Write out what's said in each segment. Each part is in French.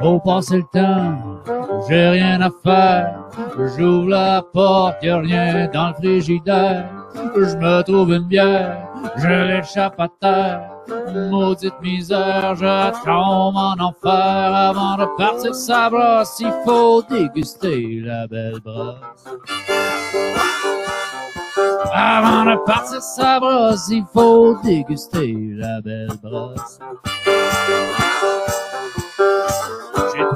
Faut passer le temps, j'ai rien à faire. J'ouvre la porte, y'a rien dans le frigidaire. Je me trouve une bière, je l'échappe à terre. Maudite misère, je tombe en enfer. Avant de partir sa brosse, il faut déguster la belle brosse. Avant de partir sa brosse, il faut déguster la belle brosse.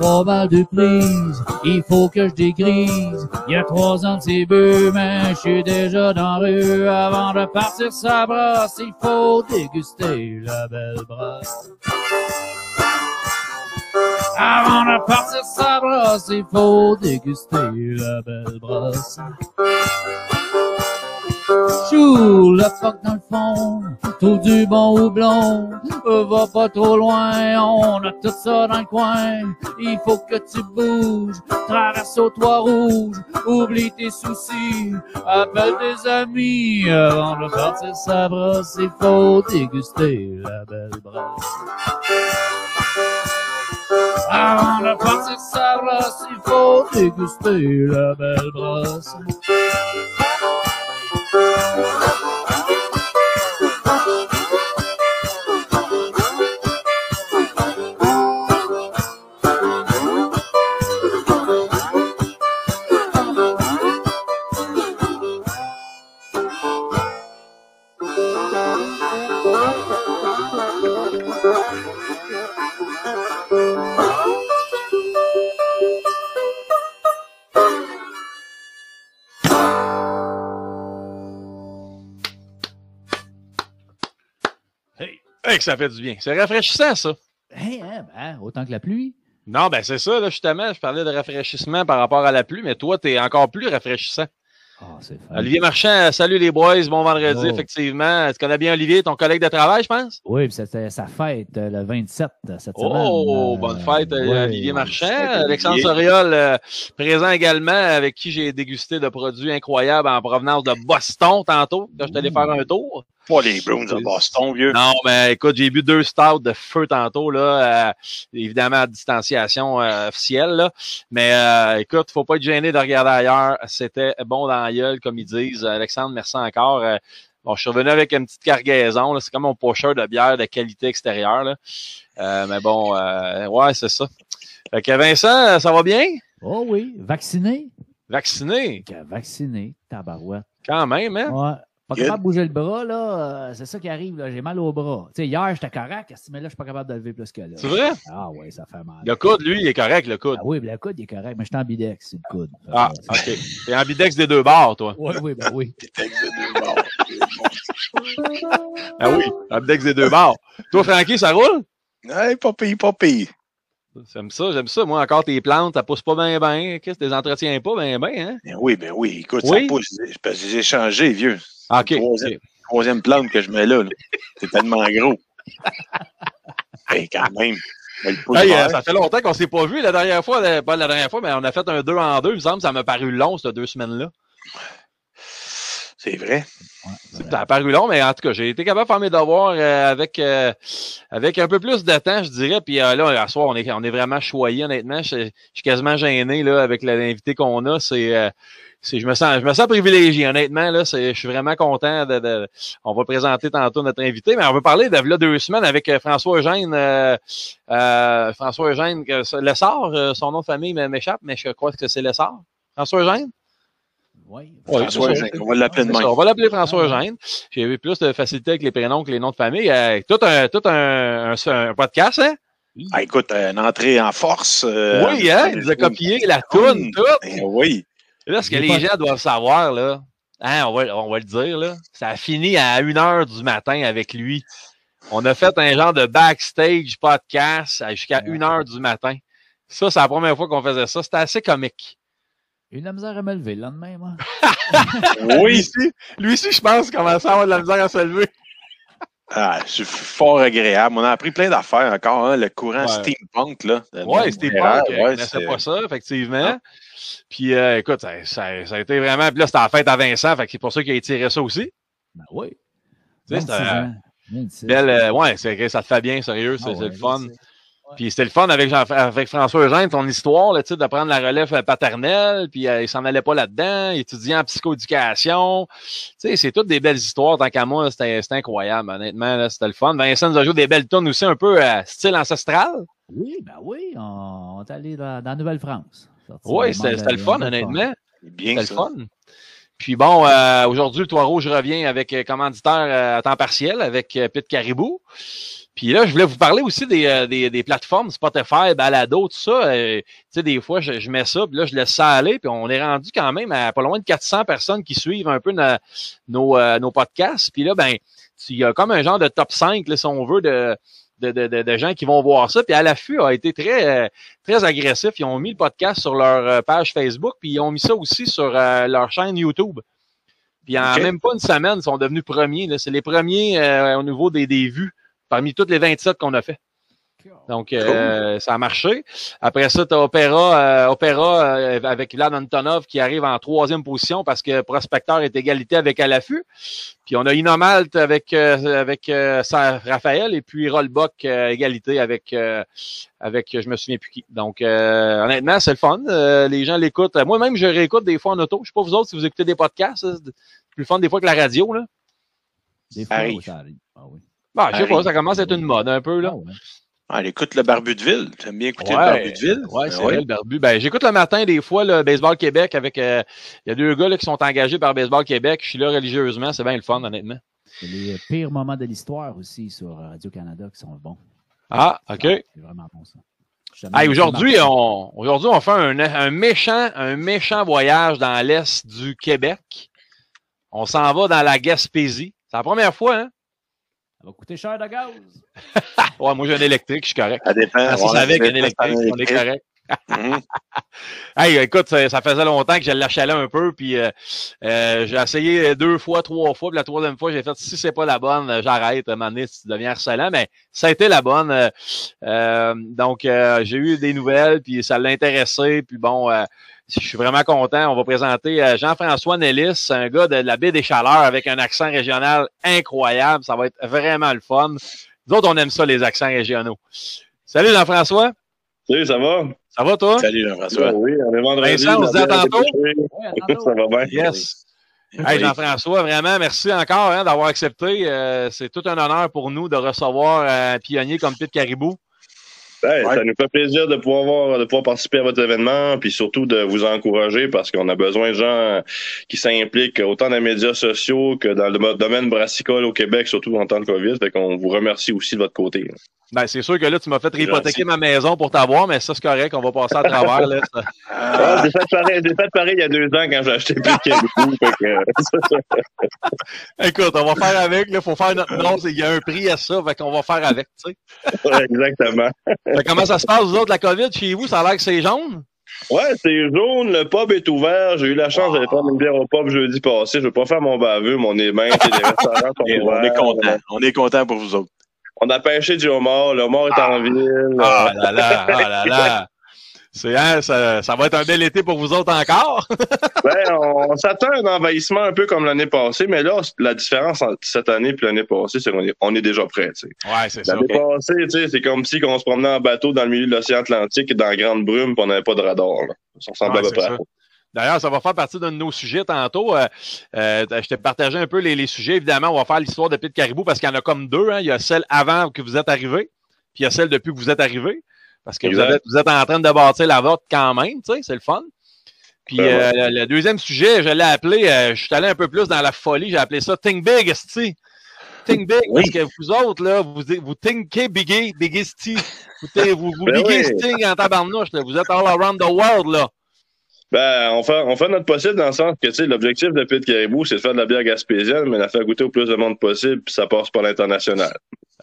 Trois balles de prise, il faut que je dégrise. Il y a trois ans de ces buts, mais je suis déjà dans la rue. Avant de partir sa brosse, il faut déguster la belle brosse. Avant de partir sa brosse, il faut déguster la belle brosse. Chou, le fuck dans le fond, tout du bon houblon, Euh, va pas trop loin, on a tout ça dans le coin. Il faut que tu bouges, traverse au toit rouge, oublie tes soucis, appelle tes amis. Avant de partir sa brosse, il faut déguster la belle brosse. Avant de partir sa brosse, il faut déguster la belle brosse. Hey, que ça fait du bien. C'est rafraîchissant, ça. Hein, hein, ben, autant que la pluie. Non, ben c'est ça, là, justement. Je parlais de rafraîchissement par rapport à la pluie, mais toi, t'es encore plus rafraîchissant. Ah. Olivier Marchand, salut les boys, bon vendredi, Oh. effectivement. Tu connais bien Olivier, ton collègue de travail, je pense? Oui, c'était sa fête euh, le 27 euh, cette semaine. Oh, Euh, bonne fête, euh. Olivier Marchand. Alexandre Soriol, euh, présent également, avec qui j'ai dégusté de produits incroyables en provenance de Boston tantôt, quand je suis allé faire un tour. Pas les Browns de Boston, vieux. Non, mais écoute, j'ai bu deux stouts de feu tantôt, là, euh, évidemment à distanciation euh, officielle, là. Mais euh, écoute, faut pas être gêné de regarder ailleurs. C'était bon dans la gueule, comme ils disent. Alexandre, merci encore. Euh, bon, je suis revenu avec une petite cargaison. là. C'est comme mon pocheur de bière de qualité extérieure. Là. Euh, mais bon, euh, ouais, c'est ça. Fait que Vincent, ça va bien? Oh oui, vacciné? Vacciné? Vacciné, tabarouette. Quand même, hein? Ouais. Pas capable de bouger le bras, là. euh, c'est ça qui arrive, là. J'ai mal au bras. Tu sais, hier, j'étais correct, mais là, je suis pas capable de lever plus que là. C'est vrai? Ah oui, ça fait mal. Le coude, lui, il est correct, le coude. Ah oui, le coude, il est correct, mais je suis en bidex, c'est le coude. Ah, Euh, OK. T'es ambidex des deux bords, toi. Oui, oui, ben oui. T'es ex de deux bords. Ah oui, ambidex des deux bords. Toi, Francky, ça roule? Hey, pas pire, pas pire. J'aime ça, j'aime ça. Moi, encore tes plantes, ça pousse pas bien, bien. Qu'est-ce que tu les entretiens pas bien, bien, hein? Ben oui, ben oui. Écoute, Oui? ça pousse. Parce que j'ai changé, vieux. Ah, OK. Troisième. Troisième plante que je mets là. là. C'est tellement gros. hey, quand même. Hey, euh, ça fait longtemps qu'on s'est pas vu la dernière fois. la- Pas la dernière fois, mais on a fait un deux en deux. Il me semble que ça m'a paru long, ces deux semaines-là. C'est vrai. Ça a paru long, mais en tout cas, j'ai été capable de faire mes devoirs euh, avec, euh, avec un peu plus de temps, je dirais. Puis euh, là, à soir, on est, on est vraiment choyé, honnêtement. Je, je suis quasiment gêné là, avec l'invité qu'on a. C'est, euh, c'est, je me sens, je me sens privilégié, honnêtement. Là, c'est, je suis vraiment content de, de- On va présenter tantôt notre invité, mais on va parler de là, deux semaines avec euh, François Eugène. Euh, euh, François Eugène, Lessard, euh, son nom de famille m'échappe, mais je crois que c'est Lessard. François Eugène? Oui. François. Eugène, on va l'appeler de C'est ça, même. on va l'appeler François Eugène. J'ai eu plus de facilité avec les prénoms que les noms de famille. Euh, tout un, tout un, un, un podcast, hein? Ah, écoute, une entrée en force. euh, oui, hein? Il nous a copié la toune, tout. Ben oui. Et Là, ce que les pas- gens doivent savoir, là, hein, on, va, on va le dire, là, ça a fini à 1 heure du matin avec lui. On a fait un genre de backstage podcast jusqu'à Ouais. 1 heure du matin. Ça, c'est la première fois qu'on faisait ça. C'était assez comique. J'ai eu de la misère à me lever le lendemain, moi. Lui Oui. aussi, lui aussi, je pense, commençait à avoir de la misère à se lever. Ah, c'est fort agréable. On a appris plein d'affaires encore. hein, Le courant Ouais. steampunk, là. Ouais, Noël, c'était ouais, c'est- pas ça, effectivement. Puis, euh, écoute, ça, ça- ça a été vraiment. Puis là, c'était la fête à Vincent, fait que c'est pour ça qu'il a tiré ça aussi. Ben oui. Tu sais, 26 c'était, euh, ans. 26. Belle, euh, ouais, ça te fait bien, sérieux, c'est Ah ouais, le fun. Puis c'était le fun avec, Jean, avec François Eugène, ton histoire, là, de prendre la relève euh, paternelle, puis euh, il s'en allait pas là-dedans, étudiant en psychoéducation. Tu sais, c'est toutes des belles histoires, tant qu'à moi, c'était incroyable, honnêtement, c'était le fun. Vincent nous a joué des belles tonnes aussi, un peu euh, style ancestral. Oui, ben oui, on, on est allé dans, dans la Nouvelle-France. Oui, c'était le fun, honnêtement. C'est bien C'était le fun. Puis bon, euh, aujourd'hui, le Toit Rouge revient avec euh, commanditaire euh, à temps partiel avec euh, Pete Caribou. Puis là, je voulais vous parler aussi des, euh, des, des plateformes Spotify, Balado, tout ça. Euh, tu sais, des fois, je, je mets ça, puis là, je laisse ça aller, puis on est rendu quand même à pas loin de 400 personnes qui suivent un peu na- nos, euh, nos podcasts. Puis là, ben, il y a comme un genre de top 5, là, si on veut, de, de, de, de, de gens qui vont voir ça. Puis à l'affût a été très, très agressif. Ils ont mis le podcast sur leur euh, page Facebook, puis ils ont mis ça aussi sur euh, leur chaîne YouTube. Puis en même pas une semaine, ils sont devenus premiers. là. C'est les premiers euh, au niveau des, des vues parmi toutes les 27 qu'on a fait. Donc, euh, ça a marché. Après ça, tu as Opéra, euh, Opéra euh, avec Vlad Antonov qui arrive en troisième position parce que Prospecteur est égalité avec à l'affût. Puis on a Inomalt avec euh, avec euh, Sa- Raphaël et puis Rollbuck euh, égalité avec euh, avec je me souviens plus qui. Donc euh, honnêtement, c'est le fun. Euh, les gens l'écoutent. Moi-même, je réécoute des fois en auto. Je sais pas vous autres si vous écoutez des podcasts. C'est plus fun des fois que la radio. Là. Des fois, ça arrive. Ah oui. Bon, je sais pas, ça commence à être une mode un peu. là. Ah ouais. Ah, elle écoute le Barbu de Ville. T'aimes bien écouter Ouais. le Barbu de Ville? Ouais, Ben c'est vrai, le barbu. Ben, j'écoute le matin des fois le Baseball Québec avec euh, il y a deux gars là, qui sont engagés par Baseball Québec. Je suis là religieusement, c'est bien le fun, honnêtement. C'est les pires moments de l'histoire aussi sur Radio-Canada qui sont bons. Ah, OK. C'est vraiment bon, ça. Hey, aujourd'hui, on aujourd'hui, on fait un, un méchant, un méchant voyage dans l'Est du Québec. On s'en va dans la Gaspésie. C'est la première fois, hein? Ça va coûter cher de gaz. Ouais, moi j'ai un électrique, je suis correct. Ça dépend. Ah, si Ouais, c'est avec un électrique, c'est on est correct. Mhm. Hey, écoute, ça, ça faisait longtemps que je l'achalais un peu, puis euh, euh, j'ai essayé deux fois, trois fois, puis la troisième fois, j'ai fait si c'est pas la bonne, euh, j'arrête, donné, tu deviens harcelant, mais ça a été la bonne. euh, euh, donc, euh, j'ai eu des nouvelles, puis ça l'a intéressé, puis bon, euh, je suis vraiment content. On va présenter euh, Jean-François Nellis, un gars de la baie des Chaleurs avec un accent régional incroyable. Ça va être vraiment le fun. Nous autres, on aime ça, les accents régionaux. Salut Jean-François, Salut, ça va? ça va toi? Salut, Jean-François. oui, on est vendredi. Vincent, on se dit à tantôt. Ça va bien? Yes. Hey, Jean-François, vraiment, merci encore hein, d'avoir accepté. Euh, c'est tout un honneur pour nous de recevoir un pionnier comme Pete Caribou. Hey, Ouais. Ça nous fait plaisir de pouvoir voir, de pouvoir participer à votre événement, puis surtout de vous encourager parce qu'on a besoin de gens qui s'impliquent autant dans les médias sociaux que dans le domaine brassicole au Québec, surtout en temps de COVID. Fait qu'on vous remercie aussi de votre côté. Ben, c'est sûr que là, tu m'as fait hypothéquer ma maison pour t'avoir, mais ça, c'est correct, on va passer à travers. Là, ça. Ah, j'ai fait pareil, j'ai fait pareil il y a deux ans quand j'ai acheté fait que, Écoute, on va faire avec. Il faut faire notre nom. Il y a un prix à ça, fait qu'on va faire avec. tu sais. ouais, exactement. Fait comment ça se passe, vous autres, la COVID, chez vous? Ça a l'air que c'est jaune? Ouais, c'est jaune, le pub est ouvert. J'ai eu la chance d'aller prendre une bière au pub jeudi passé. Je veux pas faire mon baveux, mon et les restaurants sont Et on ouverts. est content. On est content pour vous autres. On a pêché du homard. Le homard est en ville. Ah là là, ah là là. C'est, hein, ça, ça va être un bel été pour vous autres encore. Ben, on, on s'attend à un envahissement un peu comme l'année passée, mais là, la différence entre cette année et l'année passée, c'est qu'on est, on est déjà prêt. Ouais, c'est ça. L'année passée, c'est comme si on se promenait en bateau dans le milieu de l'océan Atlantique dans la grande brume, puis on n'avait pas de radar. Là. Ça ressemble Ouais, à peu près. à. D'ailleurs, ça va faire partie d'un de nos sujets tantôt. Euh, euh, je t'ai partagé un peu les, les sujets. Évidemment, on va faire l'histoire de Pete Caribou parce qu'il y en a comme deux. Hein. Il y a celle avant que vous êtes arrivé, puis il y a celle depuis que vous êtes arrivé. Parce que vous, avez- vous êtes en train de bâtir la vôtre quand même, tu sais, c'est le fun. Puis Ben euh, le, le deuxième sujet, je l'ai appelé, euh, je suis allé un peu plus dans la folie, j'ai appelé ça Think Big, esti. Think Big, Oui. parce que vous autres, là, vous, vous thinkez biggie, biggesty. Vous, vous, vous Ben biggie oui. Sting en tabarnouche, là. Vous êtes all around the world, là. Ben, on fait, on fait notre possible dans le sens que, tu sais, l'objectif de Pete Caribou, c'est de faire de la bière gaspésienne, mais la faire goûter au plus de monde possible, puis ça passe par l'international.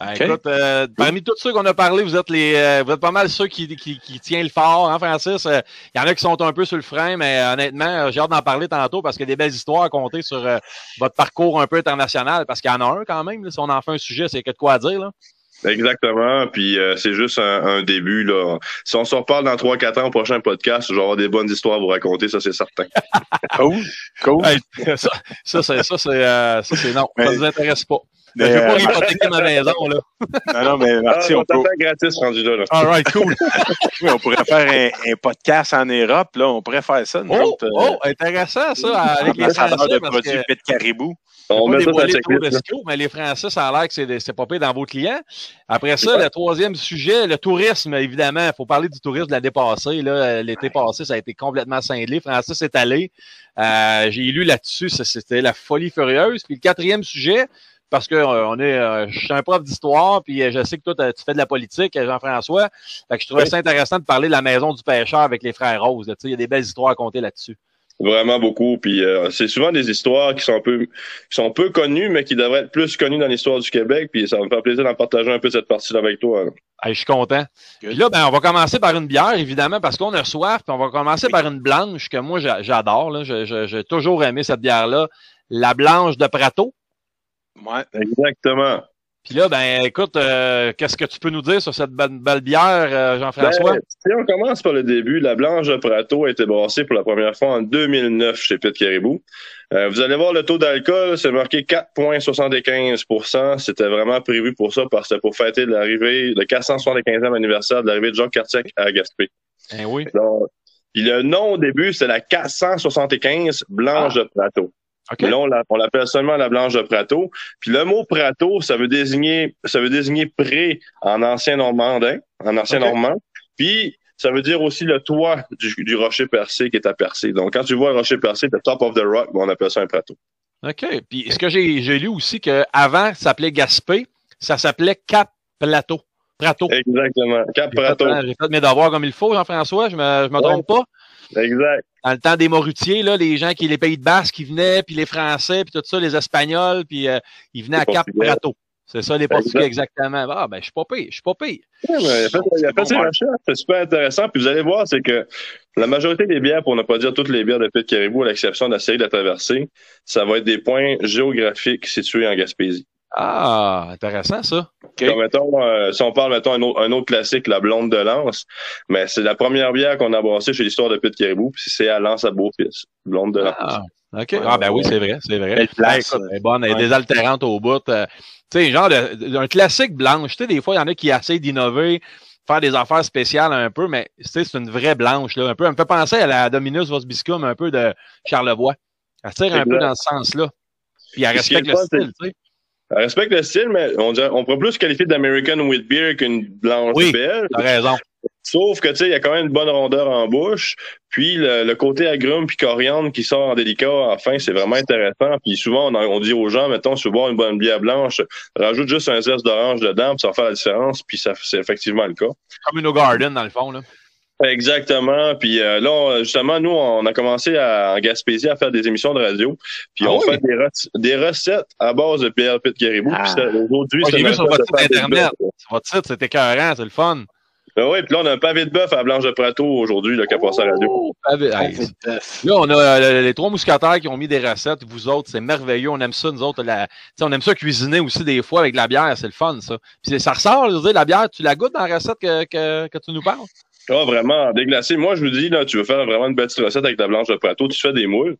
Ben, Ok. Écoute, euh, parmi tous ceux qu'on a parlé, vous êtes les, euh, vous êtes pas mal ceux qui, qui, qui tiennent le fort, hein, Francis? Euh, Il y en a qui sont un peu sur le frein, mais euh, honnêtement, euh, j'ai hâte d'en parler tantôt parce qu'il y a des belles histoires à compter sur euh, votre parcours un peu international, parce qu'il y en a un quand même. là, si on en fait un sujet, c'est que de quoi dire. Là. Exactement. Puis euh, c'est juste un, un début. là. Si on se reparle dans 3-4 ans au prochain podcast, je vais avoir des bonnes histoires à vous raconter, ça c'est certain. Cool. Cool. Hey, ça, ça, c'est, ça, c'est, euh, ça, c'est non. Ça ne nous intéresse pas. Mais, je veux pas euh, hypothéquer ma maison. Là. non, non, mais Ah, Marty, on on, peut- t'attend gratis rendu là. là. All right, cool. oui, on pourrait faire un, un podcast en Europe. Là, on pourrait faire ça. Nous Oh, autres, euh, oh, intéressant ça, avec les Français. de produits que- Pet Caribou. On met ça la de mais les Français, ça a l'air que c'est, de- pire dans vos clients. Après ça, le troisième sujet, le tourisme, évidemment. Il faut parler du tourisme de l'année passée. Là. L'été passé, ça a été complètement scindé. Francis est allé. Euh, j'ai lu là-dessus, ça, c'était la folie furieuse. Puis le quatrième sujet, parce que euh, on est, euh, je suis un prof d'histoire, puis euh, je sais que toi, tu fais de la politique, euh, Jean-François. Fait que je trouvais Oui. ça intéressant de parler de la maison du pêcheur avec les frères sais, Il y a des belles histoires à compter là-dessus. Vraiment beaucoup. Puis euh, c'est souvent des histoires qui sont un peu qui sont peu connues, mais qui devraient être plus connues dans l'histoire du Québec. Puis ça va me faire plaisir d'en partager un peu cette partie-là avec toi. là. Hey, je suis content. Puis là, ben, on va commencer par une bière, évidemment, parce qu'on a soif. Puis on va commencer par une blanche que moi, j'a- j'adore. J'ai toujours aimé cette bière-là. La blanche de Prato. Ouais. Exactement. Puis là, ben, écoute, euh, qu'est-ce que tu peux nous dire sur cette belle, bière, euh, Jean-François? Ben, si on commence par le début, la Blanche de Prato a été brassée pour la première fois en 2009 chez Pit Caribou. Euh, vous allez voir le taux d'alcool, c'est marqué 4,75% C'était vraiment prévu pour ça parce que c'était pour fêter l'arrivée, le 475e anniversaire de l'arrivée de Jacques Cartier à Gaspé. Ben oui. Donc, puis le nom au début, c'est la 475 Blanche de Prato. OK. Mais là, on l'a- on l'appelle seulement la blanche de Prato. Puis le mot Prato, ça veut désigner, ça veut désigner pré en ancien normandin, en ancien normand. Puis ça veut dire aussi le toit du, du rocher percé qui est à percer. Donc quand tu vois un rocher percé, the top of the rock, on appelle ça un Prato. OK. Puis ce que j'ai lu aussi, qu'avant, ça s'appelait Gaspé, ça s'appelait Cap Plateau. Prato. Exactement. Cap Prato. hein, j'ai fait mes devoirs comme il faut, Jean-François. Je me, je me trompe pas. Exact. dans le temps des Morutiers, là, les gens qui, les Pays de Basque qui venaient, puis les Français, puis tout ça, les Espagnols, puis euh, ils venaient Les à Cap. Prato. C'est ça, les Portugais, Exact. exactement. Ah, ben, je suis pas pire, je suis pas pire. Ouais, mais il a fait, ses recherches, c'est super intéressant. Puis vous allez voir, c'est que la majorité des bières, pour ne pas dire toutes les bières de Pit Caribou, à l'exception de la série de la traversée, ça va être des points géographiques situés en Gaspésie. Ah, intéressant, ça. OK. Comme, mettons, euh, si on parle, mettons, un autre, un autre classique, la blonde de Lance, mais c'est la première bière qu'on a brassée chez l'histoire de Pit Caribou, puis c'est à Lance à Beaufils. Blonde de Lance. Ah, OK. Ah, ben oui, c'est vrai, c'est vrai. Belle place. Elle est bonne, elle est Ouais. désaltérante au bout. euh, tu sais, genre, de- un classique blanche. Tu sais, des fois, il y en a qui essayent d'innover, faire des affaires spéciales un peu, mais tu sais, c'est une vraie blanche, là. Un peu, elle me fait penser à la Dominus Vosbiscum un peu de Charlevoix. Elle tire un peu dans ce sens-là. Puis elle respecte le le fun, style, tu sais. Elle respecte le style, mais on, dirait, on pourrait plus qualifier d'American Wheat Beer qu'une blanche Oui. belle. T'as raison. Sauf que, tu sais, il y a quand même une bonne rondeur en bouche. Puis le, le côté agrume puis coriandre qui sort en délicat à la fin, c'est vraiment intéressant. Puis souvent, on, on dit aux gens, mettons, si tu veux boire une bonne bière blanche, rajoute juste un zeste d'orange dedans, puis ça va faire la différence. Puis ça, c'est effectivement le cas. Comme une garden, dans le fond, là. Exactement. Puis euh, là, on- justement, nous, on a commencé à, en Gaspésie à faire des émissions de radio. Puis Ah on oui? fait des, rec- des recettes à base de Pierre Pit Caribou. Ah. Aujourd'hui, Ah, c'est une vu sur votre de site de Internet. Sur votre site, c'était écœurant, c'est le fun. Ah oui, puis là, on a un pavé de bœuf à la Blanche de Prato aujourd'hui, a passé à la radio. Oh, pavé- de. Là, on a euh, les trois mousquetaires qui ont mis des recettes. Vous autres, c'est merveilleux. On aime ça, nous autres. La... On aime ça cuisiner aussi des fois avec de la bière. C'est le fun, ça. Puis c'est- ça ressort, je veux dire, la bière, tu la goûtes dans la recette que, que, que tu nous parles? Ah, vraiment, déglacé. Moi, je vous dis, là, tu veux faire vraiment une petite recette avec la Blanche de Prato, tu fais des moules.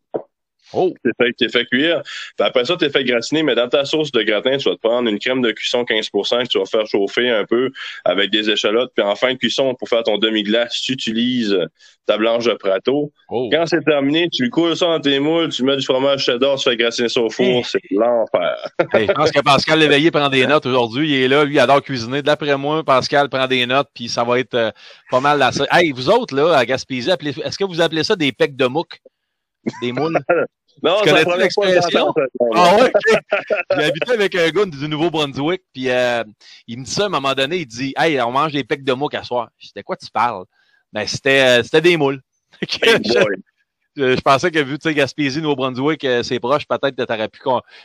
Oh, T'es fait, t'es fait cuire. Puis après ça, t'es fait gratiner, mais dans ta sauce de gratin, tu vas te prendre une crème de cuisson 15% que tu vas faire chauffer un peu avec des échalotes. Puis en fin de cuisson, pour faire ton demi-glace, tu utilises ta blanche de Prato. oh. Quand c'est terminé, tu coules ça dans tes moules, tu mets du fromage cheddar, tu fais gratiner ça au four. C'est l'enfer. Hey, je pense que Pascal Léveillé prend des notes aujourd'hui. Il est là, lui, il adore cuisiner. D'après moi, Pascal prend des notes, puis ça va être euh, pas mal la Hey, vous autres, là, à Gaspésie, appelez- est-ce que vous appelez ça des pecs de mouque? Des moules? Non, Tu pas l'expression? Ah ouais. J'ai habité avec un gars du Nouveau-Brunswick, puis euh, il me dit ça à un moment donné, il dit Hey, on mange des pecs de mouque à soir. Je dis, de quoi tu parles? Ben, c'était, euh, des moules. Hey boy. je pensais que vu, Gaspésie, Nouveau-Brunswick, euh, c'est proche, peut-être que t'aurais pu,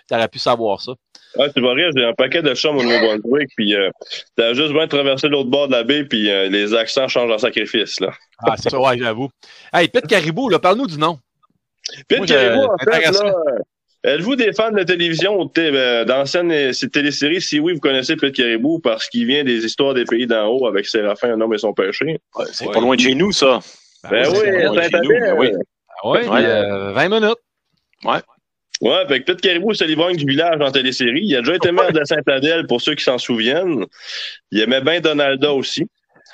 t'aurais pu savoir ça. Ouais, tu vas rire, j'ai un paquet de chums au Nouveau-Brunswick, puis euh, t'as juste besoin de traverser l'autre bord de la baie, puis euh, les accents changent en sacrifice, là. Ah, c'est ça, ouais, j'avoue. Hey, Pete Caribou, parle-nous du nom. Puis Moi, Caribou, je- en fait, là, euh, êtes-vous des fans de télévision ou euh, d'anciennes euh, téléséries? Si oui, vous connaissez Pete Caribou parce qu'il vient des histoires des pays d'en haut avec Séraphin, un homme et son péché. Ouais, c'est Ouais. pas loin de chez nous, ça. Ben oui, oui, c'est ben oui. Ah ouais, Ouais. euh, 20 minutes. Ouais, fait que Pete Caribou, c'est l'ivrogne du village en télésérie. Il a déjà été maire de Saint-Adèle, pour ceux qui s'en souviennent. Il aimait bien Donalda aussi.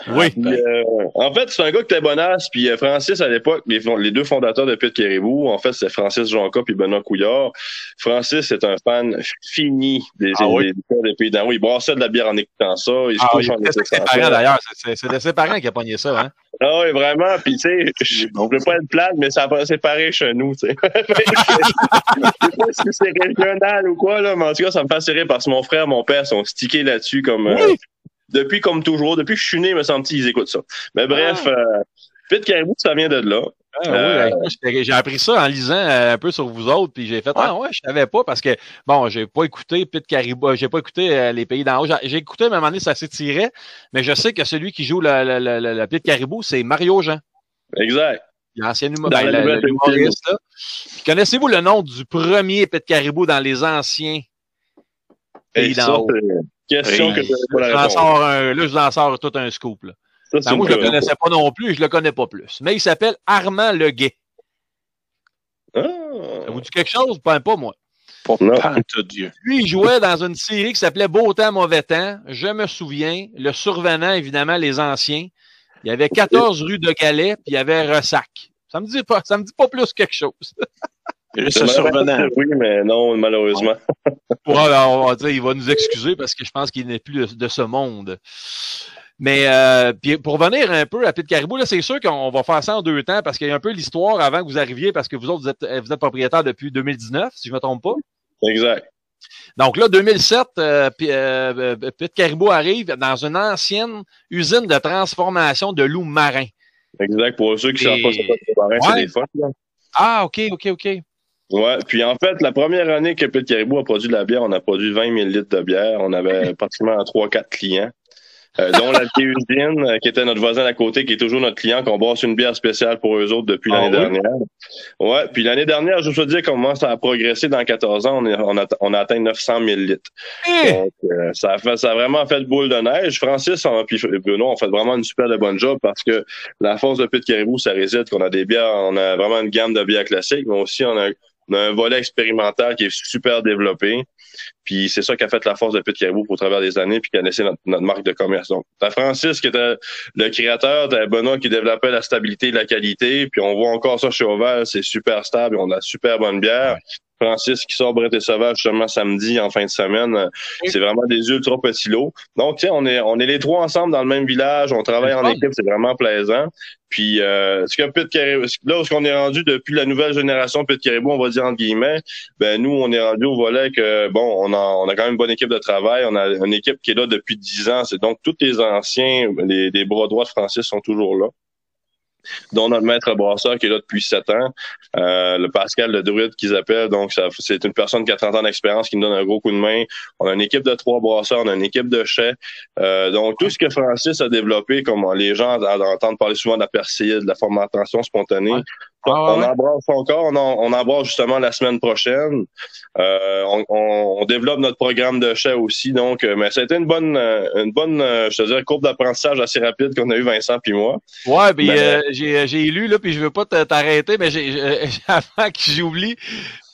Oui. Puis, euh, en fait, c'est un gars qui était bonasse. Puis euh, Francis, à l'époque, les, les deux fondateurs de Pete Caribou, en fait, c'est Francis Jonca puis Benoît Couillard. Francis est un fan fini des, Ah oui? des, des- des pays d'en haut. Il brassait de la bière en écoutant ça. Il Ah, avec ses parents, d'ailleurs. C'est- C'est c'est de ses parents qui a pogné ça, hein. Ah oui, vraiment. Puis, tu sais, je ne pas être plate, mais ça a c'est pareil chez nous, tu sais. je sais pas si c'est régional ou quoi, là, mais en tout cas, ça me fait rire parce que mon frère, mon père sont stickés là-dessus comme... euh. Depuis comme toujours, depuis que je suis né, me semble-t-il, ils écoutent ça. Mais bref, euh, Pete Caribou, ça vient de là. Ah, Euh, oui, ben, j'ai- j'ai appris ça en lisant euh, un peu sur vous autres, puis j'ai fait ah ouais, je savais pas parce que bon, j'ai pas écouté Pete Caribou, euh, j'ai pas écouté euh, les pays d'en haut. J'ai- écouté à un moment donné, ça s'étirait, mais je sais que celui qui joue le, le, le, le- Pete Caribou, c'est Mario Jean, Exact. l'ancien ben, la Connaissez-vous le nom du premier Pete Caribou dans les anciens pays Et ça, d'en haut? C'est une question Oui. que je pas la réponse. un- là, je vous en sors tout un scoop. Là. Ça, Ben, moi, je le colle. connaissais pas non plus, je le connais pas plus. Mais il s'appelle Armand Leguet. Ah. Ça vous dit quelque chose? Ben, pas moi? Pas Dieu. Lui, il jouait dans une série qui s'appelait Beau temps, mauvais temps. Je me souviens. Le survenant, évidemment, les anciens. Il y avait 14 rues de Galais, puis il y avait Ressac. Ça me dit pas, ça me dit pas plus quelque chose. Juste C'est ce survenant. Oui, mais non, malheureusement. Ouais, on va dire, il va nous excuser parce que je pense qu'il n'est plus de, de ce monde. Mais euh, puis pour revenir un peu à Pete Caribou, là, c'est sûr qu'on va faire ça en deux temps parce qu'il y a un peu l'histoire avant que vous arriviez, parce que vous autres, vous êtes, vous êtes propriétaire depuis 2019, si je me trompe pas. Exact. Donc là, 2007, euh, euh, euh, Pete Caribou arrive dans une ancienne usine de transformation de loups marins. Exact. Pour ceux qui ne Et- savent pas c'est le marin, Ouais. c'est des phoques. Ah, OK, OK, OK. Ouais. Puis en fait, la première année que Pete Caribou a produit de la bière, on a produit 20 000 litres de bière. On avait pratiquement 3-4 clients. Euh, dont la vieille usine, euh, qui était notre voisin à côté, qui est toujours notre client, qu'on brasse une bière spéciale pour eux autres depuis Ah l'année oui? dernière. Ouais, puis l'année dernière, je veux dire comment ça a progressé dans 14 ans, on, est- on, a, on a atteint 900 000 litres. Eh! Donc, euh, ça, a fait, ça a vraiment fait le boule de neige. Francis on, puis Benoît ont fait vraiment une super de bonne job parce que la force de Pete Caribou, ça réside qu'on a des bières, on a vraiment une gamme de bières classiques, mais aussi on a, on a un volet expérimental qui est super développé. Puis c'est ça qui a fait la force de Pete Caribou au travers des années, puis qui a laissé notre, marque de commerce. Donc, t'as Francis qui était le créateur, t'as Benoît qui développait la stabilité et la qualité, puis on voit encore ça chez Oval, c'est super stable, on a super bonne bière. Francis qui sort Brett et Sauvage justement samedi en fin de semaine. C'est vraiment des ultra petits lots. Donc, tu sais, on est, on est les trois ensemble dans le même village, on travaille en équipe, c'est vraiment plaisant. Puis, euh, ce que Caribou, là où on est rendu depuis la nouvelle génération Pete Caribou, on va dire entre guillemets, ben nous, on est rendu au volet que, bon, on a, on a quand même une bonne équipe de travail. On a une équipe qui est là depuis 10 ans. C'est donc tous les anciens, les, les bras droits de Francis sont toujours là dont notre maître brasseur qui est là depuis sept ans, euh, le Pascal le druide qu'ils appellent. Donc, c'est une personne qui a 30 ans d'expérience qui nous donne un gros coup de main. On a une équipe de trois brasseurs, on a une équipe de chais. Euh, donc, tout ce que Francis a développé, comme les gens entendent parler souvent de la persillade, de la fermentation spontanée. Ah, on ouais. embrasse encore, on, en, on embrasse justement la semaine prochaine. Euh, on, on- on développe notre programme de chais aussi, donc, euh, mais ça a été une bonne, euh, une bonne, euh, je te dirais, courbe d'apprentissage assez rapide qu'on a eu Vincent puis moi. Ouais, puis euh, j'ai j'ai lu là, puis je veux pas te- t'arrêter, mais j'ai avant que j'oublie,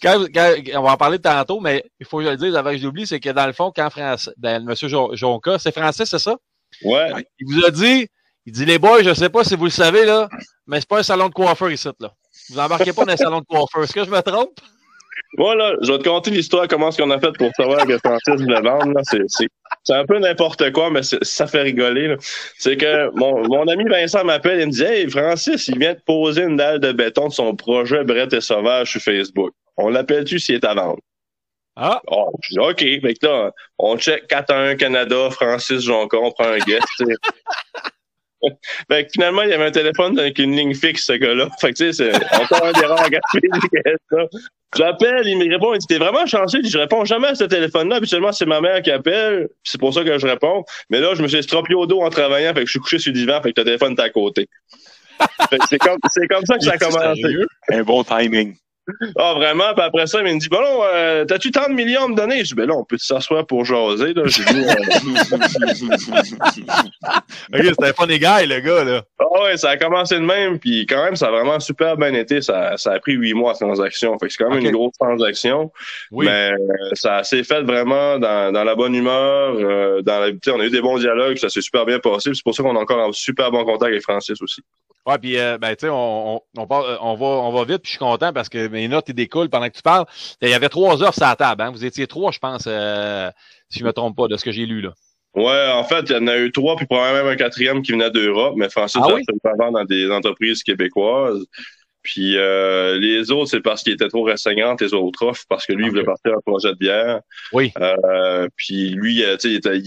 quand, quand- on va en parler tantôt, mais il faut que je le dise avant que j'oublie, c'est que dans le fond, quand Français, ben, Monsieur Jon- Jonca, c'est français, c'est ça? Ouais. Il vous a dit, il dit les boys, je sais pas si vous le savez là, mais c'est pas un salon de coiffeur ici là. Vous embarquez pas dans un salon de coiffeur. Est-ce que je me trompe? Voilà, je vais te conter l'histoire, comment ce qu'on a fait pour savoir que Francis voulait vendre. C'est, un peu n'importe quoi, mais ça fait rigoler. C'est que mon, mon ami Vincent m'appelle et me dit Hey, Francis, il vient de poser une dalle de béton de son projet Brett et Sauvage sur Facebook. On l'appelle-tu s'il est à vendre? Ah, Oh, je dis OK. Fait que là, on check 4 à 1 Canada, Francis Jonca, on prend un guest. Fait que finalement, il y avait un téléphone avec une ligne fixe, ce gars-là. Fait que tu sais, c'est encore un erreur à Gaspésie que ça. J'appelle, il me répond, il dit, t'es vraiment chanceux, je réponds jamais à ce téléphone-là. Habituellement, c'est ma mère qui appelle, c'est pour ça que je réponds. Mais là, je me suis estropié au dos en travaillant, fait que je suis couché sur le divan, fait que le téléphone est à côté. C'est comme, c'est comme ça que ça a commencé. Un bon timing. Ah, vraiment? Puis après ça, il me dit, bon, non, euh, t'as-tu tant de millions à me donner? Je dis, ben là, on peut s'asseoir pour jaser, là. J'ai dit, Ok, c'était pas des gars, le gars, là. Ah ouais, ça a commencé de même, puis quand même, ça a vraiment super bien été. Ça, ça a pris huit mois, cette transaction. Fait que c'est quand même une grosse transaction. Oui. Mais euh, ça s'est fait vraiment dans, dans la bonne humeur. euh, dans la, on a eu des bons dialogues, ça s'est super bien passé. C'est pour ça qu'on est encore en super bon contact avec Francis aussi. Ouais, puis euh, ben tu sais, on, on, on, va on va vite, puis je suis content parce que mes notes ils découlent pendant que tu parles. Il y avait trois heures sur la table, hein. Vous étiez trois, je pense, euh, si je me trompe pas, de ce que j'ai lu là. Ouais, en fait, il y en a eu trois, puis probablement même un quatrième qui venait d'Europe, mais Francis Ah a oui? fait avant dans des entreprises québécoises. Puis euh, les autres, c'est parce qu'il était trop restreignant les autres offres, parce que lui, il voulait partir un projet de bière. Oui. Euh, puis lui, tu sais, il, était-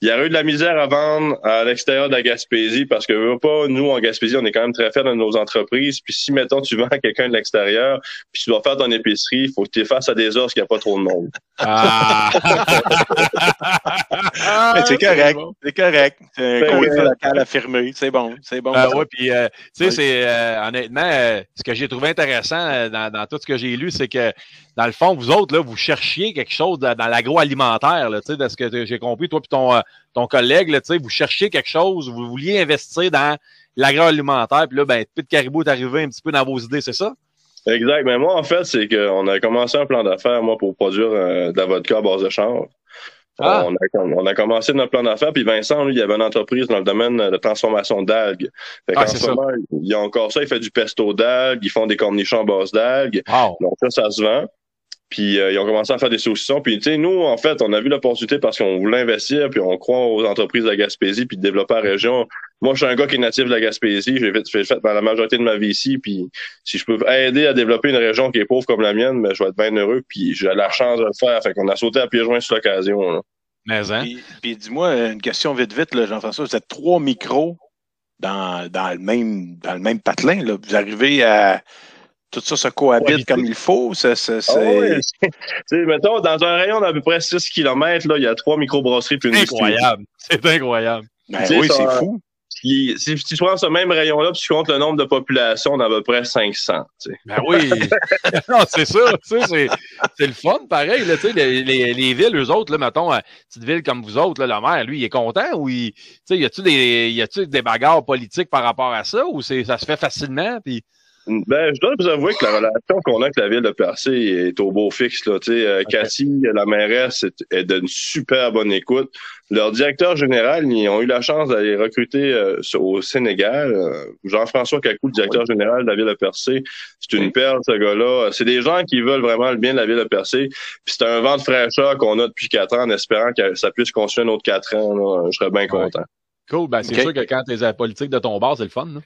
il- y a eu de la misère à vendre à l'extérieur de la Gaspésie parce que pas, nous en Gaspésie, on est quand même très fiers de nos entreprises. Puis si mettons tu vends à quelqu'un de l'extérieur, puis tu dois faire ton épicerie, il faut que tu es face à des offres qu'il n'y a pas trop de monde. Ah! Mais c'est correct. C'est correct. C'est Ben un oui. coin local affirmé. C'est bon. C'est bon. Euh, ouais, puis euh, tu sais, Oui. c'est euh, honnêtement, euh, ce que j'ai trouvé intéressant euh, dans, dans tout ce que j'ai lu, c'est que dans le fond, vous autres, là, vous cherchiez quelque chose dans, dans l'agroalimentaire, là, tu sais, de ce que j'ai compris, toi puis ton, euh, ton collègue, là, tu sais, vous cherchiez quelque chose, vous vouliez investir dans l'agroalimentaire, puis là, ben, Pete Caribou est arrivé un petit peu dans vos idées, c'est ça? Exact. Mais moi, en fait, c'est qu'on a commencé un plan d'affaires, moi, pour produire euh, de la vodka à base de chanvre. Ah. On, a, on a commencé notre plan d'affaires, puis Vincent, lui, il avait une entreprise dans le domaine de transformation d'algues. Fait Ah, c'est ce moment, il y a encore ça, il fait du pesto d'algues, ils font des cornichons à base d'algues. Wow. Donc ça, ça se vend. Puis euh, ils ont commencé à faire des saucissons. Puis tu sais, nous, en fait, on a vu l'opportunité parce qu'on voulait investir, puis on croit aux entreprises de la Gaspésie, puis de développer la région. Moi, je suis un gars qui est natif de la Gaspésie. J'ai fait, j'ai fait la majorité de ma vie ici. Puis si je peux aider à développer une région qui est pauvre comme la mienne, ben, je vais être bien heureux. Puis j'ai la chance de le faire. Fait qu'on a sauté à pieds joints sur l'occasion. là. Mais hein? Puis, puis dis-moi une question vite vite, là, Jean-François. Vous êtes trois micros dans, dans le même dans le même patelin. Là. Vous arrivez à tout ça se cohabite comme il faut. Ça, ça, Ah c'est- sais, mettons, dans un rayon d'à peu près 6 km, là, il y a trois microbrasseries puis une. Incroyable. C'est incroyable. Ben oui, c'est fou. Puis, si tu prends ce même rayon-là, puis tu comptes le nombre de populations, on a à peu près 500. tu sais. Ben oui. non, c'est ça. Tu sais, c'est, c'est le fun, pareil. Là, tu sais, les, les, les villes, eux autres, là, mettons, euh, petite ville comme vous autres, là, le maire, lui, il est content ou il, tu sais, y a-tu des, y des bagarres politiques par rapport à ça ou c'est, ça se fait facilement? Puis, Ben, je dois vous avouer que la relation qu'on a avec la ville de Percé est au beau fixe. Là. Tu sais, euh, Cathy, la mairesse, est, est d'une super bonne écoute. Leur directeur général, ils ont eu la chance d'aller recruter euh, au Sénégal. euh, Jean-François Cacou, le directeur général de la ville de Percé. C'est une Oui. perle, ce gars-là. C'est des gens qui veulent vraiment le bien de la ville de Percé. Puis c'est un vent de fraîcheur qu'on a depuis quatre ans en espérant que ça puisse continuer un autre quatre ans. là. Je serais bien content. cool. Ben, c'est sûr que quand t'es à la politique de ton bar, c'est le fun, là.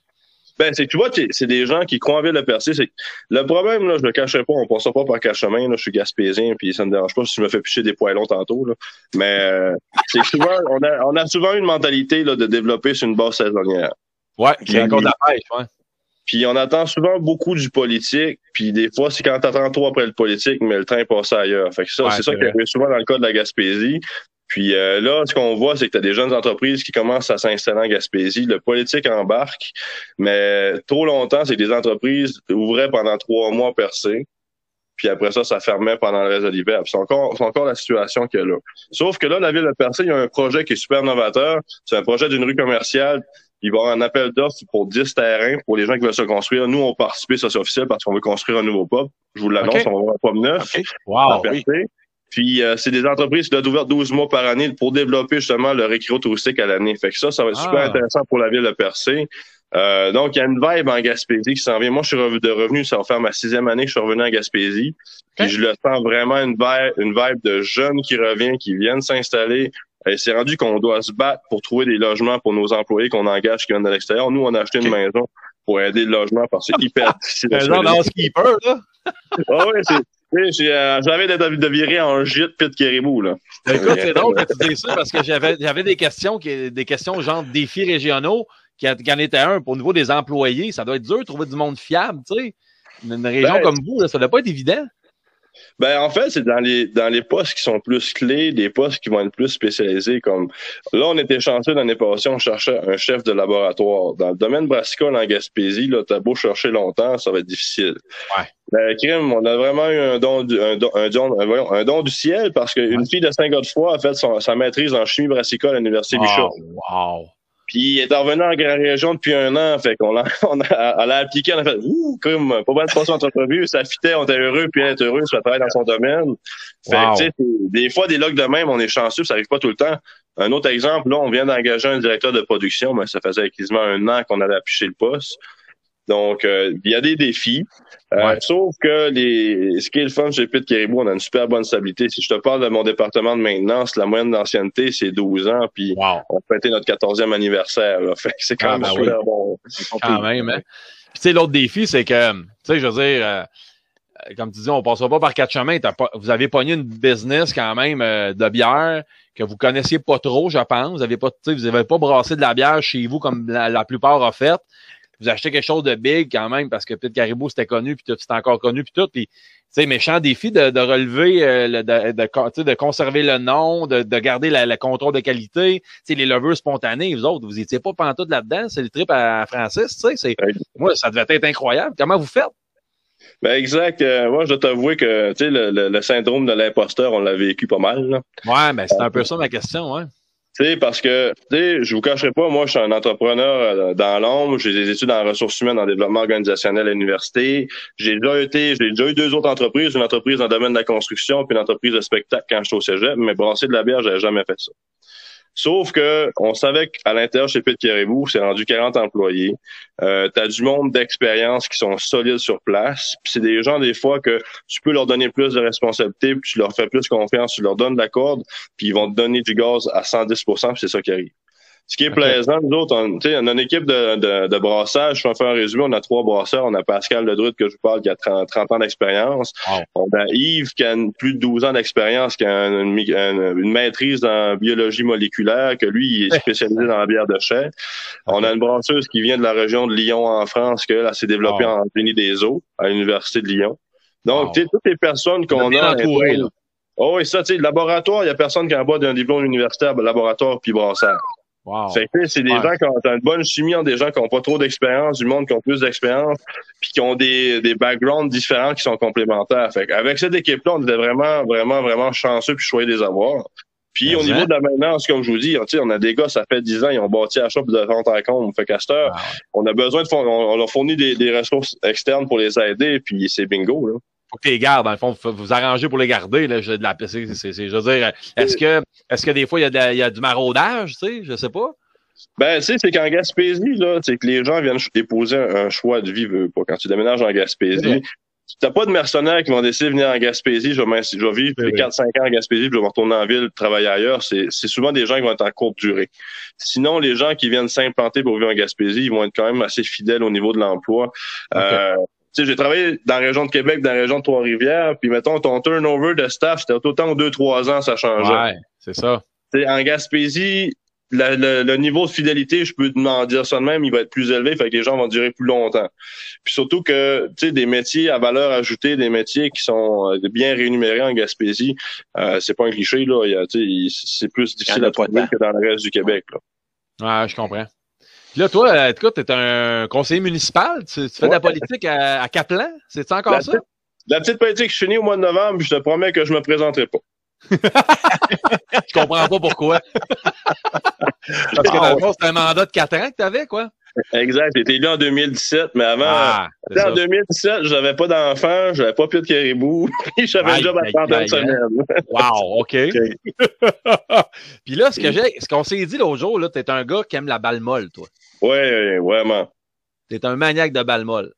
Ben, c'est que tu vois, c'est des gens qui croient en ville de Percé. C'est le problème, là, je le cacherai pas, on passera pas par cachemin, là, je suis gaspésien, puis ça me dérange pas si je me fais picher des poêlons tantôt, là. Mais euh, c'est que souvent, on a, on a souvent une mentalité là, de développer sur une base saisonnière. Ouais, de la pêche, ouais. Puis on attend souvent beaucoup du politique, puis des fois, c'est quand t'attends trop après le politique, mais le train passe ailleurs. Fait que ça, Ouais, c'est ça qui arrive souvent dans le cas de la Gaspésie. Puis euh, là, ce qu'on voit, c'est que tu as des jeunes entreprises qui commencent à s'installer en Gaspésie. Le politique embarque, mais trop longtemps, c'est que des entreprises ouvraient pendant trois mois percés. Puis après ça, ça fermait pendant le reste de l'hiver. Puis C'est encore, c'est encore la situation qu'il y a là. Sauf que là, la ville de Percé, il y a un projet qui est super novateur. C'est un projet d'une rue commerciale. Il va y avoir un appel d'offres pour 10 terrains pour les gens qui veulent se construire. Nous, on participe, ça c'est officiel parce qu'on veut construire un nouveau pub. Je vous l'annonce, on va avoir un pub neuf. Wow. à Percé. Puis euh, c'est des entreprises qui doivent ouvertes 12 mois par année pour développer justement leur écrit touristique à l'année. Fait que ça, ça va être Ah. super intéressant pour la ville de Percé. Euh, donc, il y a une vibe en Gaspésie qui s'en vient. Moi, je suis revenu de revenu, ça va faire ma sixième année que je suis revenu en Gaspésie. Puis je le sens vraiment une vibe, une vibe de jeunes qui revient, qui viennent s'installer. Et c'est rendu qu'on doit se battre pour trouver des logements pour nos employés qu'on engage qui viennent de l'extérieur. Nous, on a acheté une maison pour aider le logement parce que c'est hyper difficile. Un genre là. Ah ouais, c'est. Sais, j'ai, euh, J'avais de virer en gîte pit caribou, là. Écoute, c'est drôle que tu dises ça parce que j'avais, j'avais des questions, qui, des questions genre défis régionaux qui, en était un. Au niveau des employés, ça doit être dur de trouver du monde fiable, tu sais. Une, région Ben, comme vous, là, ça doit pas être évident. Ben, en fait, c'est dans les, dans les postes qui sont plus clés, des postes qui vont être plus spécialisés. Comme là, on était chanceux l'année passée, on cherchait un chef de laboratoire. Dans le domaine brassicole en Gaspésie, là, t'as beau chercher longtemps, ça va être difficile. Ouais. Ben, crime, on a vraiment eu un don du, un don, un don, un, voyons, un don du ciel parce qu'une fille de Saint-Godefroy a fait son, sa maîtrise en chimie brassicole à l'Université Bichat. Oh, wow. Puis elle est revenue en grande région depuis un an, fait qu'on l'a, on a, elle a appliqué, on a fait ouh, pas mal de passer entrevue, ça fitait, on était heureux, puis elle est heureuse, ça travaille dans son domaine. Fait Wow. que, tu sais, des fois des logs de même, on est chanceux, ça arrive pas tout le temps. Un autre exemple, là, on vient d'engager un directeur de production, mais ça faisait quasiment un an qu'on allait afficher le poste. Donc, euh, il y a des défis. Euh, Ouais. Sauf que les, ce qui est le fun chez Pete Caribou, on a une super bonne stabilité. Si je te parle de mon département de maintenance, la moyenne d'ancienneté, c'est 12 ans, puis Wow. on fêtait notre 14e anniversaire. Là. Fait que c'est quand Ah, même ben super bon. Quand même, hein. Puis, tu sais, l'autre défi, c'est que, tu sais, je veux dire, euh, euh, comme tu dis, on passera pas par quatre chemins. T'as pas- vous avez pogné une business quand même euh, de bière que vous connaissiez pas trop, je pense. Vous avez pas, tu sais, vous avez pas brassé de la bière chez vous comme la, la plupart ont fait. Vous achetez quelque chose de big quand même parce que peut-être Caribou c'était connu puis tout, c'était encore connu puis tout. Puis, tu sais, méchant défi de, de relever, euh, le- de, de, tu sais, de conserver le nom, de, de garder la- le contrôle de qualité. Tu sais, les levures spontanés, vous autres, vous étiez pas pantoute là-dedans. C'est le trip à Francis, tu sais. Ouais. moi, ça devait être incroyable. Comment vous faites? Ben exact. Euh, moi, je dois t'avouer que tu sais, le, le, le syndrome de l'imposteur, on l'a vécu pas mal. Là. Ouais, ben c'est un peu ça ma question, ouais. Sais, parce que, tu sais, je vous cacherai pas, moi, je suis un entrepreneur euh, dans l'ombre. J'ai des études en ressources humaines, en développement organisationnel à l'université. J'ai déjà été, j'ai déjà eu deux autres entreprises, une entreprise dans le domaine de la construction, puis une entreprise de spectacle quand j'étais au cégep. Mais brasser de la bière, j'avais jamais fait ça. Sauf que on savait qu'à l'intérieur chez Pete Caribou, c'est rendu 40 employés. Euh, tu as du monde d'expérience qui sont solides sur place. Puis c'est des gens, des fois, que tu peux leur donner plus de responsabilités, puis tu leur fais plus confiance, tu leur donnes de la corde, puis ils vont te donner du gaz à 110% puis c'est ça qui arrive. Ce qui est plaisant, nous autres, on, tu sais, on a une équipe de, de, de brassage. Je vais faire un résumé. On a trois brasseurs. On a Pascal Ledrude, que je vous parle, qui a 30, 30 ans d'expérience. Wow. On a Yves, qui a une- plus de 12 ans d'expérience, qui a une, mi- une- une maîtrise en biologie moléculaire, que lui, il est spécialisé dans la bière de chai. On a une brasseuse qui vient de la région de Lyon, en France, qu'elle elle s'est développée Wow. en génie des eaux, à l'Université de Lyon. Donc, Wow. tu sais, toutes les personnes qu'on a... entouré, là. Oh, et ça, tu sais, le laboratoire, il y a personne qui a en bas d'un diplôme universitaire, laboratoire puis brassage. Wow. Fait que, c'est des Ouais. gens qui ont une bonne chimie, ont des gens qui ont pas trop d'expérience, du monde qui ont plus d'expérience, puis qui ont des, des backgrounds différents qui sont complémentaires. Fait avec cette équipe-là, on était vraiment, vraiment, vraiment chanceux puis choyés de les avoir. Puis au niveau hein. de la maintenance, comme je vous dis, sais, on a des gars, ça fait 10 ans, ils ont bâti la shop de vente à compte. Fait qu'à cette heure, Ah on a besoin de on, on leur fournit des, des ressources externes pour les aider, puis c'est bingo. Là. Faut que tu les gardes, dans le fond, vous vous arrangez pour les garder, là. Je, de la, c'est, c'est, c'est- je veux dire, est-ce que, est-ce que des fois, il y y a du maraudage, tu sais? Je sais pas? Ben, tu sais, c'est qu'en Gaspésie, là, c'est que les gens viennent déposer un, un choix de vie, pas. Quand tu déménages en Gaspésie, Ouais. t'as pas de mercenaires qui vont décider de venir en Gaspésie, je vais, je vais vivre Ouais, les ouais. 4-5 ans en Gaspésie, puis je vais retourner en ville, travailler ailleurs. C'est, c'est souvent des gens qui vont être en courte durée. Sinon, les gens qui viennent s'implanter pour vivre en Gaspésie, ils vont être quand même assez fidèles au niveau de l'emploi. Euh, tu sais, j'ai travaillé dans la région de Québec, dans la région de Trois-Rivières, puis mettons, ton turnover de staff, c'était autant de 2-3 ans, ça changeait. Ouais, c'est ça. T'sais, en Gaspésie, la- le, le niveau de fidélité, je peux en dire ça de même, il va être plus élevé, fait que les gens vont durer plus longtemps. Puis surtout que, tu sais, des métiers à valeur ajoutée, des métiers qui sont euh, bien rémunérés en Gaspésie, euh, c'est pas un cliché, là. C'est plus difficile à trouver que dans le reste du Québec, là. Ouais, je comprends. Puis là, toi, euh, écoute, t'es un conseiller municipal, tu, tu fais de la politique à, à Caplan, c'est encore La ça? petite, la petite politique, je finis au mois de novembre, puis je te promets que je me présenterai pas. Je comprends pas pourquoi. Parce que dans le fond, c'est un mandat de 4 ans que t'avais, quoi. Exact. Été élu en 2017, mais avant, Ah, Tu. En 2017, j'avais pas d'enfant, j'avais pas plus de caribou, puis j'avais un job à aïe, 30 aïe, semaine. Wow, OK. Puis là, ce que j'ai, ce qu'on s'est dit l'autre jour, là, t'es un gars qui aime la balle molle, toi. Ouais, vraiment. T'es un maniaque de balle molle.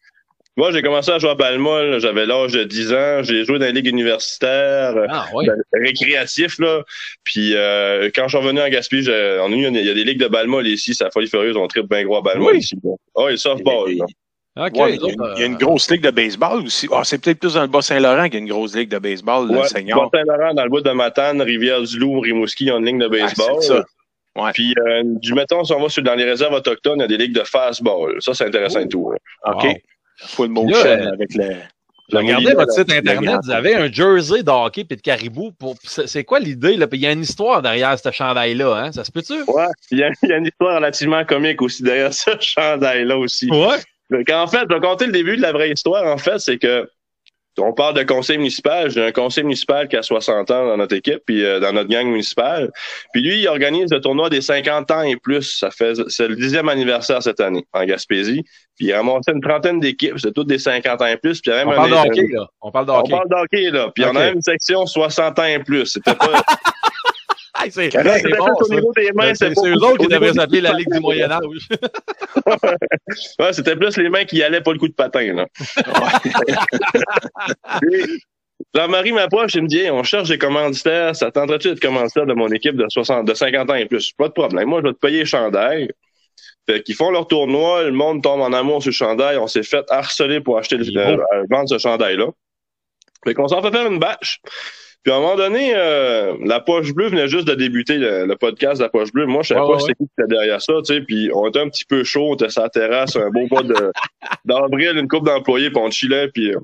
Moi, j'ai commencé à jouer à Balmol, j'avais l'âge de 10 ans, j'ai joué dans les ligues universitaires, euh, Ah, oui. ben, récréatif, là. Puis euh, quand je suis revenu en Gaspésie, j'ai- on a eu, il y a des ligues de Balmol ici, c'est la folie furieuse, on tripe bien gros à Balmol Oui. ici. Oh, et softball, là. OK. Ouais, il, y a une, il y a une euh, grosse ligue de baseball aussi. Ah, c'est peut-être plus dans le Bas-Saint-Laurent qu'il y a une grosse ligue de baseball, le Ouais, senior. Bas-Saint-Laurent, dans le bout de Matane, Rivière-du-Loup, Rimouski, il y a une ligne de Ah, baseball. c'est ça. Ouais. Puis, euh, du mettons, si on va sur, dans les réserves autochtones, il y a des ligues de fastball. Ça, c'est intéressant et tout. hein. OK. Wow. Full Là, motion euh, avec le. Je le regardais moulinet votre dans- site internet, vous avez un jersey de hockey et de caribou. Pour... C'est c'est quoi l'idée? là? Il y a une histoire derrière ce chandail-là, hein? Ça se peut-tu? Ouais. Il y, a, il y a une histoire relativement comique aussi derrière ce chandail-là aussi. Ouais. Donc, en fait, je vais compter le début de la vraie histoire. En fait, c'est que on parle de conseil municipal. J'ai un conseil municipal qui a 60 ans dans notre équipe, puis euh, dans notre gang municipale. Puis lui, il organise le tournoi des 50 ans et plus. Ça fait, c'est le dixième anniversaire cette année en Gaspésie. Puis il a ramassé une trentaine d'équipes. C'était toutes des 50 ans et plus. Puis il y a même On un- parle de hockey, là. On parle de On parle d'hockey, là. Puis on Ok. a même une section 60 ans et plus. C'était pas, Hey, c'est bon, plus au ça. niveau des mains, C'est eux autres qui devraient s'appeler la Ligue du Moyen-Âge. Ouais, c'était plus les mains qui allaient, pas le coup de patin, là. Jean-Marie m'approche et me dit, Hey, on cherche des commanditaires, ça tenterait-tu d'être commanditaire de mon équipe de 60, de 50 ans et plus? Pas de problème. Moi, je vais te payer chandail. Fait qu'ils font leur tournoi, le monde tombe en amour sur le chandail, on s'est fait harceler pour acheter le, beau. euh, vendre ce chandail-là. Fait qu'on s'en fait faire une bâche. Puis à un moment donné, euh, la poche bleue venait juste de débuter le, le podcast de la poche bleue. Moi, je savais Ouais, pas ouais, c'était qui était derrière ça, tu sais. Puis on était un petit peu chaud, on était sur la terrasse, un beau mois de d'avril, une coupe d'employés, puis on chillait. Puis euh,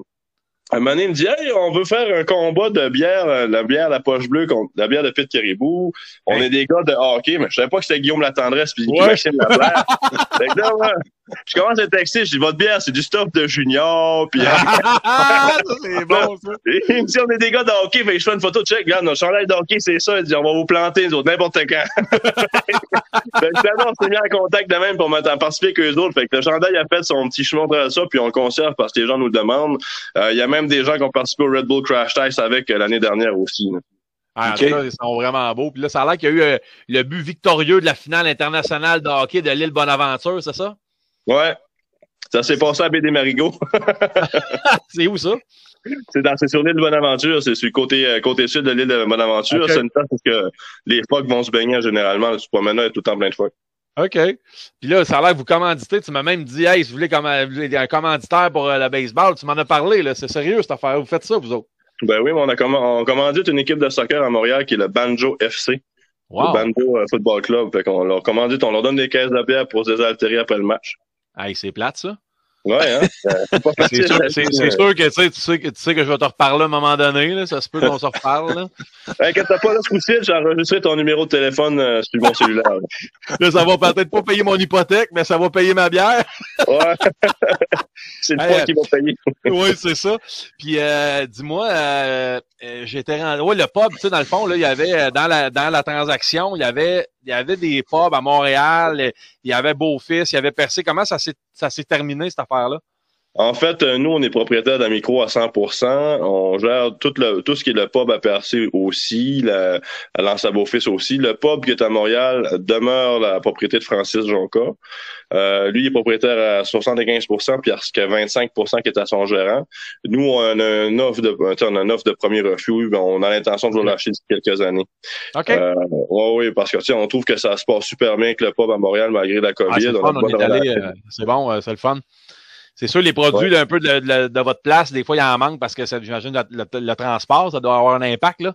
à un moment donné, il me dit Hey, on veut faire un combat de bière, euh, la bière la poche bleue contre la bière de Pit Caribou. On Hey. est des gars de hockey, mais je savais pas que c'était Guillaume La Tendresse puis Ouais. Maxime Labert. que je commence à texter, je dis votre bière, c'est du stuff de junior, puis Ah, ça, c'est bon, ça. il me dit, on est des gars de hockey, fait que je fais une photo, check, regarde, notre chandail de hockey, c'est ça. Il dit, on va vous planter, nous autres, n'importe quand. fait que finalement, on s'est mis en contact de même pour mettre en participer avec eux autres. Fait que le chandail a fait son petit chemin à ça, puis on le conserve parce que les gens nous le demandent. Euh, Il y a même des gens qui ont participé au Red Bull Crash Test avec euh, l'année dernière aussi. là. Ah, en Ok. tout cas, ils sont vraiment beaux. Puis là, ça a l'air qu'il y a eu euh, le but victorieux de la finale internationale de hockey de l'île Bonaventure, c'est ça? Ouais. Ça s'est passé à BD Marigot. c'est où ça? c'est dans, c'est sur l'île de Bonaventure, c'est sur le côté, euh, côté sud de l'île de Bonaventure. C'est une place où que les phoques vont se baigner généralement. Tu te promènes a tout le temps plein de phoques. OK. Puis là, ça a l'air que vous commanditez. Tu m'as même dit, hey, si vous voulez, comme, vous voulez un commanditaire pour euh, le baseball, tu m'en as parlé, là. C'est sérieux, cette affaire. Vous faites ça, vous autres? Ben oui, mais on a comm- on commandite une équipe de soccer à Montréal qui est le Banjo FC, Wow. le Banjo euh, Football Club. Fait qu'on leur commandite, on leur donne des caisses de bière pour se désaltérer après le match. Hey, c'est plate, ça. Ouais, hein? Euh, c'est sûr, que tu sais, tu sais que tu sais que je vais te reparler à un moment donné. Là. Ça se peut qu'on se reparle. Là. Inquiète pas, là, ce coup-ci, j'ai enregistré ton numéro de téléphone euh, sur mon cellulaire. Là, ça va peut-être pas payer mon hypothèque, mais ça va payer ma bière. Ouais. c'est le Hey, point qui va payer. oui, c'est ça. Puis euh, dis-moi, euh, euh, j'étais rendu. Ouais, le pub, tu sais, dans le fond, là, il y avait euh, dans la dans la transaction, il y avait il y avait des pubs à Montréal, il y avait Beaufils, il y avait Percé. Comment ça s'est terminé cette affaire-là? En fait, euh, nous, on est propriétaire d'un micro à 100%. On gère tout, le, tout ce qui est le pub à Percé aussi, la, à Beaufils aussi. Le pub qui est à Montréal demeure la propriété de Francis Jonca. Euh, lui, il est propriétaire à 75%, puis il reste que 25% qui est à son gérant. Nous, on a une offre de, on a une offre de premier refus. ben, On a l'intention de vous l'acheter d'ici quelques années. OK. Euh, ouais, oui, parce que on trouve que ça se passe super bien avec le pub à Montréal malgré la Ah, COVID. c'est le a euh, c'est bon, euh, c'est le fun. C'est sûr, les produits là, un peu de, de- de votre place, des fois, il en manque parce que j'imagine le, le- le transport, ça doit avoir un impact. Là.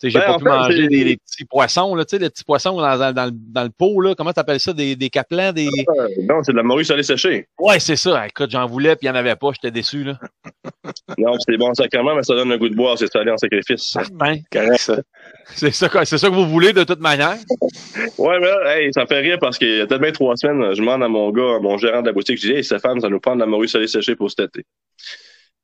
Tu j'ai Ben, pas pu fait, manger des, des petits poissons, là, tu sais, les petits poissons dans, dans, dans le- dans le pot, là. Comment t'appelles ça? Des, des caplans, des. Euh, Non, c'est de la morue salée séchée. Ouais, c'est ça. Écoute, j'en voulais, puis il n'y en avait pas, j'étais déçu, là. Non, c'est bon sacrément, mais ça donne le goût de boire, c'est salé en sacrifice. Certain. Correct, ça. C'est ça, que- c'est ça que vous voulez de toute manière? Ouais, mais là, hey, ça me fait rire parce qu'il y a peut-être bien trois semaines, je demande à mon gars, à mon gérant de la boutique, je dis, hey, Stéphane, ça nous prend de la morue salée séchée pour cet été.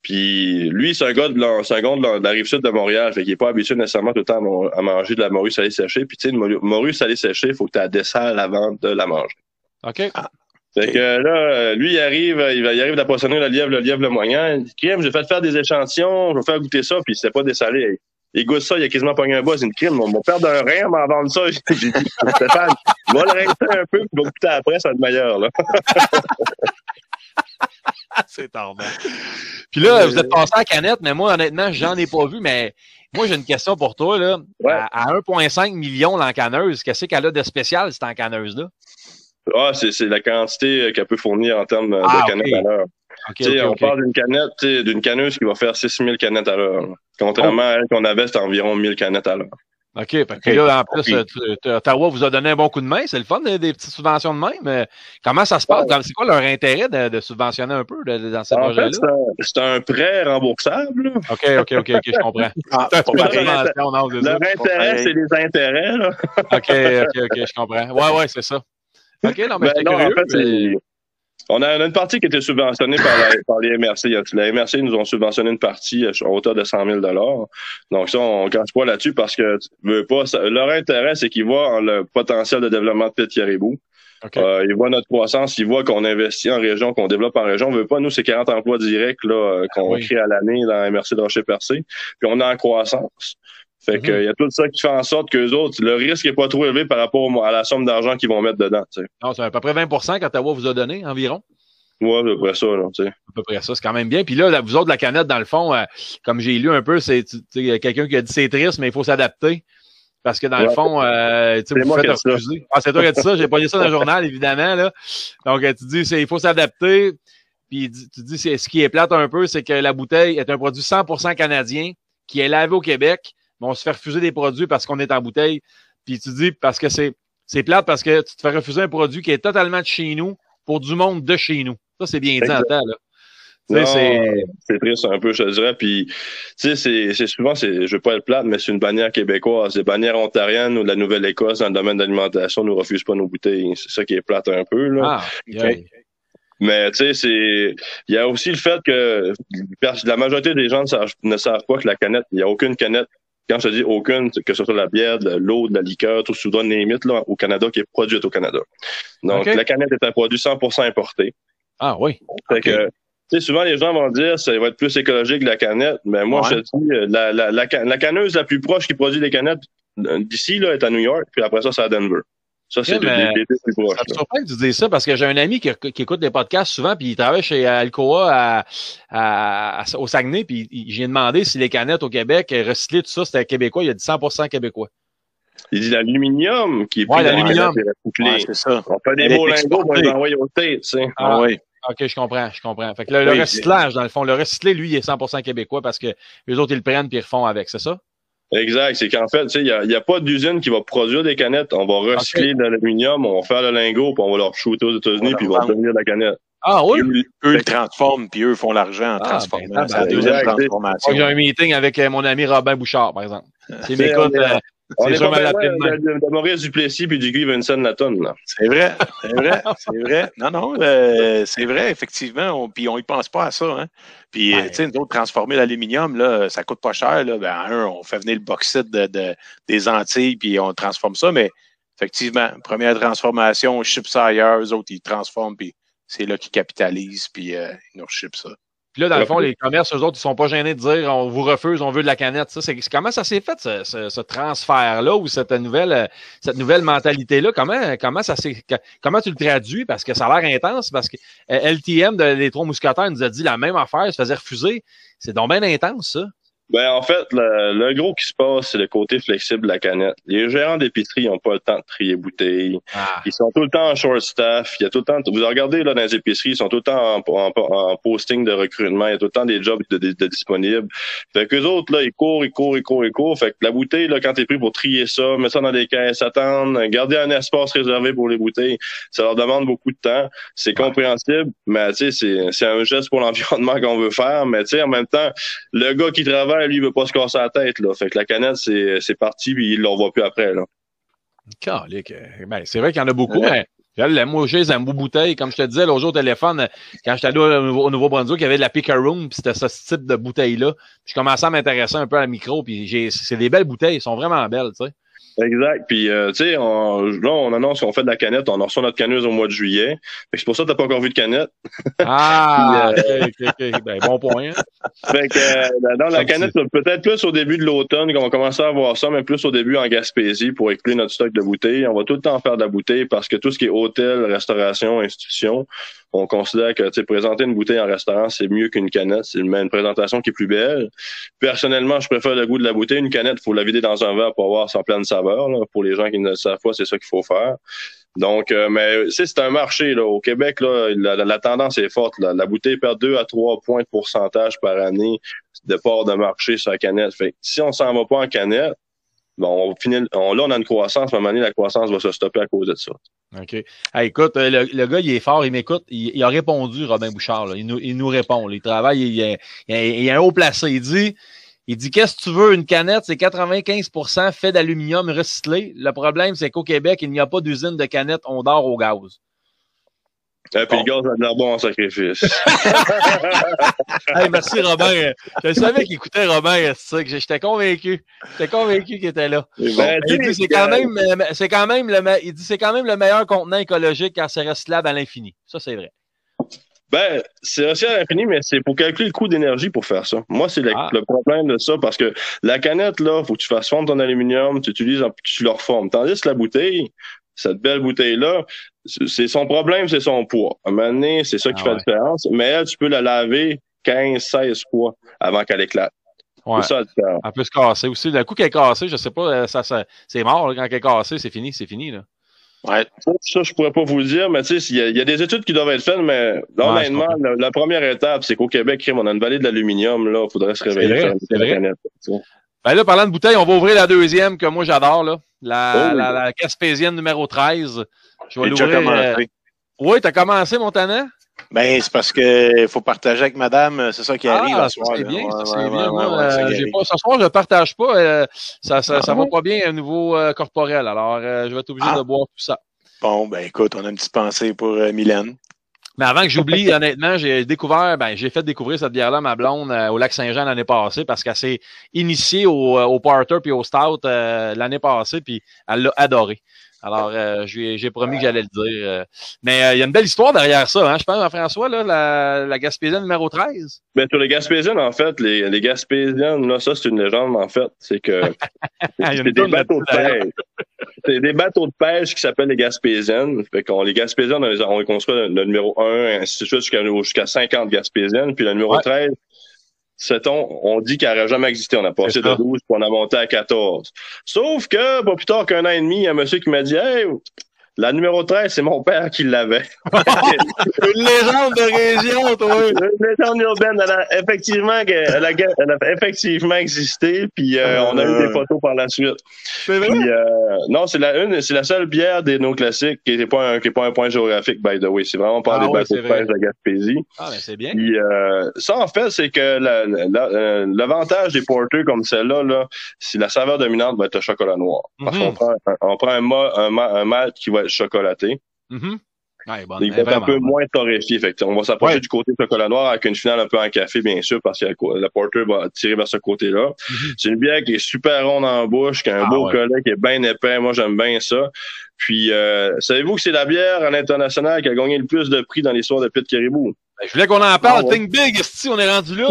Puis lui, c'est un gars de la, un gars de la, de la rive sud de Montréal, fait qu'il est pas habitué nécessairement tout le temps à, mon- à manger de la morue salée séchée. Puis tu sais, une morue, salée séchée, faut que tu la dessales avant de la manger. OK? Fait que là, lui, il arrive, il, va, il arrive le lièvre, le lièvre, le moyen. Il dit, crime, j'ai fait faire des échantillons, je vais faire goûter ça, puis c'était pas dessalé. Il goûte ça, il a quasiment pogné un buzz. Il me crime, mon père d'un rein m'a vendu ça. J'ai dit, Stéphane, va le rincer un peu, puis va goûter après, ça va être meilleur, là. c'est tardant. Puis là, vous êtes passé à la canette, mais moi, honnêtement, j'en ai pas vu, mais moi, j'ai une question pour toi, là. Ouais. À, à 1,5 million l'encanneuse, qu'est-ce qu'elle a de spécial, cette encanneuse-là? Ah, c'est, c'est la quantité qu'elle peut fournir en termes de Ah, canettes à l'heure. OK, Tu sais, OK, on parle d'une canette, tu sais, d'une canneuse qui va faire 6000 canettes à l'heure. Contrairement à elle qu'on avait, c'était environ 1000 canettes à l'heure. OK. Fait que là, en plus, euh, Ottawa vous a donné un bon coup de main. C'est le fun, des, des petites subventions de même. Mais comment ça se passe? Dans- C'est quoi leur intérêt de, de subventionner un peu de- de- dans ces projets-là? c'est un- prêt remboursable. OK, OK, OK, OK, je comprends. Ah. Leur intérêt, c'est les intérêts. Là. OK, OK, OK, je comprends. Ouais, ouais, c'est ça. OK, non, mais Ben j'étais non, curieux. en fait, mais- on a, une partie qui était subventionnée par, la- par les MRC. La MRC nous ont subventionné une partie à hauteur de 100 000 Donc ça, on ne pas là-dessus parce que tu veux pas. ça- leur intérêt, c'est qu'ils voient en le potentiel de développement de Pit-Caribou. OK. Euh, ils voient notre croissance, ils voient qu'on investit en région, qu'on développe en région. On veut pas, nous, c'est 40 emplois directs là, euh, qu'on Oui. crée à l'année dans la MRC de Rocher-Percé. Puis on est en croissance. Fait que, Mhm. il y a tout ça qui fait en sorte qu'eux autres, le risque est pas trop élevé par rapport à la somme d'argent qu'ils vont mettre dedans. tu sais. Non, c'est à peu près 20% qu'Ottawa vous a donné environ. Ouais, c'est à peu près ça. Là. À peu près ça, c'est quand même bien. Puis là, là, vous autres, la canette, dans le fond, euh, comme j'ai lu un peu, c'est tu- tu sais, il y a quelqu'un qui a dit c'est triste, mais il faut s'adapter. Parce que dans le fond, euh, tu sais, C'est vous moi faites refuser. Ah, c'est toi qui as dit ça, j'ai pas dit ça dans le journal, évidemment. Là. Donc, euh, tu dis, c'est, il faut s'adapter. Puis tu dis, c'est, ce qui est plate un peu, c'est que la bouteille est un produit 100% canadien qui est lavé au Québec, mais on se fait refuser des produits parce qu'on est en bouteille. Puis tu dis, parce que c'est, c'est plate parce que tu te fais refuser un produit qui est totalement de chez nous pour du monde de chez nous. Ça, c'est bien dit en temps, là. Non, c'est, c'est triste un peu, je te dirais. Puis, tu sais, c'est, c'est souvent, c'est, je veux pas être plate, mais c'est une bannière québécoise. Les bannières ontariennes ou de la Nouvelle-Écosse dans le domaine de l'alimentation nous refusent pas nos bouteilles. C'est ça qui est plate un peu, là. ah, yeah. Mais, tu sais, c'est, il y a aussi le fait que la majorité des gens ne savent, ne savent pas que la canette, il y a aucune canette. Quand je te dis aucune, que ce soit la bière, de l'eau, de la liqueur, tout ce les mythes, là, au Canada, qui est produite au Canada. Donc, la canette est un produit 100% importé. Ah oui. Fait que, tu sais, souvent, les gens vont dire, ça va être plus écologique que la canette. Mais moi, Ouais. je te dis, la, la, la, la canneuse la plus proche qui produit des canettes euh, d'ici, là, est à New York. Puis après ça, c'est à Denver. Ça, c'est deux plus proches. Ça me surprend que tu dises ça parce que j'ai un ami qui, qui écoute des podcasts souvent, puis il travaille chez Alcoa à, à- à- au Saguenay, puis il- j'ai demandé si les canettes au Québec, euh, recyclées, tout ça, c'était québécois. Il a dit 100% québécois. Il dit l'aluminium qui est Ouais, l'aluminium. Ouais, c'est ça. On fait des beaux lingots pour les envoyer au States, tu sais. Ah. Ah oui. OK, je comprends, je comprends. Fait que le, le recyclage, dans le fond, le recyclé, lui, il est 100% québécois parce que les autres, ils le prennent puis ils refont avec, c'est ça? Exact. C'est qu'en fait, tu sais, il n'y a, y a pas d'usine qui va produire des canettes. On va recycler de l'aluminium, on va faire le lingot, puis on va leur shooter aux États-Unis, On puis ils va vont devenir de la canette. Ah oui? Eux, eux le transforment, puis eux font l'argent en Ah, transformant. ben, c'est la deuxième exact. transformation. J'ai un meeting avec euh, mon ami Robin Bouchard, par exemple. C'est- euh, On c'est sûr l'appeler loin demain. de, de, de Maurice Duplessis puis du Guy Vincent Latonne, là. C'est vrai, c'est vrai, c'est vrai. Non, non, euh, c'est vrai, effectivement. On, puis on y pense pas à ça. Hein. Puis, Ouais. tu sais, nous autres, transformer l'aluminium, là, ça coûte pas cher. Là. Ben, un, on fait venir le bauxite de, de- des Antilles, puis on transforme ça. Mais effectivement, première transformation, on ship ça ailleurs. Eux autres, ils transforment, puis c'est là qu'ils capitalisent, puis euh, ils nous ship ça. Puis là, dans le fond, les commerces, eux autres, ils sont pas gênés de dire on vous refuse, on veut de la canette. Ça, c'est comment ça s'est fait, ce, ce- ce transfert-là, ou cette nouvelle, euh, cette nouvelle mentalité-là? Comment, comment ça Comment tu le traduis? Parce que ça a l'air intense, parce que euh, LTM de Les Trois Mousquetaires nous a dit la même affaire, se faisait refuser. C'est donc bien intense, ça. Ben, en fait, le, le gros qui se passe, c'est le côté flexible de la canette. Les gérants d'épicerie n'ont pas le temps de trier bouteilles. Ah. Ils sont tout le temps en short staff. Il y a tout le temps, vous regardez là dans les épiceries, ils sont tout le temps en, en- en posting de recrutement. Il y a tout le temps des jobs de, de- de disponibles. Fait que autres là, ils courent, ils courent, ils courent, ils courent. Fait que la bouteille là, quand t'es pris pour trier ça, mettre ça dans des caisses, attendre, garder un espace réservé pour les bouteilles, ça leur demande beaucoup de temps. C'est compréhensible, mais tu sais, c'est c'est un geste pour l'environnement qu'on veut faire. Mais tu sais, en même temps, le gars qui travaille, lui, il veut pas se casser la tête là. Fait que la canette, c'est parti, puis il ne revoit plus après là. Ben, c'est vrai qu'il y en a beaucoup, Ouais. mais je moi, j'ai un beau bouteille. Comme je te disais l'autre jour au téléphone, quand j'étais allé au, Nouveau- au Nouveau-Brunswick, il y avait de la Picaroon, puis c'était ce type de bouteille-là. Je commençais à m'intéresser un peu à la micro, puis c'est des belles bouteilles, elles sont vraiment belles, tu sais. Exact. Puis, euh, tu sais, on, là, on annonce qu'on fait de la canette. On reçu notre canneuse au mois de juillet. C'est pour ça que t'as pas encore vu de canette. Ah, ok. Ben, bon point. hein. Fait que, euh, dans la canette, peut-être plus au début de l'automne qu'on va commencer à voir ça, mais plus au début en Gaspésie pour écouler notre stock de bouteilles. On va tout le temps faire de la bouteille parce que tout ce qui est hôtel, restauration, institution, on considère que, présenter une bouteille en restaurant, c'est mieux qu'une canette. C'est une, présentation qui est plus belle. Personnellement, je préfère le goût de la bouteille. Une canette, faut la vider dans un verre pour avoir sa pleine saveur. Pour les gens qui ne savent pas, c'est ça qu'il faut faire. Donc, euh, mais c'est un marché là. Au Québec, là, la, tendance est forte. La bouteille perd 2 à 3 points de pourcentage par année de part de marché sur la canette. Fait que si on s'en va pas en canette, bon, on finit, on, là, on a une croissance, à un moment donné, la croissance va se stopper à cause de ça. OK. Écoute, euh, le, gars, il est fort, il m'écoute. Il, a répondu, Robin Bouchard. Il, nous, il nous répond. Il travaille, il, il, il, est un haut placé. Il dit il dit Qu'est-ce que tu veux, une canette, c'est 95% fait d'aluminium recyclé. Le problème, c'est qu'au Québec, il n'y a pas d'usine de canettes, on dort au gaz. Et puis bon. le gaz a de l'air bon en sacrifice. hey, merci Robin. Je savais qu'il écoutait Robin, c'est que j'étais convaincu. J'étais convaincu qu'il était là. Ben, il dit c'est quand même c'est quand même le il dit c'est quand même le meilleur contenant écologique car c'est recyclable à l'infini. Ça c'est vrai. Ben, c'est aussi à l'infini, mais c'est pour calculer le coût d'énergie pour faire ça. Moi, c'est le, ah. le, problème de ça, parce que la canette, là, faut que tu fasses fondre ton aluminium, tu utilises, tu le reformes. Tandis que la bouteille, cette belle bouteille-là, c'est son problème, c'est son poids. À un moment donné, c'est ça qui ah fait ouais. la différence. Mais elle, tu peux la laver 15, 16 fois avant qu'elle éclate. Ouais. C'est ça, le Elle peut se casser aussi. Le coup qu'elle est cassée, je sais pas, ça, ça c'est mort. Là, quand elle est cassée, c'est fini, c'est fini, là. Ouais. Ça, je pourrais pas vous le dire, mais tu sais, il y, y, a des études qui doivent être faites, mais honnêtement, la, la, première étape, c'est qu'au Québec, on a une vallée de l'aluminium, là, il faudrait se réveiller. Vrai, c'est vrai. Planète, ben là, parlant de bouteille, on va ouvrir la deuxième que moi j'adore, là. La, oh, la, la, Gaspésienne numéro 13. Je vais l'ouvrir. Euh... Oui, t'as commencé, Montanan? Ben, c'est parce que faut partager avec madame, c'est ça qui arrive ah, ce soir. C'est bien, c'est bien. Moi, euh, pas, ce soir, je ne partage pas. Euh, ça ça, ah, ça va pas bien au niveau euh, corporel. Alors, je vais être obligé ah. de boire tout ça. Bon, ben écoute, on a une petite pensée pour Mylène. Mais avant que j'oublie, honnêtement, j'ai découvert, ben, j'ai fait découvrir cette bière-là, ma blonde, euh, au lac Saint-Jean l'année passée, parce qu'elle s'est initiée au, au Porter puis au Stout euh, l'année passée, puis elle l'a adoré. Alors, euh, j'ai promis que j'allais le dire. Euh. mais euh, il y a une belle histoire derrière ça, hein, je pense, François, là, la, la Gaspésienne numéro 13. Ben, sur les Gaspésiennes, en fait, les, les Gaspésiennes, là, ça, c'est une légende, en fait. C'est que c'est des bateaux de pêche. C'est des bateaux de pêche qui s'appellent les Gaspésiennes. Fait qu'on, les Gaspésiennes, on les, on les construit le, le numéro 1, ainsi de suite, jusqu'à jusqu 50 Gaspésiennes. Puis le numéro ouais. 13, sait-on, on dit qu'elle n'aurait jamais existé. On a passé de 12 puis on a monté à 14. Sauf que, pas plus tard qu'un an et demi, il y a un monsieur qui m'a dit Hey, la numéro 13, c'est mon père qui l'avait. Une légende de région, toi. Une légende urbaine. Elle a effectivement, elle a, elle a effectivement existé, puis euh, on a eu des photos par la suite. C'est vrai? Puis, euh, non, c'est la une, c'est la seule bière des nos classiques qui n'est pas un, qui est pas un point géographique, by the way. C'est vraiment pas ah, des ouais, bateaux de pêche de Gaspésie. Ah, ben c'est bien. Puis, euh, ça, en fait, c'est que euh, l'avantage des porters comme celle-là, là, si la saveur dominante va être le chocolat noir. Parce -hmm. qu'on prend, on prend un, un, un malt qui va être chocolaté. Mm -hmm. Ouais, bon, il va être un peu moins torréfié. Fait on va s'approcher ouais. du côté chocolat noir avec une finale un peu en café, bien sûr, parce que le porter va tirer vers ce côté-là. Mm -hmm. C'est une bière qui est super ronde en bouche, qui a un ah, beau ouais. collet, qui est bien épais. Moi, j'aime bien ça. Puis, euh, savez-vous que c'est la bière à l'international qui a gagné le plus de prix dans l'histoire de Pit Caribou? Ben, je voulais qu'on en parle. Ah, Think big, si on est rendu là.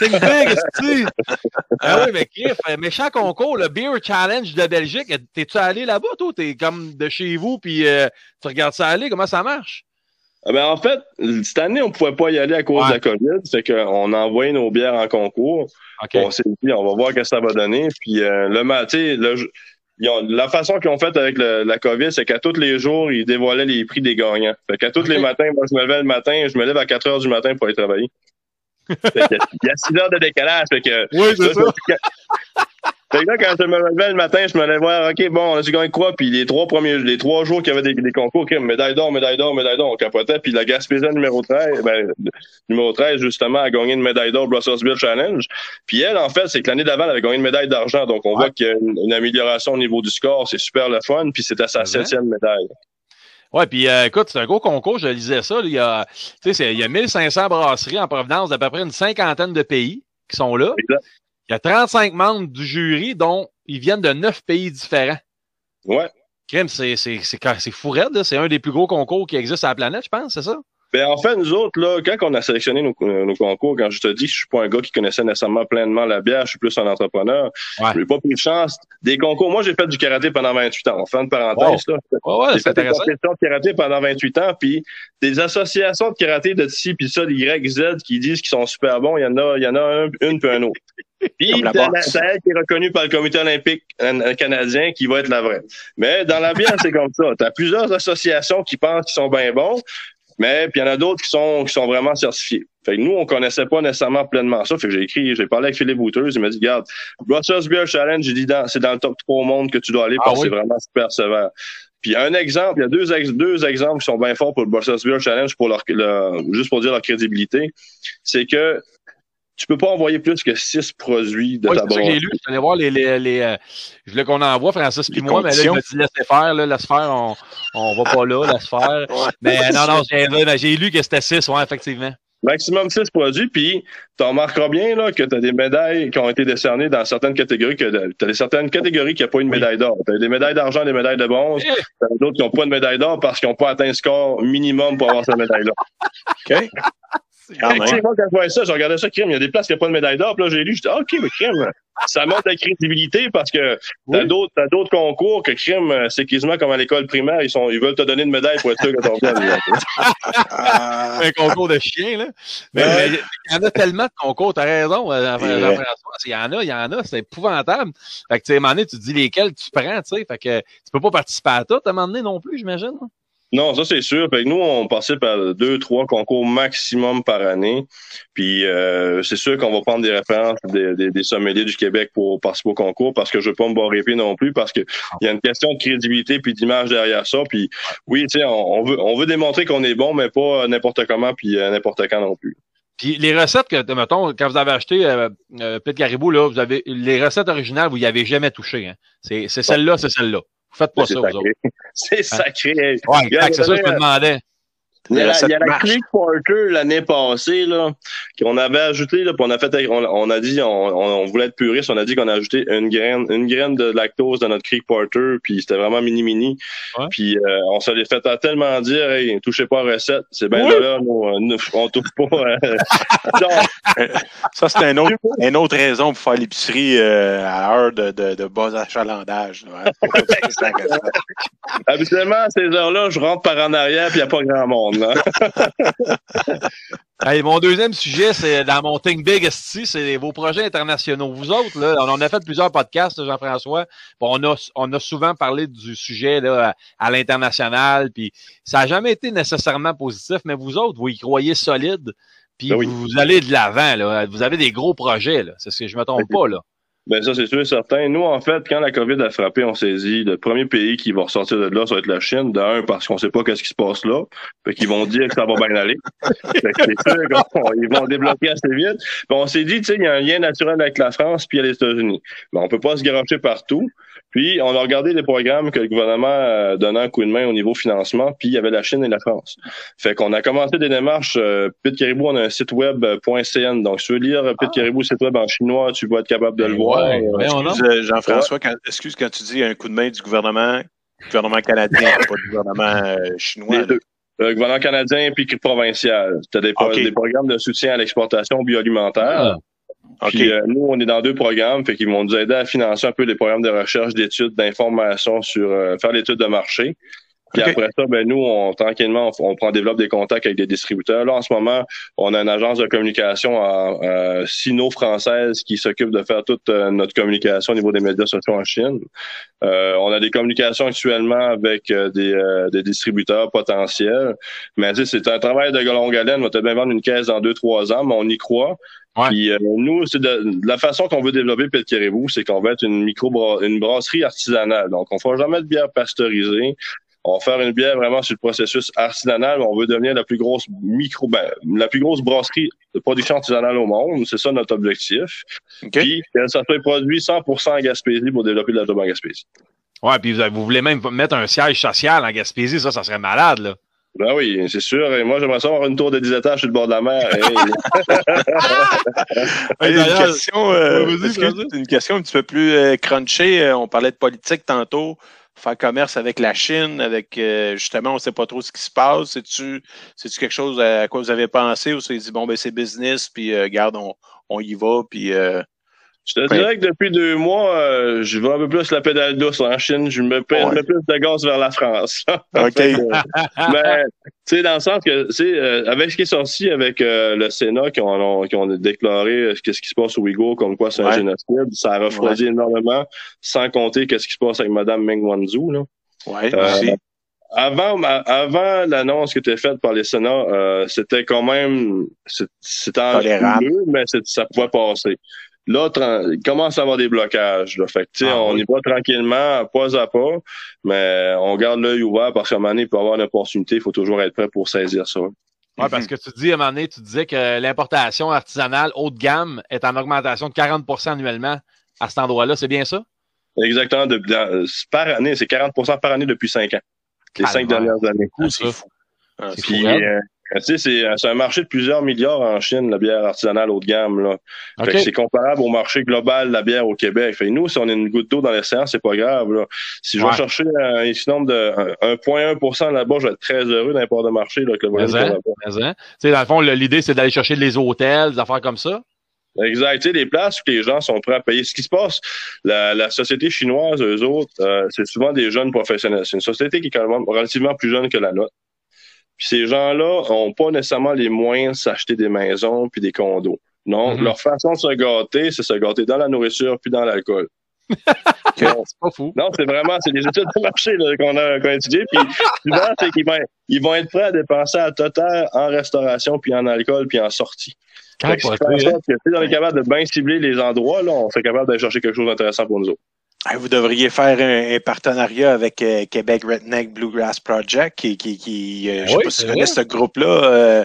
Think big, tu Ah oui, mais Cliff, méchant concours, le Beer Challenge de Belgique, t'es-tu allé là-bas, toi? T'es comme de chez vous, puis euh, tu regardes ça aller, comment ça marche? Ah ben, en fait, cette année, on pouvait pas y aller à cause ouais. de la COVID. Fait qu'on a envoyé nos bières en concours. Okay. On s'est dit, on va voir ce que ça va donner. Puis euh, le matin, la façon qu'ils ont fait avec le, la COVID, c'est qu'à tous les jours, ils dévoilaient les prix des gagnants. Fait qu'à tous okay. les matins, moi, je me levais le matin, je me lève à 4 heures du matin pour aller travailler. Il y a 6 heures de décalage. Fait que, oui, c'est ça. Fait que là, quand je me levais le matin, je me levais voir, OK, bon, on a gagné quoi? Puis les trois premiers, les trois jours qu'il y avait des, des concours, OK, médaille d'or, médaille d'or, médaille d'or, on capotait. Puis la Gaspésienne numéro 13, ben, numéro 13, justement, a gagné une médaille d'or Brussels Challenge. Puis elle, en fait, c'est que l'année d'avant, elle avait gagné une médaille d'argent. Donc, on ouais. voit qu'il y a une, une, amélioration au niveau du score. C'est super le fun. Puis c'était sa septième médaille. Ouais, puis euh, écoute, c'est un gros concours, je lisais ça. Là, il, y a, il y a 1500 brasseries en provenance d'à peu près une cinquantaine de pays qui sont là. Exact. Il y a 35 membres du jury, dont ils viennent de neuf pays différents. Ouais. Crème, c'est fou raide, c'est un des plus gros concours qui existe à la planète, je pense, c'est ça? Ben, en fait, nous autres, là, quand on a sélectionné nos, nos, concours, quand je te dis que je suis pas un gars qui connaissait nécessairement pleinement la bière, je suis plus un entrepreneur. Ouais. J'ai pas pris de chance. Des concours. Moi, j'ai fait du karaté pendant 28 ans. On fait une parenthèse, wow. là. Oh, ouais, j'ai fait intéressant. de karaté pendant 28 ans, puis des associations de karaté de ci, puis ça, Y, Z, qui disent qu'ils sont super bons. Il y en a, il y en a un, une puis un autre. Puis c'est elle qui est reconnue par le comité olympique canadien qui va être la vraie. Mais dans la bière, c'est comme ça. Tu as plusieurs associations qui pensent qu'ils sont bien bons, Mais puis il y en a d'autres qui sont qui sont vraiment certifiés. Fait que nous, on connaissait pas nécessairement pleinement ça. Fait que j'ai écrit, j'ai parlé avec Philippe Wouters, il m'a dit, regarde, Brussels Beer Challenge, j'ai dit, c'est dans le top 3 au monde que tu dois aller Ah parce que oui? c'est vraiment super sévère. Puis un exemple, il y a deux, ex- deux exemples qui sont bien forts pour le Brussels Beer Challenge, pour leur, leur- juste pour dire leur crédibilité. C'est que tu peux pas envoyer plus que six produits de Oui, ta c'est ça que j'ai brasserie. lu. Je suis allé voir les, les, les euh, je voulais qu'on envoie Francis puis moi, mais là, il m'a dit laissez faire, là, laisse faire, on, on va pas là, laisse faire. Mais non, non, j'ai, mais j'ai lu que c'était 6, ouais, effectivement. Maximum six produits, puis tu remarqueras bien là, que tu as des médailles qui ont été décernées dans certaines catégories, que tu as certaines catégories qui n'ont pas une médaille d'or. Tu as des médailles d'argent, des médailles de bronze, Eh. t'as d'autres qui n'ont pas de médaille d'or parce qu'ils n'ont pas atteint le score minimum pour avoir cette médaille-là. OK. Quand Tu sais, même. moi, quand je voyais ça, je regardais ça, crime. Il y a des places qui n'ont pas de médaille d'or. Puis là, j'ai lu, je dis, ah, OK, mais crime, ça montre la crédibilité parce que t'as Oui. d'autres, t'as d'autres concours que crime, euh, c'est quasiment comme à l'école primaire, ils sont, ils veulent te donner une médaille pour être sûr que. Ah, Un concours de chiens, là. Mais Ouais. mais il y en a tellement de concours, t'as raison, euh. Jean-François. Il y en a, il y en a, c'est épouvantable. Fait que, tu sais, à un moment donné, tu te dis lesquels tu prends, tu sais. Fait que tu peux pas participer à tout, à un moment donné non plus, j'imagine. Non, ça c'est sûr. Fait nous, on participe à deux, trois concours maximum par année. Puis euh, c'est sûr qu'on va prendre des références des, des, des sommeliers du Québec pour participer au concours parce que je veux pas me barrer non plus parce que il y a une question de crédibilité puis d'image derrière ça. Puis oui, tu sais, on, on veut on veut démontrer qu'on est bon, mais pas n'importe comment puis euh, n'importe quand non plus. Puis les recettes que, mettons, quand vous avez acheté euh, euh, Pit Caribou, là, vous avez les recettes originales, vous y avez jamais touché. Hein. C'est celle-là, c'est celle-là. Faites pas C'est ça, vous autres. C'est sacré. Ouais, c'est ça que je me demandais. Il y a la, il y a la. Creek Porter l'année passée, là, qu'on avait ajouté, là, puis on a fait, on, on a dit, on, on, voulait être puriste, on a dit qu'on a ajouté une graine, une graine de lactose dans notre Creek Porter, puis c'était vraiment mini mini. Ouais. Puis euh, on se l'est fait à tellement dire, hey, touchez pas à la recette, c'est bien Oui. là, nous, euh, nous, on touche pas. euh. Donc, Ça, c'est un autre, une autre raison pour faire l'épicerie euh, à l'heure de, de, de bas achalandage. hein. Habituellement, à ces heures-là, je rentre par en arrière, puis il n'y a pas grand monde. Hey, mon deuxième sujet, c'est dans mon Think Big ST, c'est vos projets internationaux. Vous autres, là, on en a fait plusieurs podcasts, Jean-François. On a, on a souvent parlé du sujet là, à, à l'international, puis ça n'a jamais été nécessairement positif, mais vous autres, vous y croyez solide, puis Ben oui. vous allez de l'avant. Là. Vous avez des gros projets, là. C'est ce que je me trompe pas, là. Ben ça, c'est sûr et certain. Nous, en fait, quand la COVID a frappé, on s'est dit, le premier pays qui va ressortir de là, ça va être la Chine. D'un, parce qu'on sait pas qu'est-ce qui se passe là. Fait qu'ils vont dire que ça va bien aller. Fait c'est sûr qu'ils vont débloquer assez vite. Puis on s'est dit, tu sais, il y a un lien naturel avec la France puis les États-Unis. Mais on peut pas se garocher partout. Puis, on a regardé les programmes que le gouvernement euh, donnait un coup de main au niveau financement, puis il y avait la Chine et la France. Fait qu'on a commencé des démarches. Euh, Pit Caribou, on a un site web euh, .cn. Donc, si tu veux lire Pit Caribou, site web en chinois, tu vas être capable de le Ben voir. ouais, Euh. Excuse, Jean-François, quand, excuse quand tu dis un coup de main du gouvernement, gouvernement canadien, pas du gouvernement euh, chinois. Le gouvernement canadien puis provincial. Tu as des, des programmes de soutien à l'exportation bioalimentaire. Ah. Puis euh, nous, on est dans deux programmes, fait qu'ils vont nous aider à financer un peu les programmes de recherche, d'études, d'information sur euh, faire l'étude de marché. Puis après ça, ben nous, on tranquillement, on, on prend développe des contacts avec des distributeurs. Là, en ce moment, on a une agence de communication en euh, sino-française qui s'occupe de faire toute euh, notre communication au niveau des médias sociaux en Chine. Euh, on a des communications actuellement avec euh, des, euh, des distributeurs potentiels. Mais tu sais, c'est un travail de longue haleine. On va peut-être bien vendre une caisse dans deux, trois ans, mais on y croit. Ouais. Puis euh, nous, c'est de, de la façon qu'on veut développer Pet Caribou, c'est qu'on va être une micro une brasserie artisanale. Donc, on ne fera jamais de bière pasteurisée. On va faire une bière vraiment sur le processus artisanal, mais on veut devenir la plus grosse micro, ben, la plus grosse brasserie de production artisanale au monde. C'est ça notre objectif. OK. Puis, que ça soit produit 100% en Gaspésie pour développer de la en Gaspésie. Ouais, puis vous, vous voulez même mettre un siège social en Gaspésie, ça, ça serait malade, là. Ben oui, c'est sûr. Et moi, j'aimerais ça avoir une tour de 10 étages sur le bord de la mer. Hey. Hey, une, question, euh, Ouais, une question un petit peu plus euh, crunchée? Euh, On parlait de politique tantôt. Faire commerce avec la Chine, avec euh, justement, on ne sait pas trop ce qui se passe. C'est-tu c'est-tu quelque chose à quoi vous avez pensé? Ou c'est dit bon ben c'est business, puis euh, regarde, on, on y va, puis euh, Je te dirais que depuis deux mois, euh, je vais un peu plus la pédale douce en Chine. Je me paie Ouais. plus de gaz vers la France. OK. Fait Mais, tu sais, dans le sens que, tu sais, euh, avec ce qui est sorti avec euh, le Sénat, qui ont, qui ont déclaré euh, qu'est-ce qui se passe au Ouïghour, comme quoi c'est un génocide, ça a refroidi énormément, sans compter qu'est-ce qui se passe avec Mme Meng Wanzhou, là. ouais, Euh, aussi. avant, avant l'annonce qui était faite par les Sénats, euh, c'était quand même, c'était en mais ça pouvait passer. Là, il commence à avoir des blocages. Là. Fait que, ah on y va tranquillement, pas à pas, mais on garde l'œil ouvert parce qu'à un moment donné, il peut avoir une opportunité, il faut toujours être prêt pour saisir ça. Oui, parce que tu dis à un moment donné, tu disais que l'importation artisanale haut de gamme est en augmentation de 40% annuellement à cet endroit-là. C'est bien ça? Exactement. De, par année, c'est 40% par année depuis cinq ans. Les cinq dernières années. c'est fou. Ah, Puis, euh, c'est un marché de plusieurs milliards en Chine, la bière artisanale haut de gamme. Là. C'est comparable au marché global de la bière au Québec. Fait nous, si on a une goutte d'eau dans l'océan, c'est pas grave. Là. Si je vais chercher un, ici nombre de 1,1% là-bas, je vais être très heureux d'un port de marché. Là, que le hein, hein. Dans le fond, l'idée, c'est d'aller chercher des hôtels, des affaires comme ça? Exact. Tu sais, les places où les gens sont prêts à payer. Ce qui se passe, la, la société chinoise, eux autres, euh, c'est souvent des jeunes professionnels. C'est une société qui est quand même relativement plus jeune que la nôtre. Puis ces gens-là ont pas nécessairement les moyens de s'acheter des maisons puis des condos. Non, mm-hmm. leur façon de se gâter, c'est se gâter dans la nourriture puis dans l'alcool. c'est pas fou. Non, c'est vraiment, c'est des études de marché qu'on a, qu a étudiées. Puis souvent, c'est qu'ils vont, ils vont être prêts à dépenser à total en restauration, puis en alcool, puis en sortie. Quand si on est capable de bien cibler les endroits, là, on serait capable d'aller chercher quelque chose d'intéressant pour nous autres. Vous devriez faire un, partenariat avec euh, Québec Redneck Bluegrass Project, qui, qui, qui euh, je sais pas si tu connais ce groupe-là,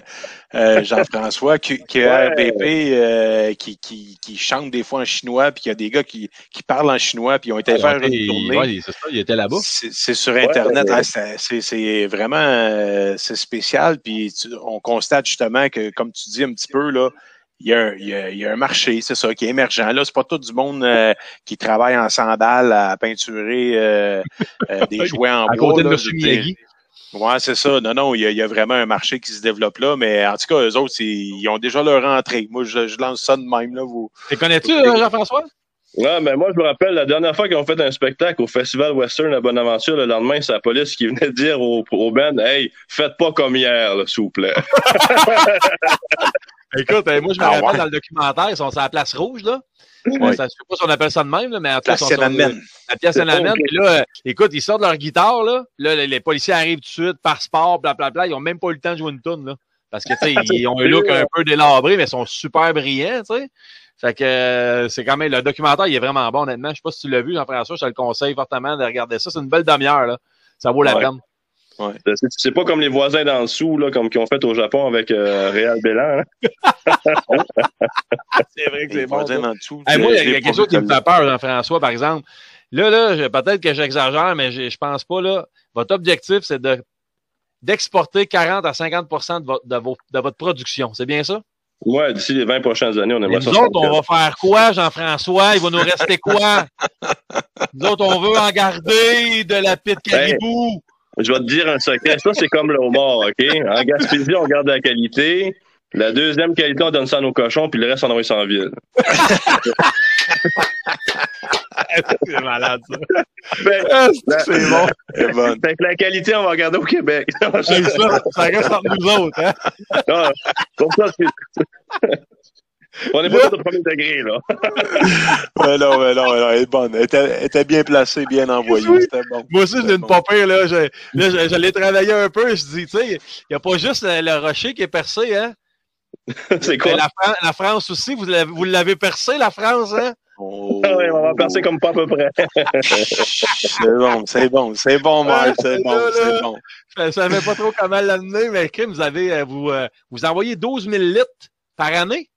euh, Jean-François, qui, qui RBP, qui, qui, qui chante des fois en chinois, puis il y a des gars qui, qui parlent en chinois, puis ils ont été faire une tournée. Oui, c'est ça, ils étaient là-bas. C'est sur Internet, hein, c'est vraiment c'est spécial, puis on constate justement que, comme tu dis un petit peu, là, il y, a, il, y a, il y a, un marché, c'est ça, qui est émergent. Là, c'est pas tout du monde euh, qui travaille en sandales à peinturer euh, euh, des jouets en à bois. Côté de M. Ouais, c'est ça. Non, non, il y, a, il y, a, vraiment un marché qui se développe là, mais en tout cas, eux autres, ils ont déjà leur entrée. Moi, je, je lance ça de même. Là, vous. Tu connais-tu, Jean-François? Ouais, mais moi, je me rappelle, la dernière fois qu'ils ont fait un spectacle au Festival Western à Bonaventure, le lendemain, c'est la police qui venait dire au, au band Hey, faites pas comme hier, s'il vous plaît. Écoute, moi, je me ah, rappelle dans le documentaire, ils sont sur la place rouge, là. Ouais. Ça, je sais pas si on appelle ça de même, là, mais en tout cas, la pièce La Puis là, euh, écoute, ils sortent leur guitare, là. Là, les, policiers arrivent tout de suite par sport, blablabla. Ils ont même pas eu le temps de jouer une tune, là. Parce que, tu sais, ils ont un look un peu délabré, mais ils sont super brillants, tu sais. Fait que euh, c'est quand même le documentaire, il est vraiment bon, honnêtement. Je sais pas si tu l'as vu, Jean-François, je te le conseille fortement de regarder ça. C'est une belle demi-heure, là. Ça vaut la peine. Ouais. C'est pas comme les voisins d'en dessous, là, comme qu'ils ont fait au Japon avec euh, Réal Bélan. Hein. c'est vrai que c'est bon. Voisins dessous. moi, il y a, quelque chose qui me fait peur, Jean-François, par exemple. Là, là, peut-être que j'exagère, mais je, je pense pas, là. Votre objectif, c'est de d'exporter 40 à 50 de, votre, de, de votre production. C'est bien ça? Ouais, d'ici les 20 prochaines années, on aimerait ça. Nous autres, on va faire quoi, Jean-François? Il va nous rester quoi? nous autres, on veut en garder de la pite caribou. Je vais te dire un secret. Ça, c'est comme le homard, OK? En Gaspésie, on garde la qualité. La deuxième qualité, on donne ça à nos cochons, puis le reste, on envoie ça en ville. c'est malade, ça. Ben, c'est bon. C'est bon. Fait que la qualité, on va regarder au Québec. c'est ça. Ça reste entre nous autres, hein? Non, pour ça, c'est... On n'est pas au premier degré, là. mais non, mais non, mais non, elle est bonne. Elle était, était bien placée, bien envoyée. C'était bon. Moi aussi, j'ai une bon. popée, là. Je, là, je, l'ai travaillé un peu. Je dis, tu sais, il n'y a pas juste le, rocher qui est percé, hein. C'est quoi? La, la, France aussi, vous l'avez percé, la France, hein? Oh. Ah oui, on va percer comme pas à peu près. c'est bon, c'est bon, c'est bon, Marc, c'est bon, c'est bon. Je ne savais pas trop comment l'amener, mais vous avez, euh, vous, euh, vous envoyez 12 000 litres par année?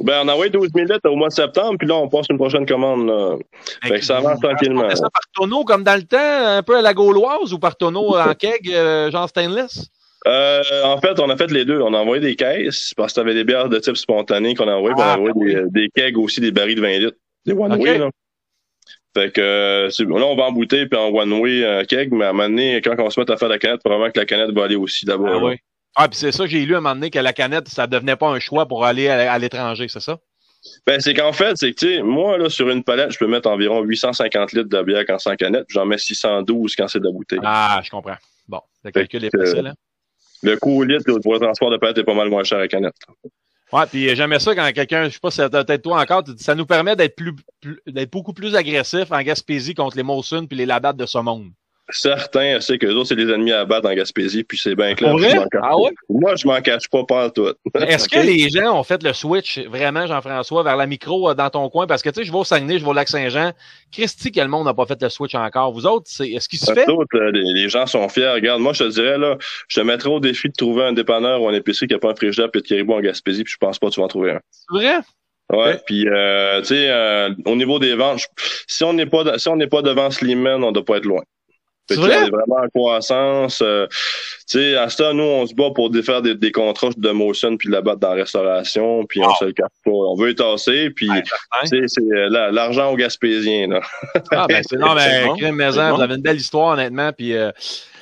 Ben, on a envoyé 12 000 litres au mois de septembre, puis là, on passe une prochaine commande. Là. Fait que ça avance tranquillement. ça par tonneau comme dans le temps, un peu à la gauloise, ou par tonneau en keg, euh, genre stainless? Euh, en fait, on a fait les deux. On a envoyé des caisses parce que t'avais des bières de type spontané qu'on a envoyé. Ah, on a envoyé des, des, kegs aussi, des barils de 20 litres. Des one-way, là. Fait que euh, là, on va en bouteille puis en one-way euh, keg, mais à un moment donné, quand on se met à faire la canette, probablement que la canette va aller aussi d'abord. Ah, oui. Ah, puis c'est ça que j'ai lu à un moment donné, que la canette, ça devenait pas un choix pour aller à, l'étranger, c'est ça? Ben, c'est qu'en fait, c'est que, tu sais, moi, là, sur une palette, je peux mettre environ 850 litres de bière quand c'est en canette, puis j'en mets 612 quand c'est de la bouteille. Ah, je comprends. Bon, le calcul est facile, hein? Le coût au litre pour le transport de palette est pas mal moins cher à canette. Ouais, puis j'aimais ça quand quelqu'un, je sais pas si c'est peut-être toi encore, ça nous permet d'être plus, d'être beaucoup plus agressif en Gaspésie contre les Molson puis les Labatt de ce monde. Certains, c'est que les autres, c'est les ennemis à battre en Gaspésie, puis c'est bien clair. Pour je vrai? m'en cache Ah ouais? Moi, je m'en cache pas, pas tout. Est-ce que les gens ont fait le switch vraiment, Jean-François, vers la micro euh, dans ton coin? Parce que tu sais, je vais au Saguenay, je vais au Lac-Saint-Jean. Christy, quel monde n'a pas fait le switch encore? Vous autres, c'est est-ce qu'il se fait? Autres, euh, les, les gens sont fiers. Regarde, moi, je te dirais, là, je te mettrais au défi de trouver un dépanneur ou un épicerie qui n'a pas un frigidaire et de caribou en Gaspésie, puis je pense pas que tu vas en trouver un. C'est vrai? Ouais, puis euh, tu sais, euh, au niveau des ventes, si on n'est pas de- si on n'est pas devant Slimane, on doit pas être loin. Fait C'est que vrai? on est vraiment en croissance. euh, tu sais, à ça, nous, on se bat pour défaire des, des contrats de motion puis de la battre dans la restauration, puis on Wow. se le cache pas. On veut tasser, puis Ouais, c'est euh, la- l'argent au Gaspésien, là. Ah, ben, c'est, non, mais, bon. maison, bon. vous avez une belle histoire, honnêtement. Puis, euh,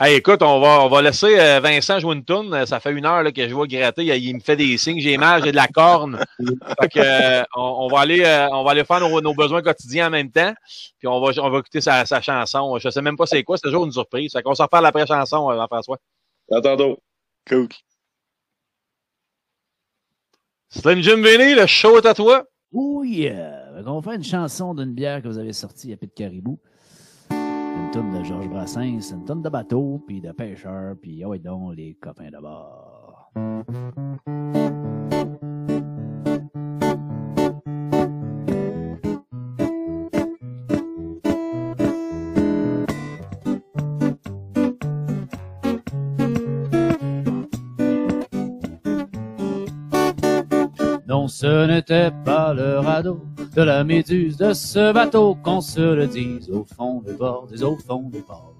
hey, écoute, on va, on va laisser euh, Vincent jouer une tourne. Ça fait une heure là, que je vois gratter. Il, il me fait des signes. J'ai mal, j'ai de la corne. fait que, euh, on, on va aller, euh, on va aller faire nos, nos besoins quotidiens en même temps. Puis, on va, on va écouter sa, sa chanson. Je sais même pas c'est quoi. C'est toujours une surprise. Fait qu'on s'en reparle après chanson, Jean-François. À tantôt. Cool. Slim Jim Vinny, le show est à toi. Oh yeah! Fait qu'on va faire une chanson d'une bière que vous avez sortie à Pit Caribou. Une tonne de Georges Brassens, une tonne de bateaux, puis de pêcheurs, puis oh, ouais donc les copains d'abord. Non, ce n'était pas le radeau de la méduse de ce bateau qu'on se le dise au fond des bords, des au fond des ports.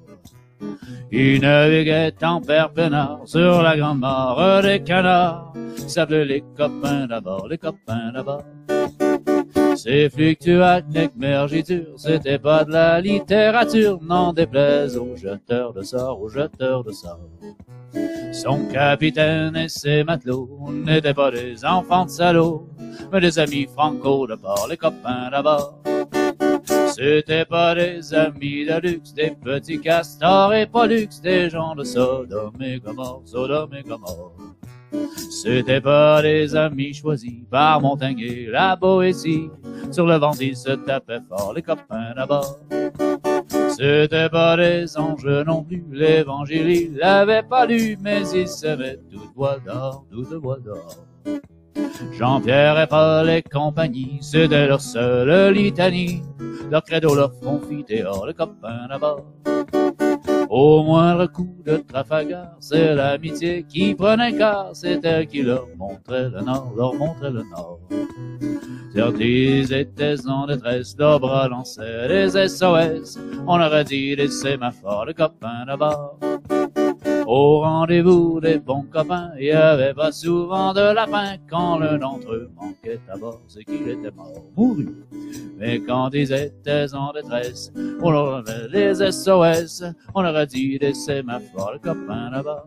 Il naviguait en perpénard sur la grande mare des canards. S'appelait les copains d'abord, les copains d'abord. Ces fluctuacs, mergiture, c'était pas de la littérature, n'en déplaise aux jeteurs de sorts, aux jeteurs de sorts. Son capitaine et ses matelots n'étaient pas des enfants de salauds, mais des amis franco de bord, les copains d'abord. C'était pas des amis de luxe, des petits castors et pollux, des gens de Sodome et Gomorre, Sodome et Gomorre. C'était pas des amis choisis par Montaigne, la Boétie. Sur le vent, ils se tapaient fort, les copains d'abord. C'était pas des anges non plus, l'évangile, ils l'avaient pas lu, mais ils s'aimaient toute voix d'or, toute voix d'or. Jean-Pierre et Paul et compagnie, c'était leur seule litanie. Leur credo, leur confiteor, les copains d'abord. Au moindre coup de Trafalgar, c'est l'amitié qui prenait quart, c'est elle qui leur montrait le nord, leur montrait le nord. Certes, étaient en détresse, leurs bras lançaient des SOS, on aurait dit des sémaphores, les copains d'abord. Au rendez-vous des bons copains, il y avait pas souvent de lapin quand l'un d'entre eux manquait à bord, c'est qu'il était mort, mouru. Mais quand ils étaient en détresse, on leur avait des SOS, on aurait dit des sémaphores, les copains d'abord.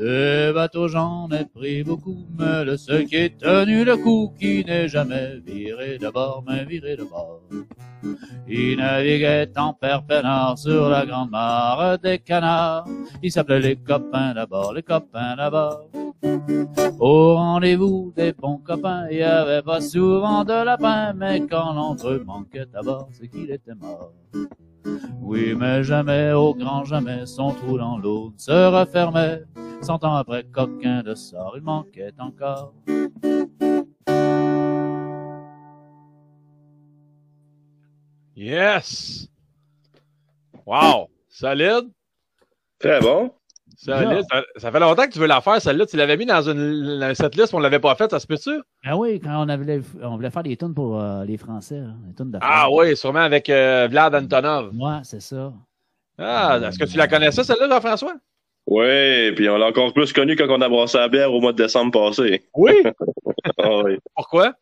Des bateaux j'en ai pris beaucoup, mais le seul qui est tenu le coup, qui n'est jamais viré de bord, mais viré de bord. Il naviguait en perpénard sur la grande mare des canards. Il s'appelait les copains d'abord, les copains d'abord. Au rendez-vous des bons copains, il y avait pas souvent de lapin, mais quand l'entre manquait à bord, c'est qu'il était mort. Oui, mais jamais, au grand jamais, son trou dans l'eau ne se refermait. Cent ans après, coquin de sort, il manquait encore. Yes! Wow! Solide! Très bon. Ça, ça fait longtemps que tu veux la faire, celle-là. Tu l'avais mis dans une, dans cette liste, on l'avait pas faite, ça se peut-tu? Ah oui, quand on, avait, on voulait faire des tunes pour euh, les Français, hein, des tunes de Ah oui, sûrement avec euh, Vlad Antonov. Moi, c'est ça. Ah, est-ce que tu la connaissais, celle-là, Jean-François? Oui, puis on l'a encore plus connu quand on a brassé la bière au mois de décembre passé. Oui? Ah oui. Pourquoi?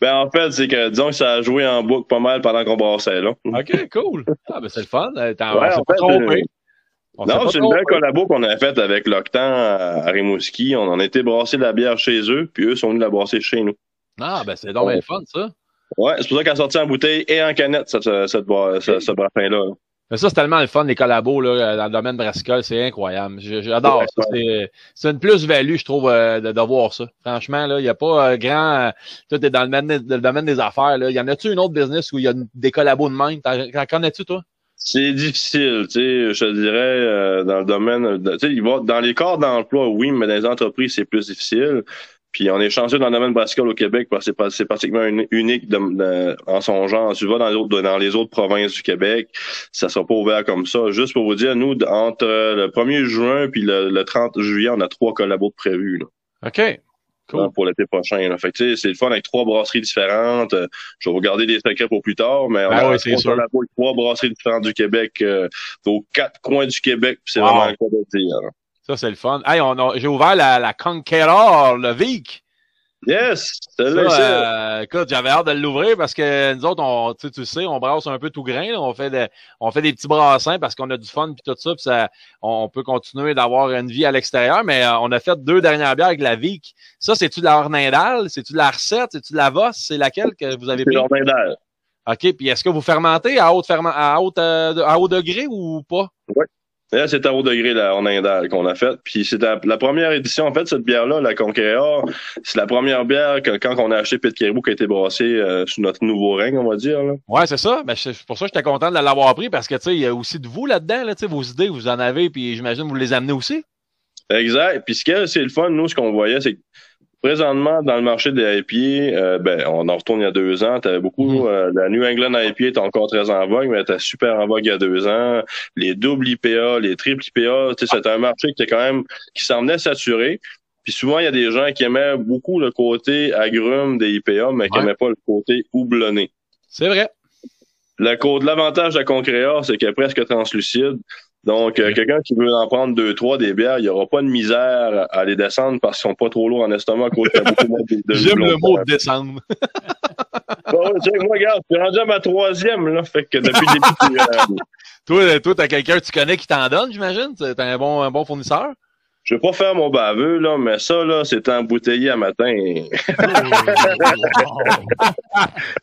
Ben en fait, c'est que disons que ça a joué en boucle pas mal pendant qu'on brassait là. OK, cool. Ah, ben c'est le fun. Euh, T'en, Ouais, pas trompé. On Non, c'est une belle collabo qu'on a faite avec l'Octan à Rimouski. On en a été brasser la bière chez eux, puis eux sont venus la brasser chez nous. Ah, ben c'est donc bien le fun, ça. Ouais, c'est pour ça qu'elle a sorti en bouteille et en canette, cette, cette, bois- ce, ce brassin-là. Mais ça, c'est tellement le fun, les collabos là, dans le domaine brassicole, c'est incroyable. J'adore ça. C'est- une plus-value, je trouve, euh, de, de voir ça. Franchement, là, il n'y a pas euh, grand. euh, Tout est dans le domaine, dans le domaine des affaires. Là. Y en a-tu une autre business où il y a des collabos de même? T'en connais-tu, toi? C'est difficile, tu sais, je te dirais, euh, dans le domaine, tu sais, dans les corps d'emploi, oui, mais dans les entreprises, c'est plus difficile. Puis on est chanceux dans le domaine brassicole au Québec parce que c'est pratiquement uni- unique de- de- en son genre. Tu vas dans les, autres, dans les autres provinces du Québec, ça sera pas ouvert comme ça. Juste pour vous dire, nous, entre le 1er juin puis le, le 30 juillet, on a trois collabos prévus. Là. OK. Cool. Pour l'été prochain. Là. Fait que, c'est le fun avec trois brasseries différentes. Euh, je vais vous garder des secrets pour plus tard, mais on Ben a oui, c'est collabos avec trois brasseries différentes du Québec, euh, aux quatre coins du Québec, puis c'est Wow. vraiment le cas de dire. Ça, c'est le fun. Hey, on a- j'ai ouvert la, la Conqueror, le Vic. Yes! Ça, euh, écoute, j'avais hâte de l'ouvrir parce que nous autres, on, tu sais, tu sais, on brasse un peu tout grain. là. On fait de- on fait des petits brassins parce qu'on a du fun puis tout ça, puis ça, on peut continuer d'avoir une vie à l'extérieur. Mais euh, on a fait deux dernières bières avec la Vic. Ça, c'est-tu de la Ornindale? C'est-tu de la recette? C'est-tu de la Vosse? C'est laquelle que vous avez c'est pris? OK. Puis est-ce que vous fermentez à haute ferment, à haute, euh, à haut degré ou pas? Là, c'est à haut degré, la Ornindale qu'on a faite. Puis c'est la, la première édition, en fait, cette bière-là, la Conquéror, c'est la première bière que quand on a acheté Pit Caribou qui a été brassée euh, sous notre nouveau règne, on va dire. Là. Ouais, c'est ça. Ben, c'est pour ça que j'étais content de l'avoir pris parce que, tu sais, il y a aussi de vous là-dedans, là, tu sais, vos idées, vous en avez, puis j'imagine que vous les amenez aussi. Exact. Puis ce que c'est le fun, nous, ce qu'on voyait, c'est que présentement, dans le marché des IPA, euh, ben, on en retourne il y a deux ans, t'avais beaucoup, Mhm. euh, la New England IPA était encore très en vogue, mais elle était super en vogue il y a deux ans. Les doubles IPA, les triples IPA, tu sais, c'était un marché qui était quand même, qui s'en venait saturé. Puis souvent, il y a des gens qui aimaient beaucoup le côté agrume des IPA, mais qui Ouais. aimaient pas le côté houblonné. C'est vrai. L'avantage de la Concréa, c'est qu'elle est presque translucide. Donc, euh, quelqu'un qui veut en prendre deux, trois des bières, il n'y aura pas de misère à les descendre parce qu'ils sont pas trop lourds en estomac à cause beaucoup moins de, de J'aime le mot descendre. Bon, tu sais, moi, regarde, je suis rendu à ma troisième, là. Fait que depuis le début, euh, Toi, toi, t'as quelqu'un que tu connais qui t'en donne, j'imagine? T'es un bon, un bon fournisseur? Je vais pas faire mon baveux, là, mais ça, là, c'est embouteillé à matin.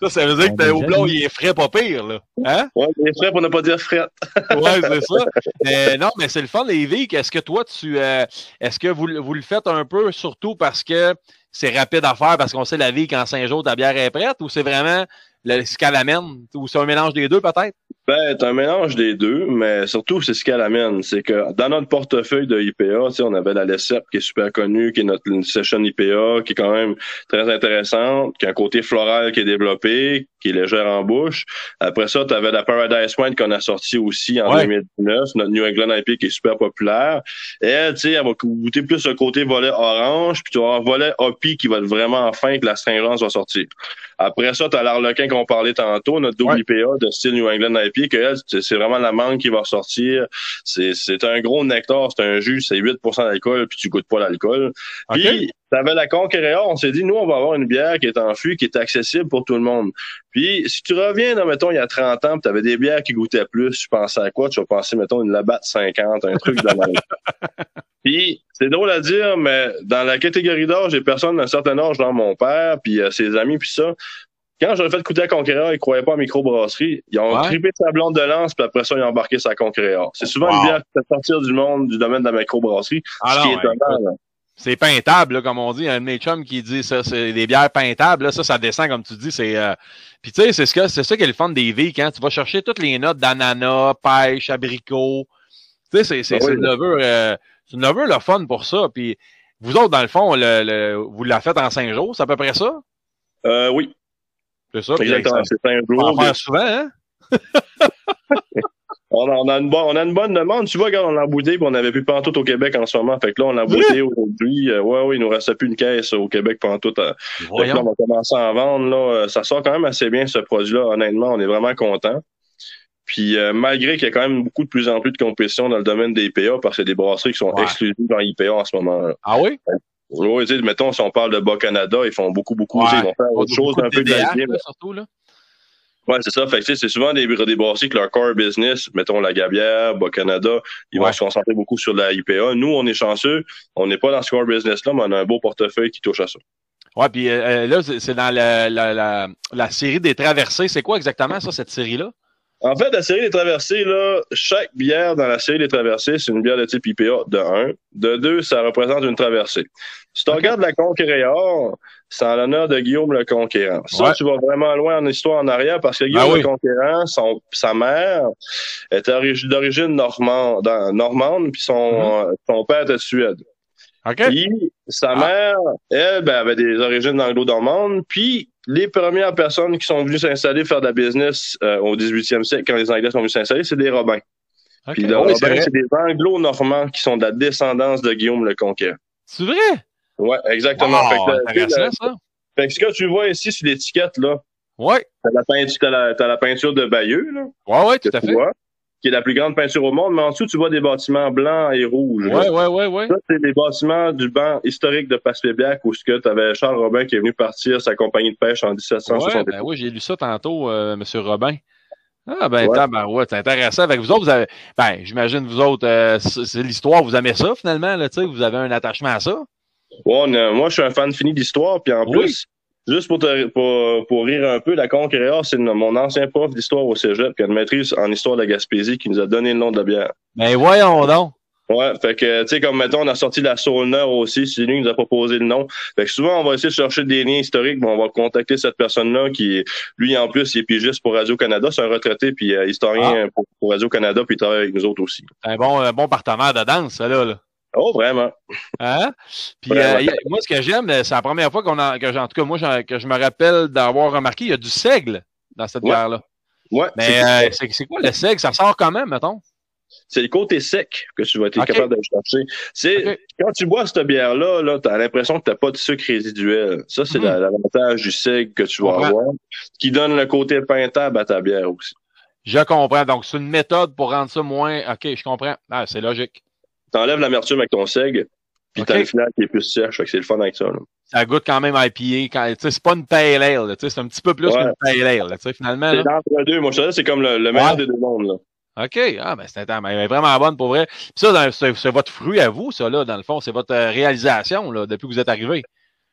Ça, ça veut dire que t'es au blond, il est frais pas pire, là. Hein? Ouais, les frais pour ne pas dire fret. Ouais, c'est ça. Euh, non, mais c'est le fun, les Vic. Est-ce que toi, tu, euh, est-ce que vous, le- vous le faites un peu surtout parce que c'est rapide à faire, parce qu'on sait la vie qu'en cinq jours, ta bière est prête, ou c'est vraiment le, ce qu'elle amène, ou c'est un mélange des deux, peut-être? Ben, c'est un mélange des deux, mais surtout, c'est ce qu'elle amène. C'est que dans notre portefeuille de IPA, on avait la Lessep qui est super connue, qui est notre session IPA, qui est quand même très intéressante, qui a un côté floral qui est développé, qui est légère en bouche. Après ça, tu avais la Paradise Wine qu'on a sortie aussi en Ouais. 2019, notre New England IPA qui est super populaire. Et elle, tu sais, elle va goûter plus le côté volet orange, puis tu vas avoir un volet hoppy qui va être vraiment fin, que la stringence va sortir. Après ça, tu as l'Arlequin qu'on parlait tantôt, notre double Ouais. IPA de style New England IPA, que elle, c'est vraiment la mangue qui va ressortir. C'est c'est un gros nectar, c'est un jus, c'est 8% d'alcool, puis tu goûtes pas l'alcool. Puis, t'avais la Conquérant, on s'est dit, nous, on va avoir une bière qui est en fût, qui est accessible pour tout le monde. Puis, si tu reviens, là, mettons, il y a 30 ans, tu avais des bières qui goûtaient plus, tu pensais à quoi? Tu vas penser, mettons, une Labatt 50, un truc de même. Puis, c'est drôle à dire, mais dans la catégorie d'âge, j'ai personne d'un certain âge dans mon père, puis euh, ses amis, puis ça. Quand j'aurais fait goûter à Conquérant, ils croyaient pas à microbrasserie. Ils ont Ouais. trippé sa blonde de lance, puis après ça, ils ont embarqué sa Conquérant. C'est souvent Wow. une bière qui fait sortir du monde, du domaine de la microbrasserie. Ah ce qui est étonnant. C'est peintable, là, comme on dit. Un de qui dit ça, c'est des bières peintables. Là, ça, ça descend, comme tu dis. C'est, euh... Puis tu sais, c'est ce que c'est ça qui est le fun des Vic. Hein? Tu vas chercher toutes les notes d'ananas, pêche, abricot. Tu sais, c'est, c'est, Ah c'est une levure, euh, c'est une levure le fun pour ça. Puis vous autres, dans le fond, le, le- vous la faites en cinq jours, c'est à peu près ça? Euh, oui, C'est ça? Exactement. C'est un On va en faire souvent, hein? On a, on, a une bonne, on a une bonne demande. Tu vois, regarde, on l'a embouteillé, puis on n'avait plus pantoute au Québec en ce moment. Fait que là, on l'a embouteillé aujourd'hui. Euh, ouais, oui, il nous restait plus une caisse au Québec pantoute. Euh, fait que là, on va commencer à en vendre. Là. Euh, Ça sort quand même assez bien, ce produit-là. Honnêtement, on est vraiment content. Puis euh, malgré qu'il y a quand même beaucoup de plus en plus de compétition dans le domaine des IPA, parce que c'est des brasseries qui sont Ouais. exclusives dans l'IPA en ce moment. Ah oui? Oui, tu sais, mettons, si on parle de Bas-Canada, ils font beaucoup, beaucoup. tu sais, Ils vont faire autre chose, un peu de là, surtout, là. Ouais, c'est ça. Fait que, c'est souvent des, des brasseries que leur core business, mettons la Gabière, Bas-Canada, ils Ouais. vont se concentrer beaucoup sur la IPA. Nous, on est chanceux. On n'est pas dans ce core business-là, mais on a un beau portefeuille qui touche à ça. Ouais, puis euh, là, c'est c'est dans la, la, la, la série des traversées. C'est quoi exactement ça, cette série-là? En fait, la série des traversées, là, chaque bière dans la série des traversées, c'est une bière de type IPA de 1. De 2, ça représente une traversée. Si tu regardes la Conquérant, c'est en l'honneur de Guillaume le Conquérant. Ça, Ouais. tu vas vraiment loin en histoire en arrière parce que Guillaume oui. le Conquérant, son, sa mère était origi- d'origine normande, normande, puis son, Mm-hmm. euh, son père était de Suède. OK? Puis sa Ah. mère, elle, ben, avait des origines anglo-normandes. Puis les premières personnes qui sont venues s'installer faire de la business euh, au 18e siècle, quand les Anglais sont venus s'installer, c'est des Robins. OK. Puis les Ah c'est Robins, c'est des Anglo-Normands qui sont de la descendance de Guillaume le Conquérant. C'est vrai? Ouais, exactement. Wow, fait, que, le- ça. fait que ce que tu vois ici sur l'étiquette, là, Ouais. t'as la peinture, t'as la, peinture de Bayeux, là, Ouais, ouais, tout à tu fait. vois, qui est la plus grande peinture au monde, mais en dessous, tu vois des bâtiments blancs et rouges. Ouais, ouais, ouais, ouais. Ça, c'est des bâtiments du banc historique de Passepébiac où tu avais Charles Robin qui est venu partir sa compagnie de pêche en Ouais, 1760. ben oui, j'ai lu ça tantôt, euh, M. Robin. Ah, ben, Ouais. ben ouais, c'est intéressant. Avec vous autres, vous avez, ben, j'imagine, vous autres, euh, c'est l'histoire, vous aimez ça, finalement, là, tu sais, vous avez un attachement à ça? Ouais, on moi, je suis un fan fini d'histoire, puis en Oui. plus, juste pour, te, pour, pour rire un peu, la Conquérant, c'est mon ancien prof d'histoire au cégep, qui a une maîtrise en histoire de la Gaspésie, qui nous a donné le nom de la bière. Ben, voyons donc. Ouais, fait que, tu sais, comme mettons, on a sorti la Saulner aussi, c'est lui qui nous a proposé le nom. Fait que souvent, on va essayer de chercher des liens historiques, mais on va contacter cette personne-là qui, lui, en plus, il est pigiste pour Radio-Canada, c'est un retraité, puis euh, historien pour, pour Radio-Canada, puis il travaille avec nous autres aussi. Un bon, un bon partenaire de danse, ça, là. là. Oh, vraiment? Hein? Puis, Vraiment. euh, moi, ce que j'aime, euh, c'est la première fois qu'on a, que en tout cas, moi, que je me rappelle d'avoir remarqué, il y a du seigle dans cette Ouais. bière-là. Ouais, Mais, c'est- euh, c'est quoi le seigle? Ça sort quand même, mettons? c'est le côté sec que tu vas être capable de chercher. C'est quand tu bois cette bière-là, là, tu as l'impression que tu n'as pas de sucre résiduel. Ça, c'est Mhm. la- l'avantage du seigle que tu vas avoir, qui donne le côté peintable à ta bière aussi. Je comprends. Donc, c'est une méthode pour rendre ça moins. OK, je comprends. Ah, c'est logique. Tu enlèves l'amertume avec ton seigle, puis Ok. tu as le final qui est plus sèche. Fait que c'est le fun avec ça. là. Ça goûte quand même IPA. Quand, tu sais, c'est pas une pale ale. là, tu sais, C'est un petit peu plus Ouais. qu'une pale ale. là, tu sais, Finalement. C'est Là. l'entre deux. Moi, je te dis, c'est comme le, le meilleur Ouais. des deux mondes. Là. OK. Ah, ben, c'est intéressant. Elle est vraiment bonne pour vrai. Puis ça, c'est votre fruit à vous, ça, là, dans le fond. C'est votre euh, réalisation, là, depuis que vous êtes arrivé.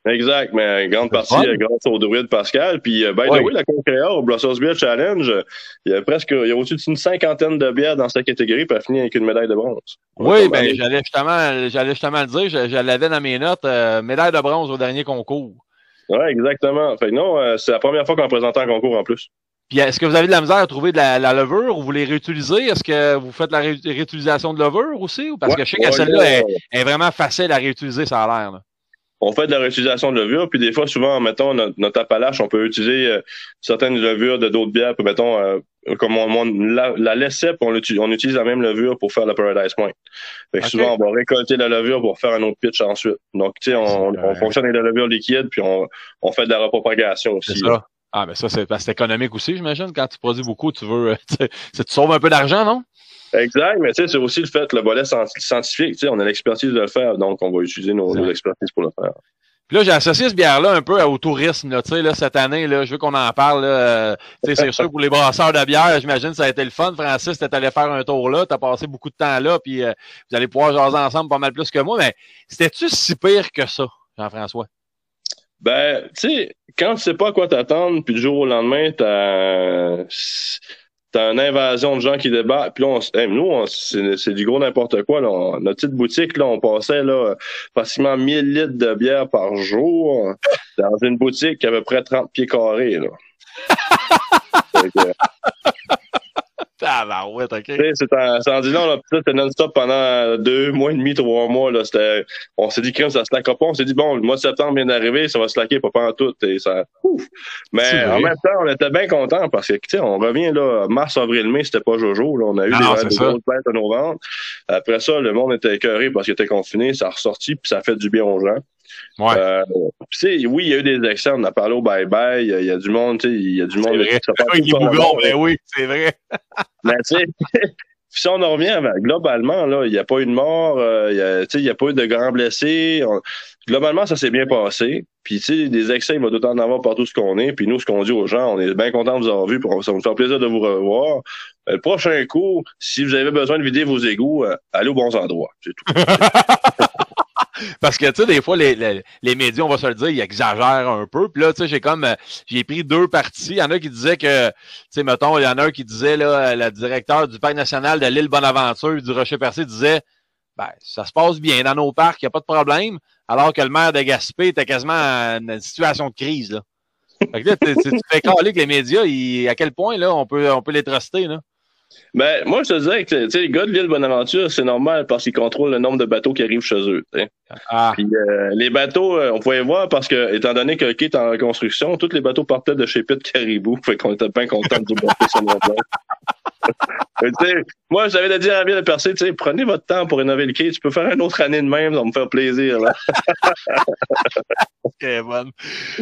Exact, mais grande partie fun. grâce au druide Pascal. Puis, by the way, la Concréa au Blossoms Beer Challenge, il y a presque, il y a au-dessus d'une cinquantaine de bières dans cette catégorie, puis elle finit avec une médaille de bronze. Oui, ben, j'allais justement, j'allais justement le dire. Je, je l'avais dans mes notes. euh, médaille de bronze au dernier concours. Ouais, exactement. Fait que non, euh, c'est la première fois qu'on présente un concours en plus. Puis, est-ce que vous avez de la misère à trouver de la, la levure? Ou vous les réutilisez? Est-ce que vous faites la ré- réutilisation de levure aussi? Ou parce Ouais, que je sais que ouais, celle-là là, est, est vraiment facile à réutiliser, ça a l'air. On fait de la réutilisation de levure, puis des fois, souvent, mettons, notre, notre appalache, on peut utiliser euh, certaines levures de d'autres bières, puis mettons, euh, comme on, on- la, la laissait, puis on, utilise la même levure pour faire la Paradise Point. Fait que souvent, on va récolter la levure pour faire un autre pitch ensuite. Donc, tu sais, on, fonctionne avec la levure liquide, puis on, on fait de la repropagation aussi. Ah, mais ça, c'est parce que c'est économique aussi, j'imagine. Quand tu produis beaucoup, tu veux. euh, tu, tu sauves un peu d'argent, non? Exact, mais tu sais, c'est aussi le fait, le volet scien- scientifique, tu sais, on a l'expertise de le faire, donc on va utiliser nos, nos expertises pour le faire. Puis là, j'ai associé ce bière-là un peu au tourisme. Là, Tu sais, là, cette année, là, je veux qu'on en parle. Là, euh, c'est sûr pour les brasseurs de bière, j'imagine que ça a été le fun. Francis, t'es allé faire un tour là, t'as passé beaucoup de temps là, puis euh, vous allez pouvoir jaser ensemble pas mal plus que moi. Mais c'était-tu si pire que ça, Jean-François? Ben, tu sais, quand tu sais pas à quoi t'attendre, puis du jour au lendemain, t'as t'as une invasion de gens qui débarquent, puis là, on, hey, nous, on- c'est du gros n'importe quoi. Là. On- notre petite boutique, là, on passait là, pratiquement 1000 litres de bière par jour dans une boutique qui avait près 30 pieds carrés. Là. Ouais, OK. C'est en, c'est en disant, là, ça, c'était non-stop pendant deux mois et demi, trois mois, là. C'était, on s'est dit, crème, ça slackera pas. On s'est dit, bon, le mois de septembre vient d'arriver, ça va slacker, pas en tout, et ça, ouf. Mais, en même temps, on était bien contents parce que, tu sais, on revient, là, mars, avril, mai, c'était pas Jojo, là. On a eu des, grosses bêtes à nos ventes. Après ça, le monde était écœuré parce qu'il était confiné, ça a ressorti, puis ça fait du bien aux gens. Ouais. Euh, oui, il y a eu des excès, on a parlé au bye-bye, il y a- il y a du monde, tu sais, il y a du monde vrai. Oui, ça bougons, ben oui, c'est vrai. mais tu sais, si on en revient, ben, globalement, là, il n'y a pas eu de mort, euh, il a- n'y a pas eu de grands blessés. On- globalement, ça s'est bien passé. Puis, tu sais, des excès, il va d'autant en avoir partout ce qu'on est. Puis nous, ce qu'on dit aux gens, on est bien content de vous avoir vu. Puis ça va nous faire plaisir de vous revoir. Euh, Le prochain coup, si vous avez besoin de vider vos égouts, allez aux bons endroits. C'est tout. Parce que, tu sais, des fois, les, les, les, médias, on va se le dire, ils exagèrent un peu. Puis là, tu sais, j'ai comme, euh, j'ai pris deux parties. Il y en a qui disaient que, tu sais, mettons, il y en a un qui disait, là, le directeur du parc national de l'île Bonaventure, du Rocher-Percé, disait, ben, ça se passe bien dans nos parcs, il n'y a pas de problème. Alors que le maire de Gaspé était quasiment en une situation de crise, là. Fait que là, tu fais caler que les médias, ils, à quel point, là, on peut, on peut les truster, là? Ben, moi, je te dirais que les gars de l'île Bonaventure, c'est normal parce qu'ils contrôlent le nombre de bateaux qui arrivent chez eux. Ah. Puis, euh, les bateaux, euh, on pouvait voir parce que, étant donné que le quai est en construction, tous les bateaux partaient de chez Pitt Caribou. Fait qu'on était bien contents de monter sur notre moi, j'avais dit à la ville de Percé, prenez votre temps pour rénover le quai. Tu peux faire une autre année de même, ça va me faire plaisir. Là. ok, bon.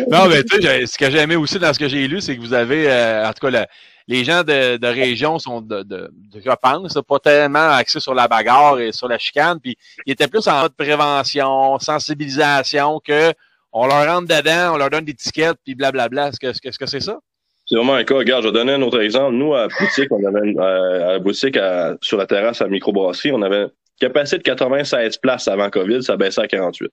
Non, mais tu sais, ce que j'ai aimé aussi dans ce que j'ai lu, c'est que vous avez, euh, en tout cas, la, les gens de, de région sont de, de, de, je pense, pas tellement axés sur la bagarre et sur la chicane, puis ils étaient plus en mode prévention, sensibilisation, que on leur rentre dedans, on leur donne des tickets, puis blablabla. Est-ce que c'est -ce que ça? C'est vraiment un cas. Regarde, je vais donner un autre exemple. Nous, à boutique, on avait une, euh, à, la boutique sur la terrasse à microbrasserie, on avait capacité de 96 places avant COVID, ça baissait à 48.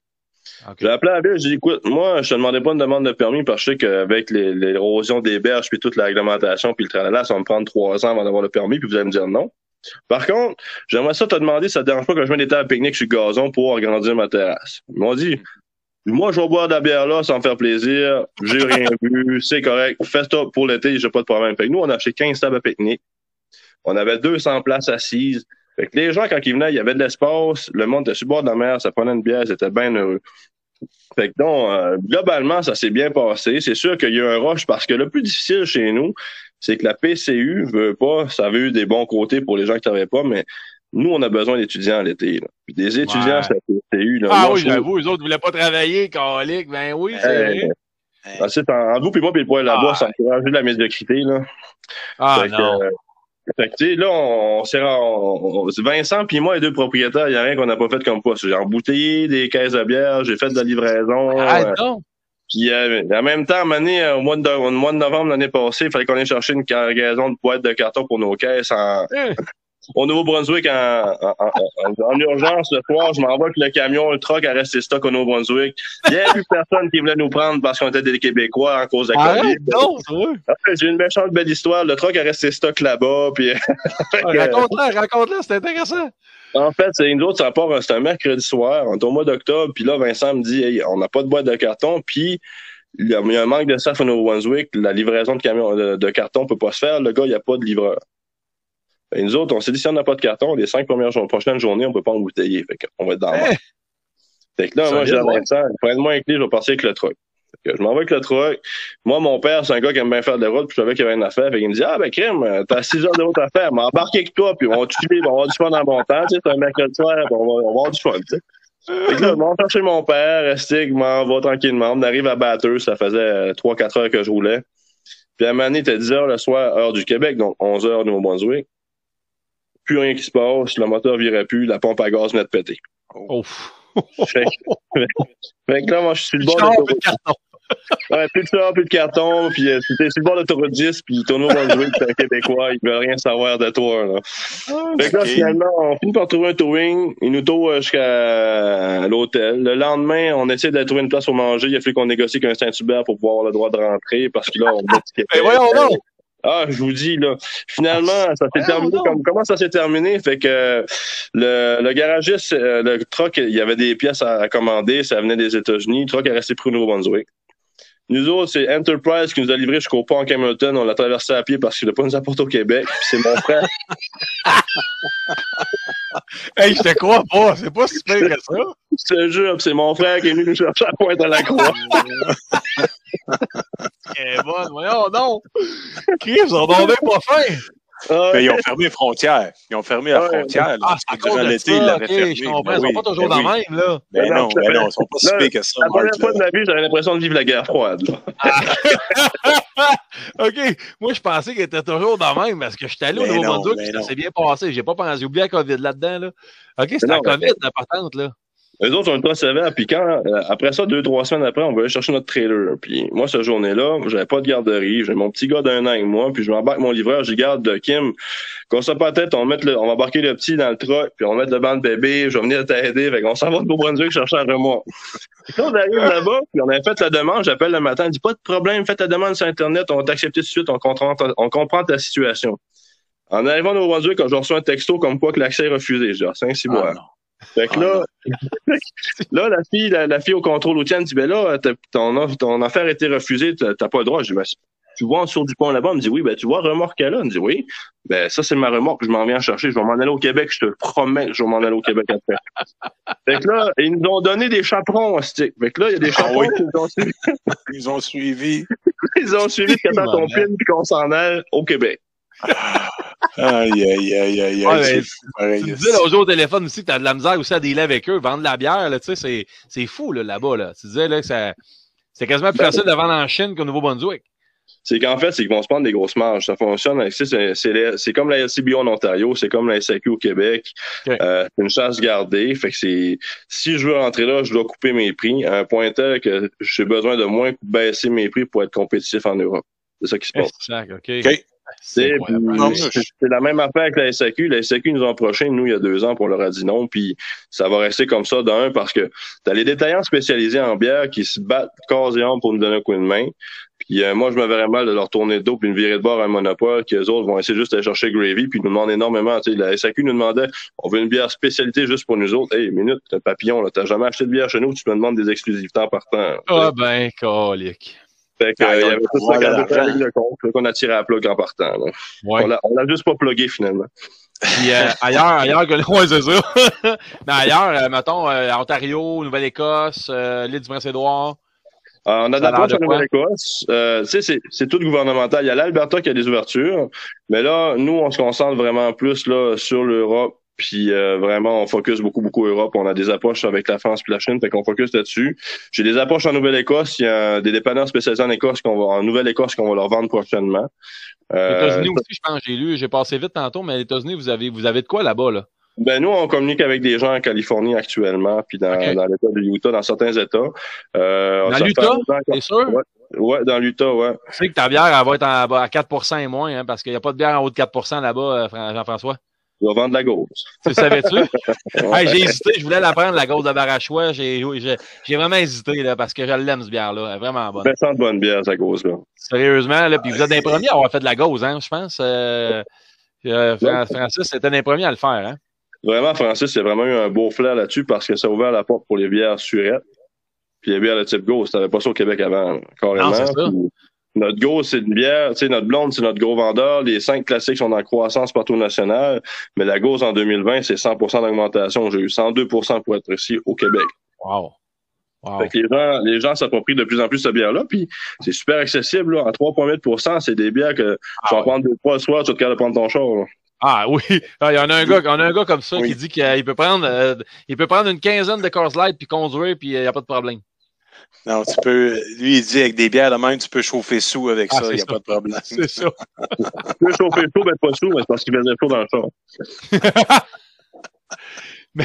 J'ai appelé la ville, j'ai dit, écoute, moi, je te demandais pas une demande de permis parce que je sais qu'avec l'érosion des berges puis toute la réglementation puis le tralala, ça va me prendre trois ans avant d'avoir le permis puis vous allez me dire non. Par contre, j'aimerais ça te demander si ça te dérange pas que je mette des tables pique-nique sur le gazon pour agrandir ma terrasse. Ils m'ont dit, moi, je vais boire de la bière là, sans me faire plaisir. J'ai rien vu, c'est correct. Fais ça pour l'été, j'ai pas de problème. Fait que nous, on a acheté 15 tables à pique-nique. On avait 200 places assises. Fait que les gens, quand ils venaient, il y avait de l'espace, le monde était sur le bord de la mer, ça prenait une bière, c'était bien heureux. Fait que donc, euh, globalement, ça s'est bien passé. C'est sûr qu'il y a eu un rush parce que le plus difficile chez nous, c'est que la PCU veut pas, ça avait eu des bons côtés pour les gens qui travaillaient pas, mais nous, on a besoin d'étudiants l'été. Puis des étudiants, c'est la PCU. Là. Ah oui, j'avoue, eux autres voulaient pas travailler, calique. Ben oui, c'est vrai. c'est en, vous puis moi puis le poil là-bas, ah. ça encourage de la médiocrité, là. Ah non. Euh, fait que, là, on, s'est Vincent puis moi, les deux propriétaires, il n'y a rien qu'on n'a pas fait comme poste. J'ai embouteillé des caisses de bière, j'ai fait de la livraison. Ah, euh, non. Puis euh, en même temps, année, euh, au mois de, au mois de novembre l'année passée, il fallait qu'on aille chercher une cargaison de boîtes de carton pour nos caisses en, hein? Au Nouveau-Brunswick en, en, urgence le soir. Je m'envoie avec le camion, le truck a resté stock au Nouveau-Brunswick. Il n'y a plus personne qui voulait nous prendre parce qu'on était des Québécois en cause de la COVID. Ah, J'ai une méchante belle histoire. Le truck a resté stock là-bas. Puis... Ah, raconte-la, raconte-la, c'est intéressant. En fait, c'est une autre, ça part, c'est un mercredi soir, on est au mois d'octobre, puis là, Vincent me dit, hey, on n'a pas de boîte de carton, puis il y, a, un manque de staff au Nouveau-Brunswick, la livraison de camions de, de carton peut pas se faire, le gars, il n'y a pas de livreur. Et nous autres, on s'est dit, si on n'a pas de carton, les cinq premières prochaines journées, on peut pas embouteiller. Fait qu'on va être dans le Fait que là, moi, j'ai Vincent, prends-moi un clé, je vais passer avec le truck. Fait que je m'en vais avec le truck. Moi, mon père, c'est un gars qui aime bien faire de la route, puis je savais qu'il y avait une affaire. Fait qu'il me dit, ah, ben, crème, t'as six heures de route à faire, m'embarque avec toi, puis on va tuer, on va avoir du fun dans bon temps, tu sais, c'est un mercredi soir, on va, on va avoir du fun, tu sais. Fait que là, je m'en chercher mon père, resté, je m'en va tranquillement. On arrive à Batteux, ça faisait 3-4 heures que je roulais. Puis à un moment donné, était 10 heures le soir, heure du Québec, donc 11 heures de Nouveau-Brunswick plus rien qui se passe, le moteur virait plus, la pompe à gaz venait de péter. Oh. fait, que là, moi, je suis le bord de ouais, plus de ça, plus de carton, puis euh, c'était sur le bord de l'autoroute 10, puis ton dans le c'est un Québécois, il veut rien savoir de toi, là. Ah, fait que là, finalement, on finit par trouver un towing, il nous tow euh, jusqu'à l'hôtel. Le lendemain, on essaie de trouver une place pour manger, il a fallu qu'on négocie avec un Saint-Hubert pour pouvoir avoir le droit de rentrer, parce que là, on met ben voyons donc! Ah, je vous dis, là. Finalement, ça s'est terminé comme, comment ça s'est terminé? Fait que le, le garagiste, euh, le truck, il y avait des pièces à, commander, ça venait des États-Unis. Le truck est resté pris au Nouveau-Brunswick. Nous autres, c'est Enterprise qui nous a livré jusqu'au pont en Camelton. On l'a traversé à pied parce qu'il n'a pas nous apporté au Québec. c'est mon frère. hey, je te crois pas. C'est pas si pire que ça. Je te jure, c'est mon frère qui est venu nous chercher à pointe à la croix. Eh bon, voyons non. Chris, on n'en pas faim. Ah, mais ils ont fermé les frontières. Ils ont fermé la frontière. Ah, c'est durant l'été, ils l'avaient fermé. Je comprends, ils sont pas toujours ben dans le même, là. Mais ben non, mais ben non, ils sont pas si pires que ça. La première fois de ma vie, j'avais l'impression de vivre la guerre froide. OK. Moi, je pensais qu'il était toujours dans le même parce que je suis allé au Nouveau-Brunswick et ça s'est bien passé. J'ai pas pensé. J'ai oublié la COVID là-dedans, là. OK, c'est la COVID, la patente, là. Les autres sont ultra sévères. Puis quand, euh, après ça, deux, trois semaines après, on va aller chercher notre trailer. Puis moi, cette journée-là, j'avais pas de garderie. J'ai mon petit gars d'un an avec moi. Puis je m'embarque mon livreur. Je garde de Kim. Qu'on soit pas tête, on, met le, on va embarquer le petit dans le truck. Puis on va mettre le banc de bébé. Je vais venir t'aider. Fait qu'on s'en va de Beau-Brunswick chercher un remorque. Quand on arrive là-bas, puis on avait fait la demande, j'appelle le matin, il dit pas de problème, faites la demande sur Internet, on va t'accepter tout de suite, on comprend, ta, on comprend ta situation. En arrivant au Nouveau-Brunswick, quand je reçois un texto comme quoi que l'accès est refusé, je dis, ah, 5 6 mois. Fait que là, là, la fille, la, la fille au contrôle routier me dit, ben là, ton, ton affaire a été refusée, t'as pas le droit. Je dis, ben, tu vois en dessous du pont là-bas? Elle me dit, oui, ben, tu vois remorque là? Elle me dit, oui. Ben, ça, c'est ma remorque, je m'en viens chercher. Je vais m'en aller au Québec, je te promets que je vais m'en aller au Québec après. fait que là, ils nous ont donné des chaperons au stick. Fait que là, il y a des chaperons qui nous ont suivis. Ils ont suivi. ils ont suivi t'as ton pin puis qu'on s'en aille au Québec. Aïe, aïe, aïe, aïe, Ouais, aïe. Tu disais l'autre jour au téléphone aussi que t'as de la misère aussi à dealer avec eux, vendre de la bière, là, tu sais, c'est, c'est fou, là, là-bas, là. Tu disais, là, que ça, c'est quasiment plus Ben, facile de vendre en Chine qu'au Nouveau-Brunswick. C'est qu'en fait, c'est qu'ils vont se prendre des grosses marges. Ça fonctionne. avec- C'est, c'est, c'est, les- c'est comme la LCBO en Ontario, c'est comme la SAQ au Québec. Euh, c'est une chasse gardée. Fait que c'est, si je veux rentrer là, je dois couper mes prix à un point tel que j'ai besoin de moins baisser mes prix pour être compétitif en Europe. C'est ça qui se passe. OK. C'est la même affaire avec la SAQ. La SAQ nous ont approché, nous, il y a deux ans, pour leur a dit non. Puis ça va rester comme ça d'un parce que t'as les détaillants spécialisés en bière qui se battent corps et âme pour nous donner un coup de main. Puis euh, moi, je me verrais mal de leur tourner de dos puis une virée de bord à un monopole qu'eux autres vont essayer juste d'aller chercher Gravy puis ils nous demandent énormément. Tu sais, la SAQ nous demandait on veut une bière spécialité juste pour nous autres. Hey, minute, t'es un papillon, là, t'as jamais acheté de bière chez nous, tu me demandes des exclusivités en partant. Ah, ben, colique. Fait que, Ah, euh, il y avait dans la ligne de compte qu'on a tiré à la plug en partant. là. Ouais. On l'a on l'a juste pas plugué finalement. Puis euh, ailleurs, ailleurs que ouais, c'est ça. Mais ailleurs, euh, mettons, euh, Ontario, Nouvelle-Écosse, euh, l'île du Prince-Édouard. Euh, on a de Ça a l'air l'approche de en quoi? Nouvelle-Écosse. Euh, tu sais, c'est, c'est tout gouvernemental. Il y a l'Alberta qui a des ouvertures. Mais là, nous, on se concentre vraiment plus là sur l'Europe. Puis euh, vraiment, on focus beaucoup, beaucoup Europe. On a des approches avec la France puis la Chine, fait qu'on focus là-dessus. J'ai des approches en Nouvelle-Écosse. Il y a des dépanneurs spécialisés en Écosse qu'on va, en Nouvelle-Écosse qu'on va leur vendre prochainement. Euh, États-Unis aussi, je pense, j'ai lu, j'ai passé vite tantôt, mais les États-Unis, vous avez, vous avez de quoi là-bas, là? Ben nous, on communique avec des gens en Californie actuellement, puis dans, dans l'État de l'Utah, dans certains États. Euh, Dans l'Utah? C'est sûr? Ouais. Ouais, dans l'Utah, ouais. Tu sais que ta bière, elle va être en, à 4% et moins, hein, parce qu'il n'y a pas de bière en haut de 4% là-bas, euh, Fran- Jean-François. Je vais vendre la gauze. Tu savais-tu? Hey, j'ai hésité, je voulais la prendre, la gauze de Barachois. J'ai, vraiment hésité, là, parce que je l'aime, cette bière-là. Elle est vraiment bonne. Ben, sans de bonne bière, sa gauze-là. Sérieusement, là, puis vous êtes les premiers à avoir fait de la gauze, hein, je pense. Euh, euh, Fran- Francis, c'était les premiers à le faire, hein. Vraiment, Francis, il a vraiment eu un beau flair là-dessus parce que ça a ouvert la porte pour les bières surettes. Puis les bières de type gauze, t'avais pas ça au Québec avant, carrément. Non, c'est ça. Puis Notre gauze, c'est une bière, tu sais, notre blonde, c'est notre gros vendeur. Les cinq classiques sont en croissance partout national. Mais la gauze en 2020, c'est 100% d'augmentation. J'ai eu 102% pour être précis au Québec. Wow. Wow. Fait que les gens, les gens s'approprient de plus en plus cette bière-là, puis c'est super accessible, là. À 3,8% c'est des bières que tu vas ouais. prendre deux fois le soir, tu vas te de prendre ton char, là. Ah oui, Ah, il y en a un gars, on a un gars comme ça Oui. qui dit qu'il peut prendre, euh, il peut prendre une quinzaine de Coors Light puis conduire puis il n'y a pas de problème. Non, tu peux. Lui, il dit avec des bières de même, tu peux chauffer sous avec Ah, ça, il n'y a ça. pas de problème. C'est ça. Tu peux chauffer chaud, mais pas chaud, mais c'est parce qu'il faisait chaud dans le char. Mais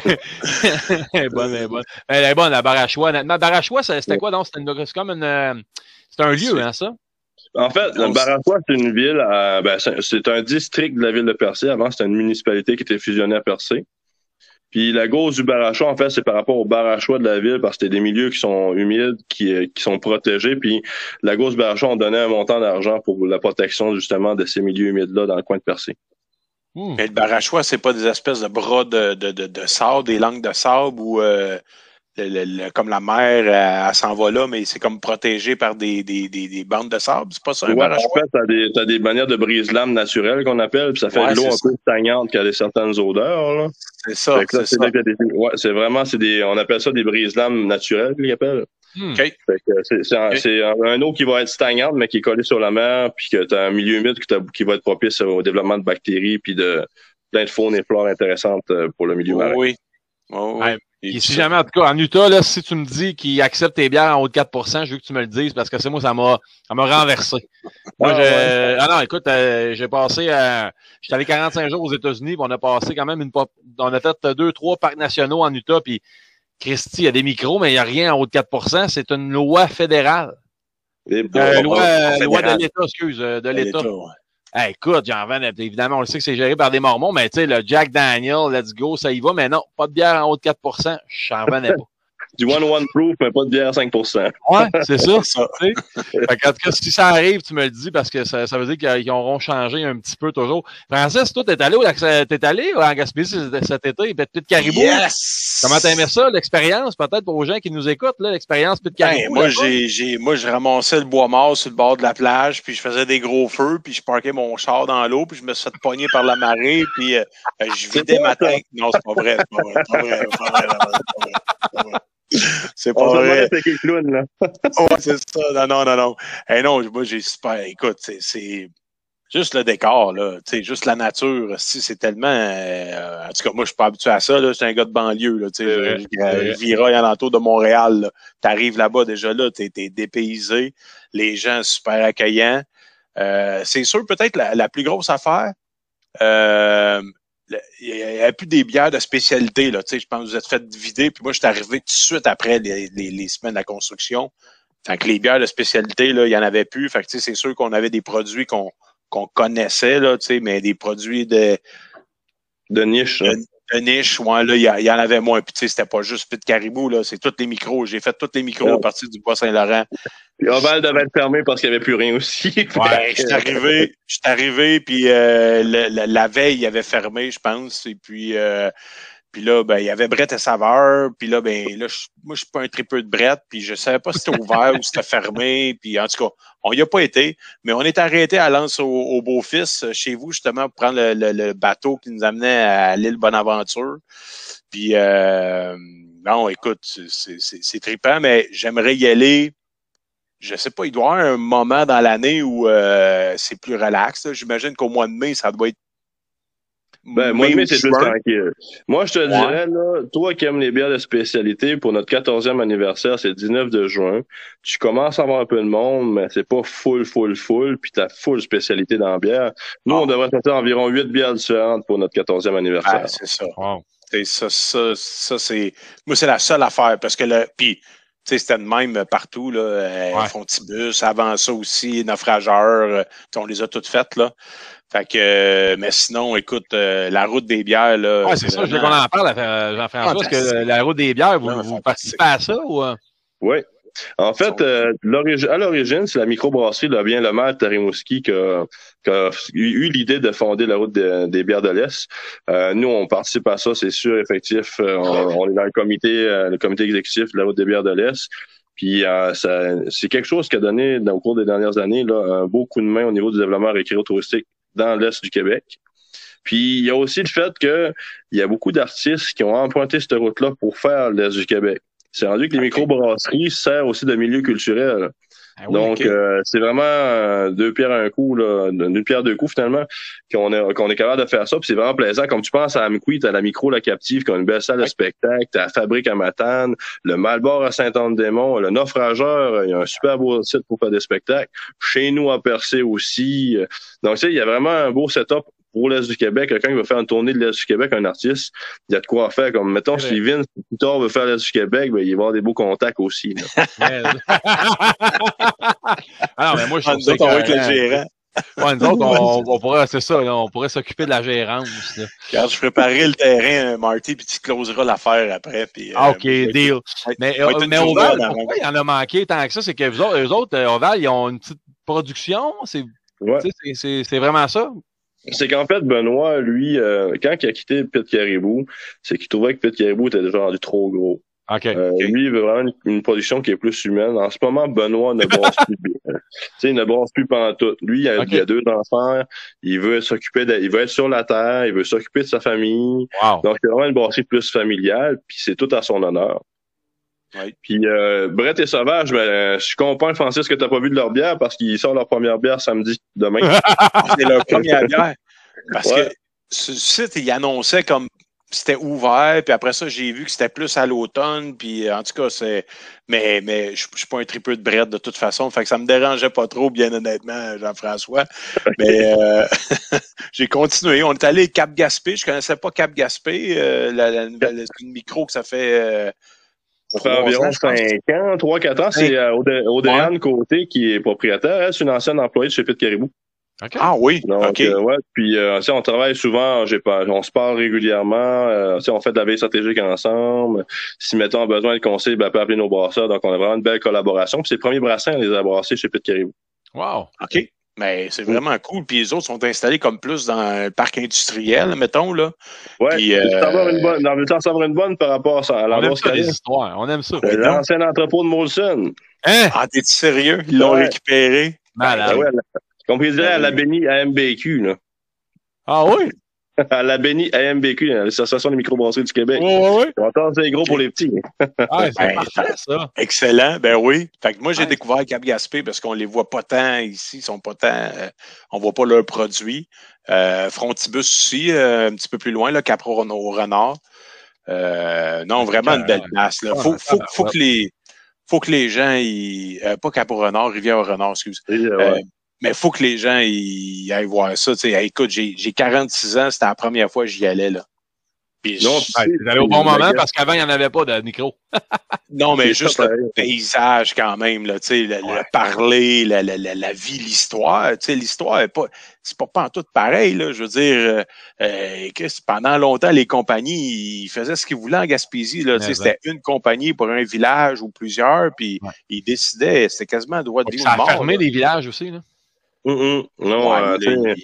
elle est bonne, elle est bonne. Elle est bonne, la Barachois. honnêtement. Barachois, c'était quoi donc? C'était comme une, euh, c'est un lieu, hein, ça? En fait, le Barachois, c'est une ville, à- ben, c'est c'est un district de la ville de Percé. Avant, c'était une municipalité qui était fusionnée à Percé. Puis la gauze du Barachois, en fait, c'est par rapport au Barachois de la ville, parce que c'était des milieux qui sont humides, qui, euh, qui sont protégés. Puis la gauze du Barachois, on donnait un montant d'argent pour la protection, justement, de ces milieux humides-là dans le coin de Percé. Hmm. Mais le barachois, c'est pas des espèces de bras de, de, de, de sable, des langues de sable où euh, le- le- le- comme la mer, elle, elle s'en va là, mais c'est comme protégé par des, des, des, des bandes de sable. C'est pas ça, un Ouais, en barachois? fait, t'as des, t'as des manières de brise-lames naturelles qu'on appelle, puis ça fait Ouais, de l'eau c'est un peu stagnante qui a des certaines odeurs, là. C'est ça, c'est ouais, c'est vraiment, c'est des, on appelle ça des brise-lames naturelles, qu'ils appellent. Hmm. OK. Fait que c'est, c'est, un, un- un eau qui va être stagnante, mais qui est collée sur la mer, puis que t'as un milieu humide qui, qui va être propice au développement de bactéries, puis de plein de faune et flore intéressantes euh, pour le milieu marin. Oui. Oh, oui. Et si jamais, en tout cas, en Utah, là, si tu me dis qu'ils acceptent tes bières en haut de 4% je veux que tu me le dises parce que c'est moi, ça m'a, ça m'a renversé. Moi, Ah, je, ouais. ah non, écoute, euh, j'ai passé, euh, j'étais allé 45 jours aux États-Unis, puis on a passé quand même une, on a fait deux, trois parcs nationaux en Utah, puis Christy, il y a des micros, mais il n'y a rien en haut de 4% C'est une loi fédérale. Euh, loi, loi de l'État, excuse, euh, de l'État. l'État, ouais. Hey, écoute, j'en vends, évidemment, on le sait que c'est géré par des mormons, mais tu sais, le Jack Daniel, let's go, ça y va, mais non, pas de bière en haut de 4% j'en revenais pas. Du one-one proof, mais pas de bière 5 Ouais, c'est ça. Ça. qu'en tout cas, si ça arrive, tu me le dis parce que ça, ça veut dire qu'ils auront changé un petit peu toujours. Francis, toi, t'es allé, au t'es allé en Gaspésie cet été, Pit Caribou? Yes! Comment aimé ça, l'expérience, peut-être pour aux gens qui nous écoutent, là, l'expérience Pit Ben, Caribou? moi, j'ai, j'ai, moi, je ramassais le bois mort sur le bord de la plage, puis je faisais des gros feux, puis je parquais mon char dans l'eau, puis je me suis fait pogner par la marée, puis euh, je vidais ma tank. Non, c'est pas vrai, c'est pas vrai, c'est pas vrai, c'est pas vrai, c'est pas vrai, c'est pas vrai. C'est pas On vrai. là. Ouais, c'est ça. Non, non, non, non. Non, moi, j'ai super. Écoute, c'est, c'est juste le décor, là. Tu sais, juste la nature. Si c'est tellement. euh, en tout cas, moi, je suis pas habitué à ça, là. Je suis un gars de banlieue, là. Tu sais, viraille alentour de Montréal, là. T'arrives là-bas, déjà là, t'es, t'es dépaysé. Les gens super accueillants. Euh, c'est sûr, peut-être la, la plus grosse affaire. Euh, il n'y a plus des bières de spécialité, là. Tu sais, je pense que vous êtes fait vider, puis moi, je suis arrivé tout de suite après les, les, les semaines de la construction. Fait que les bières de spécialité, là, il y en avait plus. Fait que, tu sais, c'est sûr qu'on avait des produits qu'on connaissait, là, tu sais, mais des produits de, De niche. hein. de niche, ouais, là, il y, en avait moins. Puis, tu sais, c'était pas juste Pit Caribou, là, c'est tous les micros. J'ai fait tous les micros Ouais. à partir du Bois-Saint-Laurent. Puis Oval devait être fermé parce qu'il n'y avait plus rien aussi. Ouais, je suis arrivé, je suis arrivé, puis euh, le- le- la veille, il avait fermé, je pense. Et puis, euh, puis là, ben, il y avait Brett et Saveur. Puis là, ben, là, je- moi, je suis pas un tripeux de Brett, puis je savais pas si c'était ouvert ou si c'était fermé. Puis en tout cas, on y a pas été, mais on est arrêté à Lens au, au Beau-Fils, euh, chez vous, justement, pour prendre le, le- le bateau qui nous amenait à l'île Bonaventure. Puis, euh, non, écoute, c'est trippant, mais j'aimerais y aller je sais pas, il doit y avoir un moment dans l'année où euh, c'est plus relax. là. J'imagine qu'au mois de mai, ça doit être. Ben, moi, mai c'est plus tranquille. Moi, je te Ouais. dirais, là, toi qui aimes les bières de spécialité, pour notre 14e anniversaire, c'est le 19 de juin. Tu commences à avoir un peu de monde, mais c'est pas full, full, full, puis t'as full spécialité dans la bière. Nous, Ah. on devrait sortir environ 8 bières différentes pour notre 14e anniversaire. Ah, c'est ça. Wow. Ça, ça, ça c'est. Moi, c'est la seule affaire parce que le. Puis, c'était de même partout, là. Euh, Ouais. Fontibus, avant ça aussi, Naufrageur, euh, tu sais, on les a toutes faites, là. Fait que, euh, mais sinon, écoute, euh, la route des bières, là. Ouais, c'est ça, je voulais qu'on en parle, euh, Jean-François. Est-ce que la route des bières, vous, vous participez à ça ou. euh? Oui. En fait, euh, à l'origine, c'est la microbrasserie Le Bien le Mal Tarimouski qui a, qui a eu l'idée de fonder la route de- des bières de l'Est. Euh, nous, on participe à ça, c'est sûr, effectif. Euh, on, on est dans le comité, euh, le comité exécutif de la route des bières de l'Est. Puis euh, ça- c'est quelque chose qui a donné, dans- au cours des dernières années, là, un beau coup de main au niveau du développement récréo-touristique dans l'Est du Québec. Puis il y a aussi le fait que il y a beaucoup d'artistes qui ont emprunté cette route-là pour faire l'Est du Québec. C'est rendu que les Ok. microbrasseries servent aussi de milieu culturel. Ah oui, Donc, euh, c'est vraiment euh, deux pierres un coup, là, d'une pierre deux coups finalement, qu'on est, qu'on est capable de faire ça. Puis c'est vraiment plaisant. Comme tu penses à Amqui, t'as la micro, la captive, qui a une belle salle de spectacle, t'as la fabrique à Matane, le Malbord à Saint-Anne-des-Monts, le Naufrageur, il y a un super beau site pour faire des spectacles. Chez nous à Percé aussi. Donc, tu sais, il y a vraiment un beau setup pour l'Est du Québec. Quelqu'un qui veut faire une tournée de l'Est du Québec, un artiste, il y a de quoi faire. Comme, mettons, si Vince, plus tard, veut faire l'Est du Québec, ben, il va y avoir des beaux contacts aussi. Mais- ah mais moi, je Ah, on va être le gérant. Ouais, nous autres, on, on pourrait, c'est ça, là, on pourrait s'occuper de la gérance. là. Quand je préparerai le terrain, Marty, puis tu closeras l'affaire après. Puis, euh, Ah, OK, deal. Mais, euh, mais Oval, pourquoi il y en a manqué tant que ça? C'est que vous autres, eux autres, euh, Oval, ils ont une petite production? C'est, Ouais. c'est vraiment ça? C'est qu'en fait, Benoît, lui, euh, quand il a quitté Pit Caribou, c'est qu'il trouvait que Pit Caribou était déjà rendu trop gros. OK. Euh, Lui, il veut vraiment une, une production qui est plus humaine. En ce moment, Benoît ne brasse plus. bien. Tu sais, il ne brasse plus pantoute. Lui, il a, il a deux enfants. Il veut s'occuper de, il veut être sur la terre. Il veut s'occuper de sa famille. Wow. Donc, c'est vraiment une brasserie plus familiale. Puis c'est tout à son honneur. Puis euh, Brett et Sauvage, ben, je comprends, Francis, que t'as pas vu de leur bière parce qu'ils sortent leur première bière samedi, demain. C'est leur première bière. Parce Ouais. que sur le site, il annonçait comme c'était ouvert, puis après ça, j'ai vu que c'était plus à l'automne, puis euh, en tout cas, c'est. Mais, mais je je suis pas un tripeux de bread de toute façon, fait que ça me dérangeait pas trop, bien honnêtement, Jean-François. Mais euh, j'ai continué. On est allé Cap Gaspé. Je connaissais pas Cap Gaspé, euh, la, une micro que ça fait. euh, Ça fait Trois environ ans, je pense. 5 ans, 3-4 ans. C'est euh, Audrey-Anne Côté qui est propriétaire. Elle, c'est une ancienne employée de chez Pete Caribou. OK. Ah oui, Donc, OK. euh, ouais, puis euh, tu sais, on travaille souvent, j'ai pas, on se parle régulièrement, euh, tu sais, on fait de la veille stratégique ensemble. Si mettons a besoin de conseils, ben, elle peut appeler nos brasseurs. Donc, on a vraiment une belle collaboration. Puis c'est le premier brassin à les a brassés chez Pete Caribou. Wow. OK. Mais c'est vraiment cool. Puis les autres sont installés comme plus dans le parc industriel, mettons, là. Ouais, Puis, euh, une bonne, dans le temps, savoir une bonne par rapport à, ça- à On aime ça, les histoires. On aime ça. Ouais. L'ancien entrepôt de Molson. Hein? Ah, t'es sérieux? Ils l'ont Ouais. récupéré? Malade. Ouais, la- comme ils diraient à la Béni AMBQ, là. Ah oui? À la Béni AMBQ, l'Association des microbrasseries du Québec. Oui, oui, oui. On entend c'est gros pour les petits. Ah, c'est Ben, parfait, ça. Excellent, ben oui. Fait que moi, j'ai Ouais. découvert Cap Gaspé parce qu'on les voit pas tant ici, ils sont pas tant, euh, on voit pas leurs produits. Euh, Frontibus aussi, euh, un petit peu plus loin, là, Cap au Renard. Euh, non, vraiment une belle place. Là. Faut, Ouais, faut, ouais. faut que les, faut que les gens, ils, euh, pas Cap au Renard, Rivière au Renard, excuse. Et, euh, Euh, ouais. Mais faut que les gens ils aillent voir ça. Tu sais, Hey, écoute, j'ai j'ai 46 ans, c'était la première fois que j'y allais là. Puis Non, Ouais, Vous allez au bon moment parce qu'avant, il n'y en avait pas de micro. non, mais juste le pareil. paysage quand même, là, tu sais, le, le parler, la, la, la, la vie, l'histoire. Tu sais, l'histoire est pas, c'est pas, pas en tout pareil, là. Je veux dire, euh, euh, Chris, pendant longtemps, les compagnies, ils faisaient ce qu'ils voulaient en Gaspésie, là. C'était une compagnie pour un village ou plusieurs, puis Ouais. ils décidaient, c'était quasiment droit de vie Ça a mort. fermé là. des villages aussi. Là. Non, Ouais, euh,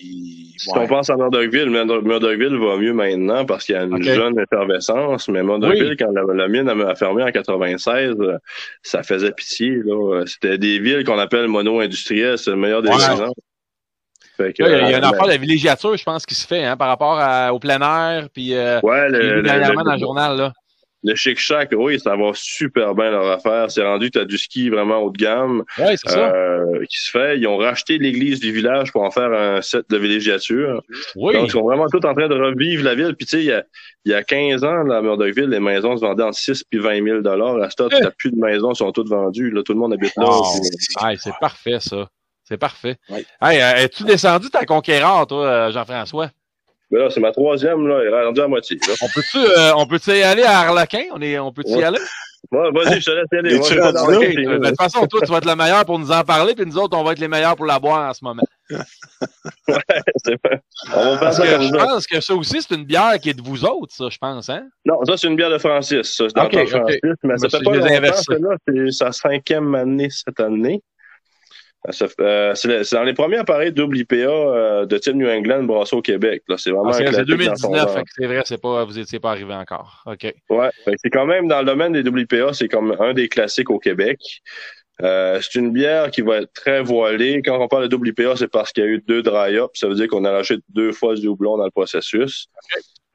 Si ouais. on pense à Murdochville, Murdo- Murdochville va mieux maintenant parce qu'il y a une jeune effervescence, mais Murdochville, Oui. quand la, la mine a fermé en 96, euh, ça faisait pitié. là. C'était des villes qu'on appelle mono-industrielles, c'est le meilleur des Ouais. exemples. Fait que, Là, il y a, une euh, affaire de villégiature, je pense, qui se fait hein, par rapport à- au plein air. Puis, euh, Ouais, le, le, dernièrement le- dans le journal. Là. Le Chic Shack, oui, ça va super bien leur affaire. C'est rendu que tu as du ski vraiment haut de gamme Oui, c'est ça. euh, qui se fait. Ils ont racheté l'église du village pour en faire un set de villégiature. oui. Donc, ils sont vraiment tous en train de revivre la ville. Puis, tu sais, il y a, il y a 15 ans, là, à Murdochville, les maisons se vendaient entre 6 puis 20 000 À ce stade, tu n'as plus de maisons, sont toutes vendues. Là, tout le monde habite là. Hey, c'est parfait, ça. C'est parfait. Ouais. Hey, euh, es-tu descendu ta conquérante, toi, euh, Jean-François? Ben là, c'est ma troisième, là, elle est rendue à moitié. Là. On peut-tu euh, on peut y aller à Arlequin? On, est, on peut-y Ouais. aller? Ouais, vas-y, je te laisse y aller. Moi, je café, de toute façon, toi, tu vas être le meilleur pour nous en parler, puis nous autres, on va être les meilleurs pour la boire en ce moment. C'est pas- On va faire Parce ça que je ça. pense que ça aussi, c'est une bière qui est de vous autres, ça, je pense, hein? Non, ça, c'est une bière de Francis. Ça, c'est dans Ok, le temps ok. Francis, mais ça Je fait pas longtemps, celle-là. C'est sa cinquième année cette année. Euh, c'est dans les premiers appareils double IPA euh, de type New England brassé au Québec. là. C'est vraiment Ah, c'est un c'est classique dans son 2019, genre. fait que c'est vrai, c'est pas, vous étiez pas arrivé encore. OK. Ouais, c'est quand même dans le domaine des WPA, c'est comme un des classiques au Québec. Euh, c'est une bière qui va être très voilée. Quand on parle de WPA, c'est parce qu'il y a eu deux dry ups. Ça veut dire qu'on a arraché deux fois du houblon dans le processus.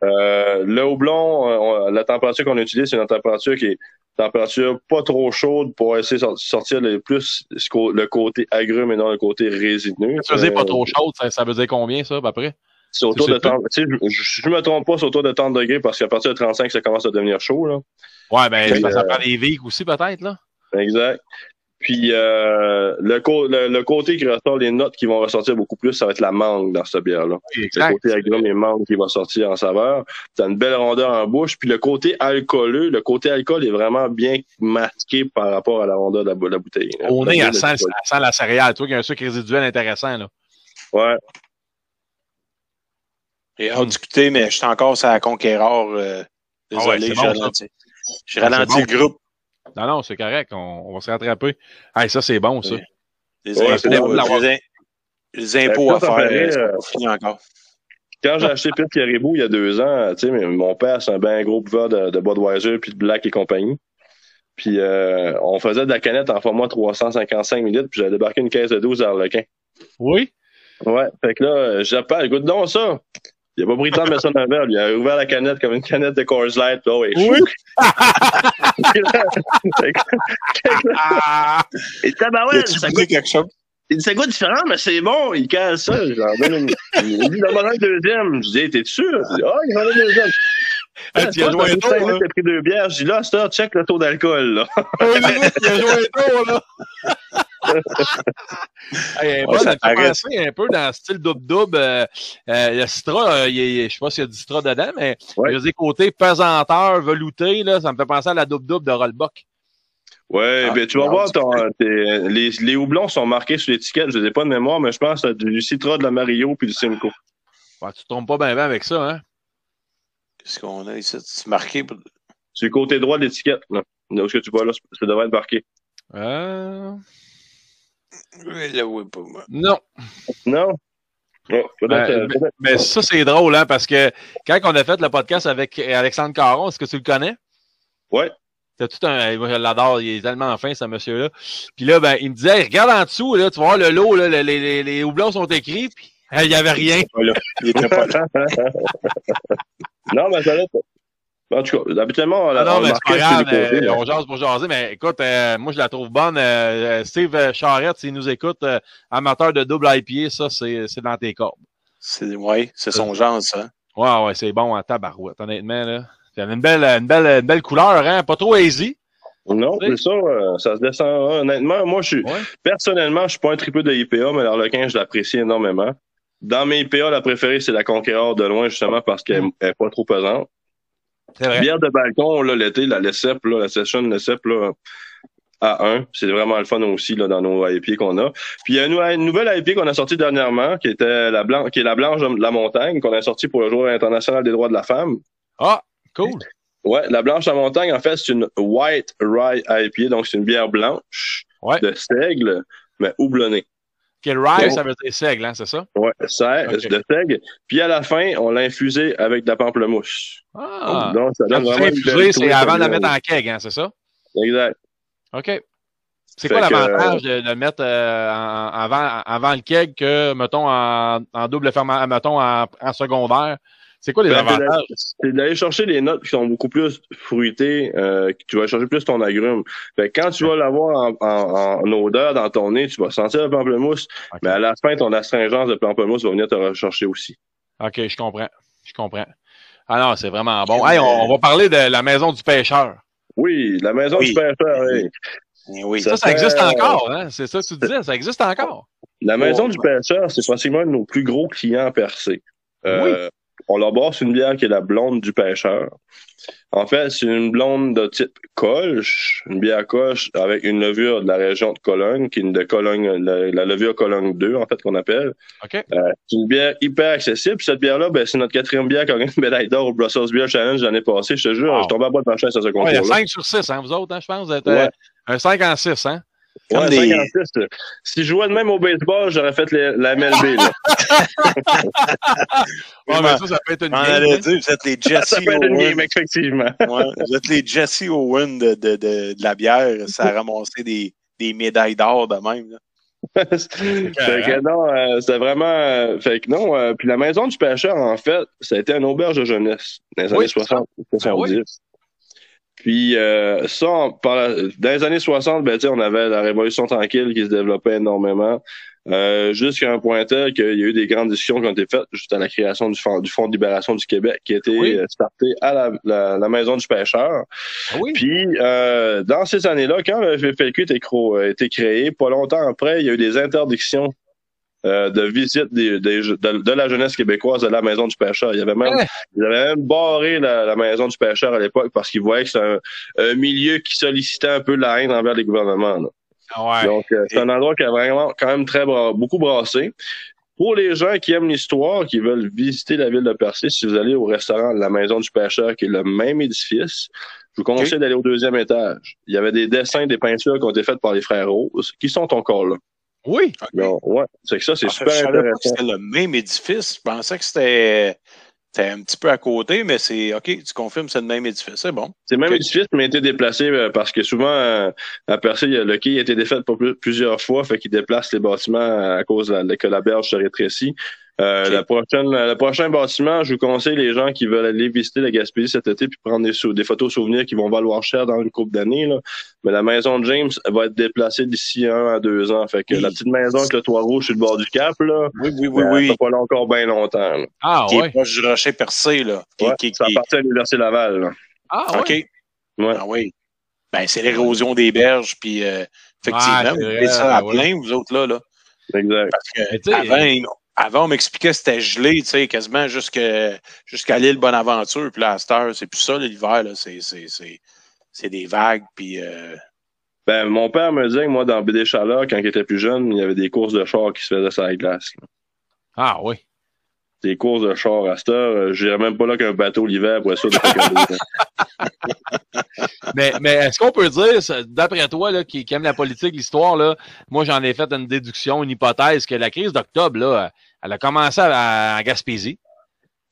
Euh, le houblon, euh, on- la température qu'on utilise, c'est une température qui est température pas trop chaude pour essayer de sor- sortir le plus le côté agrume et non le côté résineux. Ça faisait pas Euh, trop chaude, ça, ça veut dire combien, ça, à peu près? c'est autour de sais plus? 30, tu sais, je, je, me trompe pas, c'est autour de 30 degrés parce qu'à partir de 35, ça commence à devenir chaud, là. Ouais, ben, ça, ça euh, prend des viques aussi, peut-être, là. Exact. Puis euh, le, co- le, le côté qui ressort, les notes qui vont ressortir beaucoup plus, ça va être la mangue dans cette bière-là. Le côté agrume et mangue qui va sortir en saveur. T'as une belle rondeur en bouche. Puis le côté alcooleux, le côté alcool est vraiment bien masqué par rapport à la rondeur de la, bou- la bouteille. Sent, d'alcool. elle sent la céréale. Tu vois qu'il y a un sucre résiduel intéressant, là. Ouais. Hâte de discuter, mais je suis encore sur la conquéreur. euh, Ah ouais, désolé, c'est j'ai bon, ralenti. J'ai Ah, bon. le groupe. Non, non, c'est correct. On, on va se rattraper. Hey, ça, c'est bon, ça. Les Ouais, impôts, euh, les, les impôts à faire, euh, euh, encore. Quand j'ai acheté Pete Caribou il y a deux ans, tu sais, mais mon père, c'est un bien gros buveur de, de Budweiser puis de Black et compagnie. Puis euh, on faisait de la canette en format 355 ml, puis j'avais débarqué une caisse de 12 à Arlequin. Oui? Ouais, fait que là, j'appelle, écoute donc ça. Il a pas pris le temps de mettre ça dans le verre. Il a ouvert la canette comme une canette de Coors Light. Là, ouais, Oui. Ah! Et tabarouette, As-tu ça goûté goûte, quelque chose? il dit, ça goûte différent, mais c'est bon. Il casse ça. J'en donne une. Il dit, un deuxième. Je dis, t'es sûr? Il dit, ah, il en a un deuxième. Ah, tu as joué un tour, t'as pris deux bières. Je dis, là, c'est check le taux d'alcool, là. Oui, tu as joué un tour, là. Hey, Ouais, bon, ça me fait penser un peu dans le style double-double. Euh, euh, le Citra, euh, il je sais pas s'il y a du Citra dedans, mais Ouais. il y a des côtés pesanteur, velouté, là, ça me fait penser à la double-double de Rollbuck. Ouais, Ah, ben, tu vas voir, ton, tes- les, les houblons sont marqués sur l'étiquette. Je les ai pas de mémoire, mais je pense que c'est du Citra, de la Mario puis du Simcoe. Ouais, tu te trompes pas bien avec ça, hein? Qu'est-ce qu'on a ici? C'est marqué. pour- C'est le côté droit de l'étiquette. Là, Là où est-ce que tu vois là, ça devrait être marqué. Euh... Là, pas moi. Non. Non? Euh. Mais ça, c'est drôle, hein, parce que quand on a fait le podcast avec Alexandre Caron, est-ce que tu le connais? Ouais. C'est tout un. Moi, je l'adore, il est tellement fin, ce monsieur-là. Puis là, ben, il me disait, Hey, regarde en dessous, là, tu vas voir le lot, là, les, les, les houblons sont écrits, puis il n'y avait rien. Voilà. Il était pas là. non, mais ça l'est. En tout cas, habituellement, on, Ah on non, mais c'est pas grave, euh, là. on jase pour jaser, mais écoute, euh, moi, je la trouve bonne. Euh, euh, Steve Charrette, s'il nous écoute, euh, amateur de double IPA, ça, c'est c'est dans tes cordes. C'est, ouais, c'est son genre, ça. Ouais, ouais, c'est bon en tabarouette, honnêtement, là. C'est une belle, une belle, une belle couleur, hein, pas trop easy. Non, c'est ça, euh, ça se descend. hein. Honnêtement, moi, je suis, Ouais. personnellement, je suis pas un triple de IPA, mais l'Arlequin, je l'apprécie énormément. Dans mes IPA, la préférée, c'est la Conquéreur de loin, justement, parce qu'elle Mm. est pas trop pesante. Vrai. Bière de balcon, là, l'été, la Lessep, là, la Session Lessep, là, à 1. C'est vraiment le fun aussi, là, dans nos IPA qu'on a. Puis, il y a une, une nouvelle IPA qu'on a sortie dernièrement, qui était la blanche, qui est la Blanche de la Montagne, qu'on a sortie pour le jour international des droits de la femme. Ah, cool. Ouais, la Blanche de la Montagne, en fait, c'est une White Rye IPA, donc c'est une bière blanche Ouais. de seigle, mais houblonnée. Quel rye, Ouais. ça veut dire seigle, hein, c'est ça? Ouais, ça, Ok. de seigle. Puis à la fin, on l'a infusé avec de la pamplemousse. Ah. Donc, ça donne tu vraiment infusé, c'est avant de la mettre en keg, hein, c'est ça? Exact. OK. C'est quoi que, l'avantage de le mettre euh, en- avant, avant le keg que, mettons, en, en double ferment, mettons, en, en secondaire? C'est quoi les Ben, avantages? C'est d'aller chercher des notes qui sont beaucoup plus fruitées, euh, que tu vas chercher plus ton agrume. Fait que quand tu vas l'avoir en, en, en odeur dans ton nez, tu vas sentir le pamplemousse, mais à la fin, ton astringence de pamplemousse va venir te rechercher aussi. OK, je comprends. Je comprends. Ah non, c'est vraiment bon. Hey, on, on va parler de la maison du pêcheur. Oui, la maison Oui. du pêcheur, oui. Eh Oui. Ça, ça existe encore, hein? C'est ça que tu disais, ça existe encore. La maison Oh. du pêcheur, c'est de nos plus gros clients percés. Euh, On leur bosse une bière qui est la blonde du pêcheur. En fait, c'est une blonde de type Colche, une bière Colche avec une levure de la région de Cologne, qui est une de Cologne, la, la levure Cologne 2, en fait, qu'on appelle. Euh, c'est une bière hyper accessible. Puis Cette bière-là, ben, c'est notre quatrième bière qui a gagné une médaille d'or au Brussels Beer Challenge l'année passée. Je te jure, Wow. je tombais à bout de ma chaise à ce Ouais, a concours-là. 5 sur 6, hein, vous autres, hein, je pense. Vous êtes euh, Ouais. un 5 en 6, hein? Comme Ouais, des- 56. Si je jouais de même au baseball, j'aurais fait les- la MLB. Là. Ouais, mais ça, ça peut être une On game. allait hein. dire, vous êtes les Jesse Ça peut être une Owen. game, effectivement. Ouais, vous êtes les Jesse Owen de, de, de, de la bière. Ça a ramassé des, des médailles d'or de même. là. fait que non, euh, c'était vraiment. euh, fait que non, euh, puis la maison du pêcheur, en fait, ça a été une auberge de jeunesse dans les Oui, années c'est ça. 60, 70. Ben Puis euh, ça, on- par la- dans les années 60, ben, on avait la Révolution tranquille qui se développait énormément. Euh, jusqu'à un point tel qu'il y a eu des grandes discussions qui ont été faites juste à la création du Fonds, du Fonds de libération du Québec, qui a été Oui. euh, starté à la, la, la maison du pêcheur. Ah oui? Puis, euh, dans ces années-là, quand le FFLQ était a été créé, pas longtemps après, il y a eu des interdictions euh, de visite des, des- de, de la jeunesse québécoise à la maison du pêcheur. Il y avait même, Ouais. ils avaient même barré la, la maison du pêcheur à l'époque parce qu'ils voyaient que c'est un, un milieu qui sollicitait un peu la haine envers les gouvernements. là. Ouais. Donc, euh, c'est un endroit qui a vraiment quand même très beaucoup brassé. Pour les gens qui aiment l'histoire, qui veulent visiter la ville de Percé, si vous allez au restaurant La Maison du Pêcheur, qui est le même édifice, je vous conseille d'aller au deuxième étage. Il y avait des dessins, des peintures qui ont été faites par les frères Rose, qui sont encore là. Oui. Donc, ouais, c'est que ça, c'est super je savais pas que intéressant. c'était le même édifice. Je pensais que c'était c'était un petit peu à côté, mais c'est OK, tu confirmes c'est le même édifice. C'est bon. C'est le même édifice, mais a été déplacé euh, parce que souvent, euh, à Percé, il le quai a été défait pour plu- plusieurs fois, fait qu'ils déplacent les bâtiments à cause de la- que la berge se rétrécit. Euh, la prochaine, le prochain bâtiment, je vous conseille les gens qui veulent aller visiter la Gaspésie cet été puis prendre des, photos souvenirs qui vont valoir cher dans une couple d'années. là. Mais la maison de James elle va être déplacée d'ici un à deux ans. Fait que Oui. la petite maison avec le toit rouge sur le bord du cap, là, Oui, oui, oui, oui. ça va pas là encore bien longtemps. là. Ah Qui est ouais. proche du rocher percé, là. Qui, Ouais, qui, ça qui- appartient à l'Université Laval. là. Ah OK. ouais. Ouais. Ah oui. Ben, c'est l'érosion des berges, puis euh, effectivement, vous ça à ouais. plein, vous autres, là. là. Exact. Parce que Mais tu sais, avant, avant, on m'expliquait que c'était gelé, tu sais, quasiment jusqu'à l'île Bonaventure. Puis là, à cette heure, c'est plus ça, l'hiver, là. C'est, c'est, c'est, c'est des vagues, puis... euh, Ben, mon père me disait que moi, dans BD Chaleur, quand il était plus jeune, il y avait des courses de chars qui se faisaient sur la glace. là. Ah oui. Des courses de chars à cette heure, euh, j'irais même pas là qu'un bateau l'hiver pour être sûr de pas qu'il y a des- Mais, mais est-ce qu'on peut dire, ça, d'après toi, là, qui, qui aime la politique, l'histoire, là, moi j'en ai fait une déduction, une hypothèse que la crise d'octobre, là, elle a commencé à, à Gaspésie?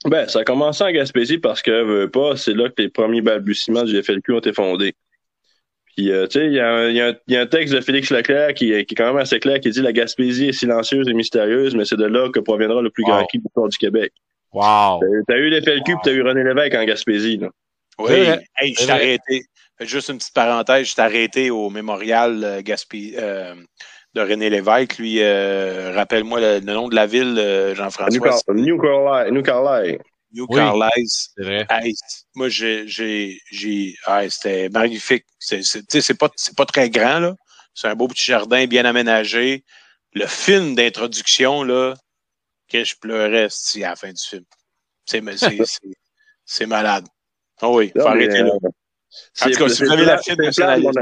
Ben, ça a commencé en Gaspésie parce que, pas, c'est là que les premiers balbutiements du FLQ ont été fondés. Puis, euh, tu sais, il y, a un- il y a un- il y a un texte de Félix Leclerc qui, est- qui est quand même assez clair, qui dit « La Gaspésie est silencieuse et mystérieuse, mais c'est de là que proviendra le plus grand Wow. cri de l'histoire du Québec. Wow! T'as- eu l'FLQ puis t'as eu René Lévesque en Gaspésie, là. Oui, hey, je t'ai arrêté. Juste une petite parenthèse, je t'ai arrêté au mémorial euh, Gaspi, euh, de René Lévesque. Lui, euh, rappelle-moi le, le nom de la ville, euh, New, Jean-François. Car- New Carlisle. New Carlisle. New Oui. Carlisle. C'est vrai. Hey, moi, j'ai, j'ai, j'ai, hey, c'était magnifique. C'est, c'est, tu sais, c'est pas, c'est pas très grand, là. C'est un beau petit jardin bien aménagé. Le film d'introduction, là, que je pleurais, à la fin du film. C'est, c'est, c'est, c'est malade. Ah oui, faut Non, arrêter là. euh, En tout cas, si vous avez la fibre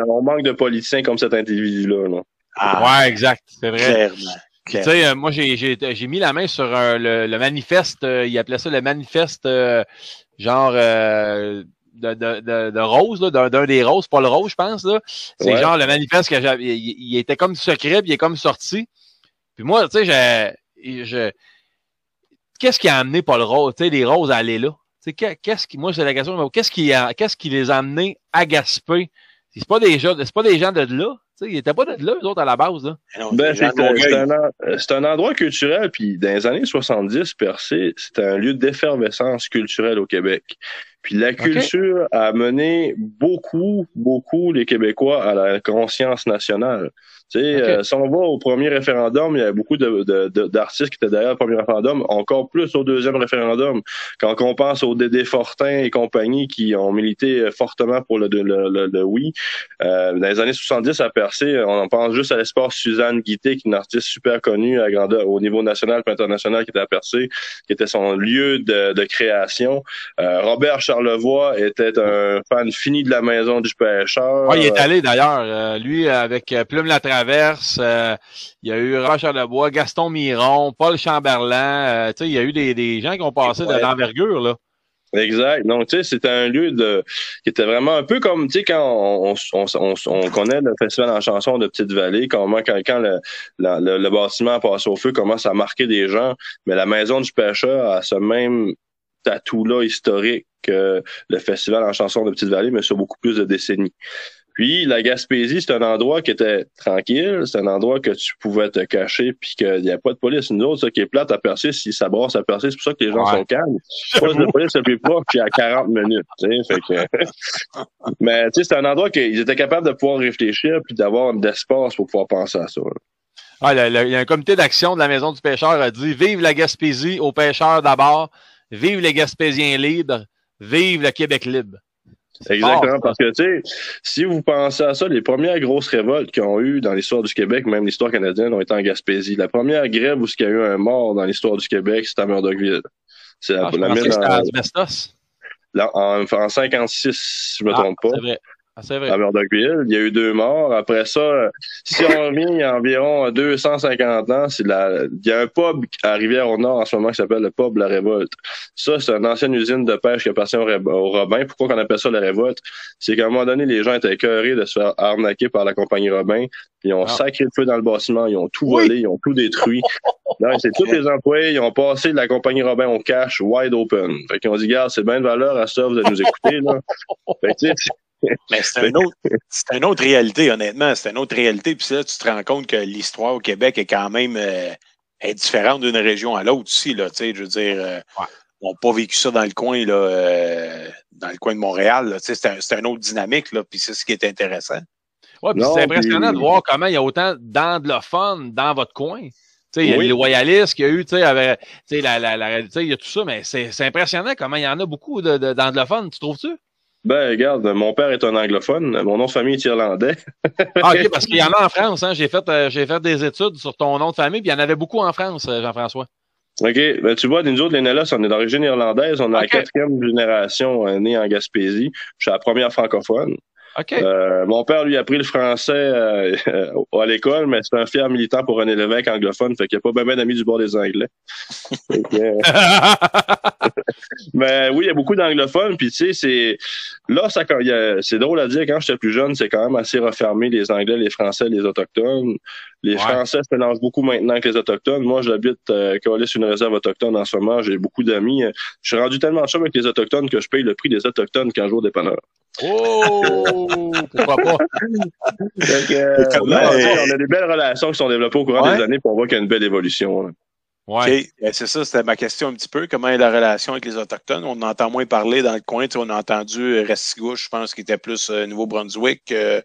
on, on manque de politiciens comme cet individu-là. là. Ah, Ouais, exact. C'est vrai. clairement. Tu sais, euh, moi, j'ai, j'ai, j'ai mis la main sur euh, le, le manifeste, euh, il appelait ça le manifeste, euh, genre, euh, de, de, de, de Rose, là, d'un, des Roses, Paul Rose, je pense, là. C'est Ouais. genre le manifeste que j'avais, il, il était comme secret, puis il est comme sorti. Puis moi, tu sais, je, qu'est-ce qui a amené Paul Rose, tu sais, les Roses à aller là? Tu sais, qu'est- qu'est-ce qui, moi, c'est la question, qu'est-ce qui a, qu'est-ce qui les a amenés à Gaspé? C'est pas des gens, c'est pas des gens de là. Ils étaient pas de là, eux autres, à la base, là. Ben, un, c'est un endroit culturel, puis dans les années 70, Percé, c'était un lieu d'effervescence culturelle au Québec. Puis la culture a mené beaucoup, beaucoup les Québécois à la conscience nationale. Tu sais, Ok. euh, si on va au premier référendum, il y a beaucoup de- de- de- d'artistes qui étaient derrière le premier référendum, encore plus au deuxième référendum. Quand on pense aux Dédé Fortin et compagnie qui ont milité fortement pour le, le, le- le oui, euh, dans les années 70 à Percé, on en pense juste à l'espace Suzanne Guité, qui est une artiste super connue à grandeur, au niveau national et international, qui était à Percé, qui était son lieu de, de création. Euh, Robert Charlevoix était un fan fini de la maison du pêcheur. Ouais, il est allé d'ailleurs. euh, lui, avec euh, Plume la Euh, il y a eu Roger Lebois, Gaston Miron, Paul Chamberlain. euh, tu sais, il y a eu des, des gens qui ont passé de l'envergure, là. Exact. Donc, tu sais, c'était un lieu de qui était vraiment un peu comme, tu sais, quand on, on, on, on connaît le festival en chanson de Petite-Vallée, comment quand, quand le, la- le, le bâtiment passe au feu, commence à marquer des gens. Mais la maison du pêcheur a ce même tatou-là historique que le festival en chanson de Petite-Vallée, mais sur beaucoup plus de décennies. Puis la Gaspésie, c'est un endroit qui était tranquille, c'est un endroit que tu pouvais te cacher puis qu'il n'y a pas de police. Nous autres, ça qui est plate à percer, si ça brasse à percer, c'est pour ça que les gens Ouais. sont calmes. Poste de police plus proche, puis à 40 minutes. tu sais, Fait que... Mais tu sais, c'est un endroit qu'ils étaient capables de pouvoir réfléchir puis d'avoir de l'espace pour pouvoir penser à ça. Ah, le- le- il y a un comité d'action de la Maison du pêcheur a dit Vive la Gaspésie aux pêcheurs d'abord, vive les Gaspésiens libres, vive le Québec libre. Exactement, fort, parce que, tu sais, si vous pensez à ça, les premières grosses révoltes qu'ils ont eu dans l'histoire du Québec, même l'histoire canadienne, ont été en Gaspésie. La première grève où il y a eu un mort dans l'histoire du Québec, c'était à Murdochville. C'est la, Ah, la c'était en, en, en 56, si je me Ah, trompe pas. C'est vrai. Ah, c'est vrai. à Murdochville. Il y a eu deux morts. Après ça, si on revient il y a environ 250 ans, c'est la, il y a un pub à Rivière-au-Nord en ce moment qui s'appelle le pub La Révolte. Ça, c'est une ancienne usine de pêche qui appartient au, Ré- au Robin. Pourquoi qu'on appelle ça la Révolte? C'est qu'à un moment donné, les gens étaient écœurés de se faire arnaquer par la compagnie Robin. Ils ont Ah. sacré le feu dans le bâtiment. Ils ont tout Oui. volé. Ils ont tout détruit. Non, c'est tous les employés, ils ont passé de la compagnie Robin au cash wide open. Fait qu'ils ont dit, garde, c'est bien de valeur à ça, vous allez nous écouter, là. Fait que, tu sais, Mais c'est une autre, c'est une autre réalité, honnêtement. C'est une autre réalité. Puis là, tu te rends compte que l'histoire au Québec est quand même euh, est différente d'une région à l'autre aussi. Là, tu sais, je veux dire, euh, Ouais. on n'a pas vécu ça dans le coin, là, euh, dans le coin de Montréal. Là, tu sais, c'est, un, une autre dynamique. Là, puis c'est ce qui est intéressant. Ouais, c'est impressionnant puis- de voir comment il y a autant d'anglophones dans votre coin. Tu sais, il y a Oui. les loyalistes qu'il y a eu, tu sais, avec, tu sais, la, la, la, tu sais, il y a tout ça, mais c'est, impressionnant comment il y en a beaucoup de, de, d'anglophones, tu trouves-tu? Ben, regarde, mon père est un anglophone, mon nom de famille est irlandais. ah, OK, parce qu'il y en a en France. Hein? J'ai fait, euh, j'ai fait des études sur ton nom de famille, puis il y en avait beaucoup en France, euh, Jean-François. OK. Ben, tu vois, nous autres, les Nellas, on est d'origine irlandaise. On est la quatrième génération euh, née en Gaspésie. Je suis la première francophone. Euh, mon père, lui, a pris le français euh, à l'école, mais c'est un fier militant pour René Lévesque anglophone, fait qu'il n'y a pas bien d'amis du bord des Anglais. mais oui, il y a beaucoup d'anglophones, puis tu sais, c'est là, ça, c'est drôle à dire, quand j'étais plus jeune, c'est quand même assez refermé, les Anglais, les Français, les Autochtones. Les Français se mélangent beaucoup maintenant que les Autochtones. Moi, j'habite euh, sur une réserve autochtone en ce moment. J'ai beaucoup d'amis. Je suis rendu tellement chum avec les Autochtones que je paye le prix des Autochtones quand je joue au dépanneur. Oh! Pourquoi pas? Donc, euh, on a des belles relations qui sont développées au courant des années pour voir qu'il y a une belle évolution. Ouais. Ben, c'est ça, c'était ma question un petit peu. Comment est la relation avec les Autochtones? On entend moins parler dans le coin. on a entendu euh, Restigouche, je pense, qui était plus euh, Nouveau-Brunswick. Euh,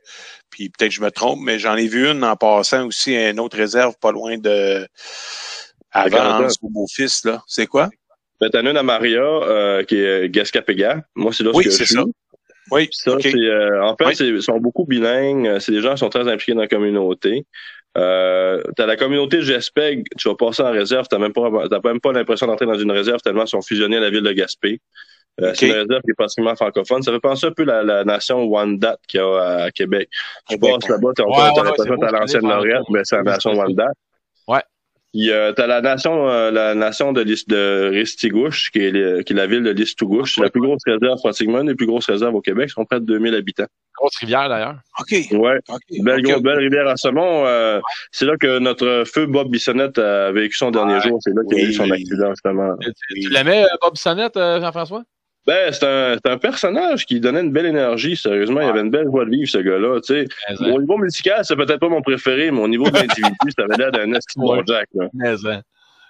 puis peut-être que je me trompe, mais j'en ai vu une en passant aussi à une autre réserve pas loin de Grande, au Beau-Fils. là. C'est quoi? Ben, t'en as une à Maria, qui est Gascapéga. Moi, c'est là oui, que je suis. Ça. Oui, ça, c'est, en fait, ils sont beaucoup bilingues. C'est des gens qui sont très impliqués dans la communauté. Euh, t'as la communauté de Gespeg, tu vas passer en réserve, t'as même pas, t'as même pas l'impression d'entrer dans une réserve tellement ils sont fusionnés à la ville de Gaspé. Euh, C'est une réserve qui est pratiquement francophone. Ça fait penser un peu la, la nation Wendat qu'il y a à Québec. Tu passes là-bas, t'as ouais, l'impression que t'as l'ancienne lauréate, mais c'est la nation Wendat. Puis euh, t'as la nation euh, la nation de, de Ristigouche, qui est, qui est la ville de Listougouche. C'est la plus grosse réserve, pratiquement une des plus grosses réserves au Québec. Ils sont près de 2000 habitants. Grosse rivière, d'ailleurs. OK. Ouais. belle, grosse, belle rivière à Saumon. Euh, c'est là que notre feu Bob Bissonnette a vécu son dernier jour. C'est là qu'il a eu son accident, justement. Tu, tu l'aimais, Bob Bissonnette, Jean-François? Ben, c'est un, un, personnage qui donnait une belle énergie, sérieusement. Il avait une belle voix de vivre, ce gars-là. Tu sais. Au niveau musical, c'est peut-être pas mon préféré, mais au niveau de l'individu, ça avait l'air d'un bon Jack. Là. Mais,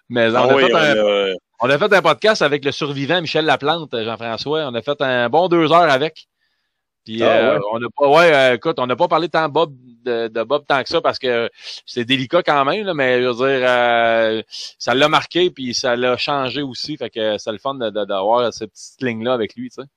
mais on, a fait un, on a fait un podcast avec le survivant Michel Laplante, Jean-François. On a fait un bon deux heures avec. Puis ah, euh, on n'a pas, ouais, euh, écoute, on n'a pas parlé tant Bob de, de, Bob tant que ça parce que c'est délicat quand même, là, mais je veux dire, euh, ça l'a marqué puis ça l'a changé aussi, fait que c'est le fun d'avoir de, cette petite ligne là avec lui, tu sais.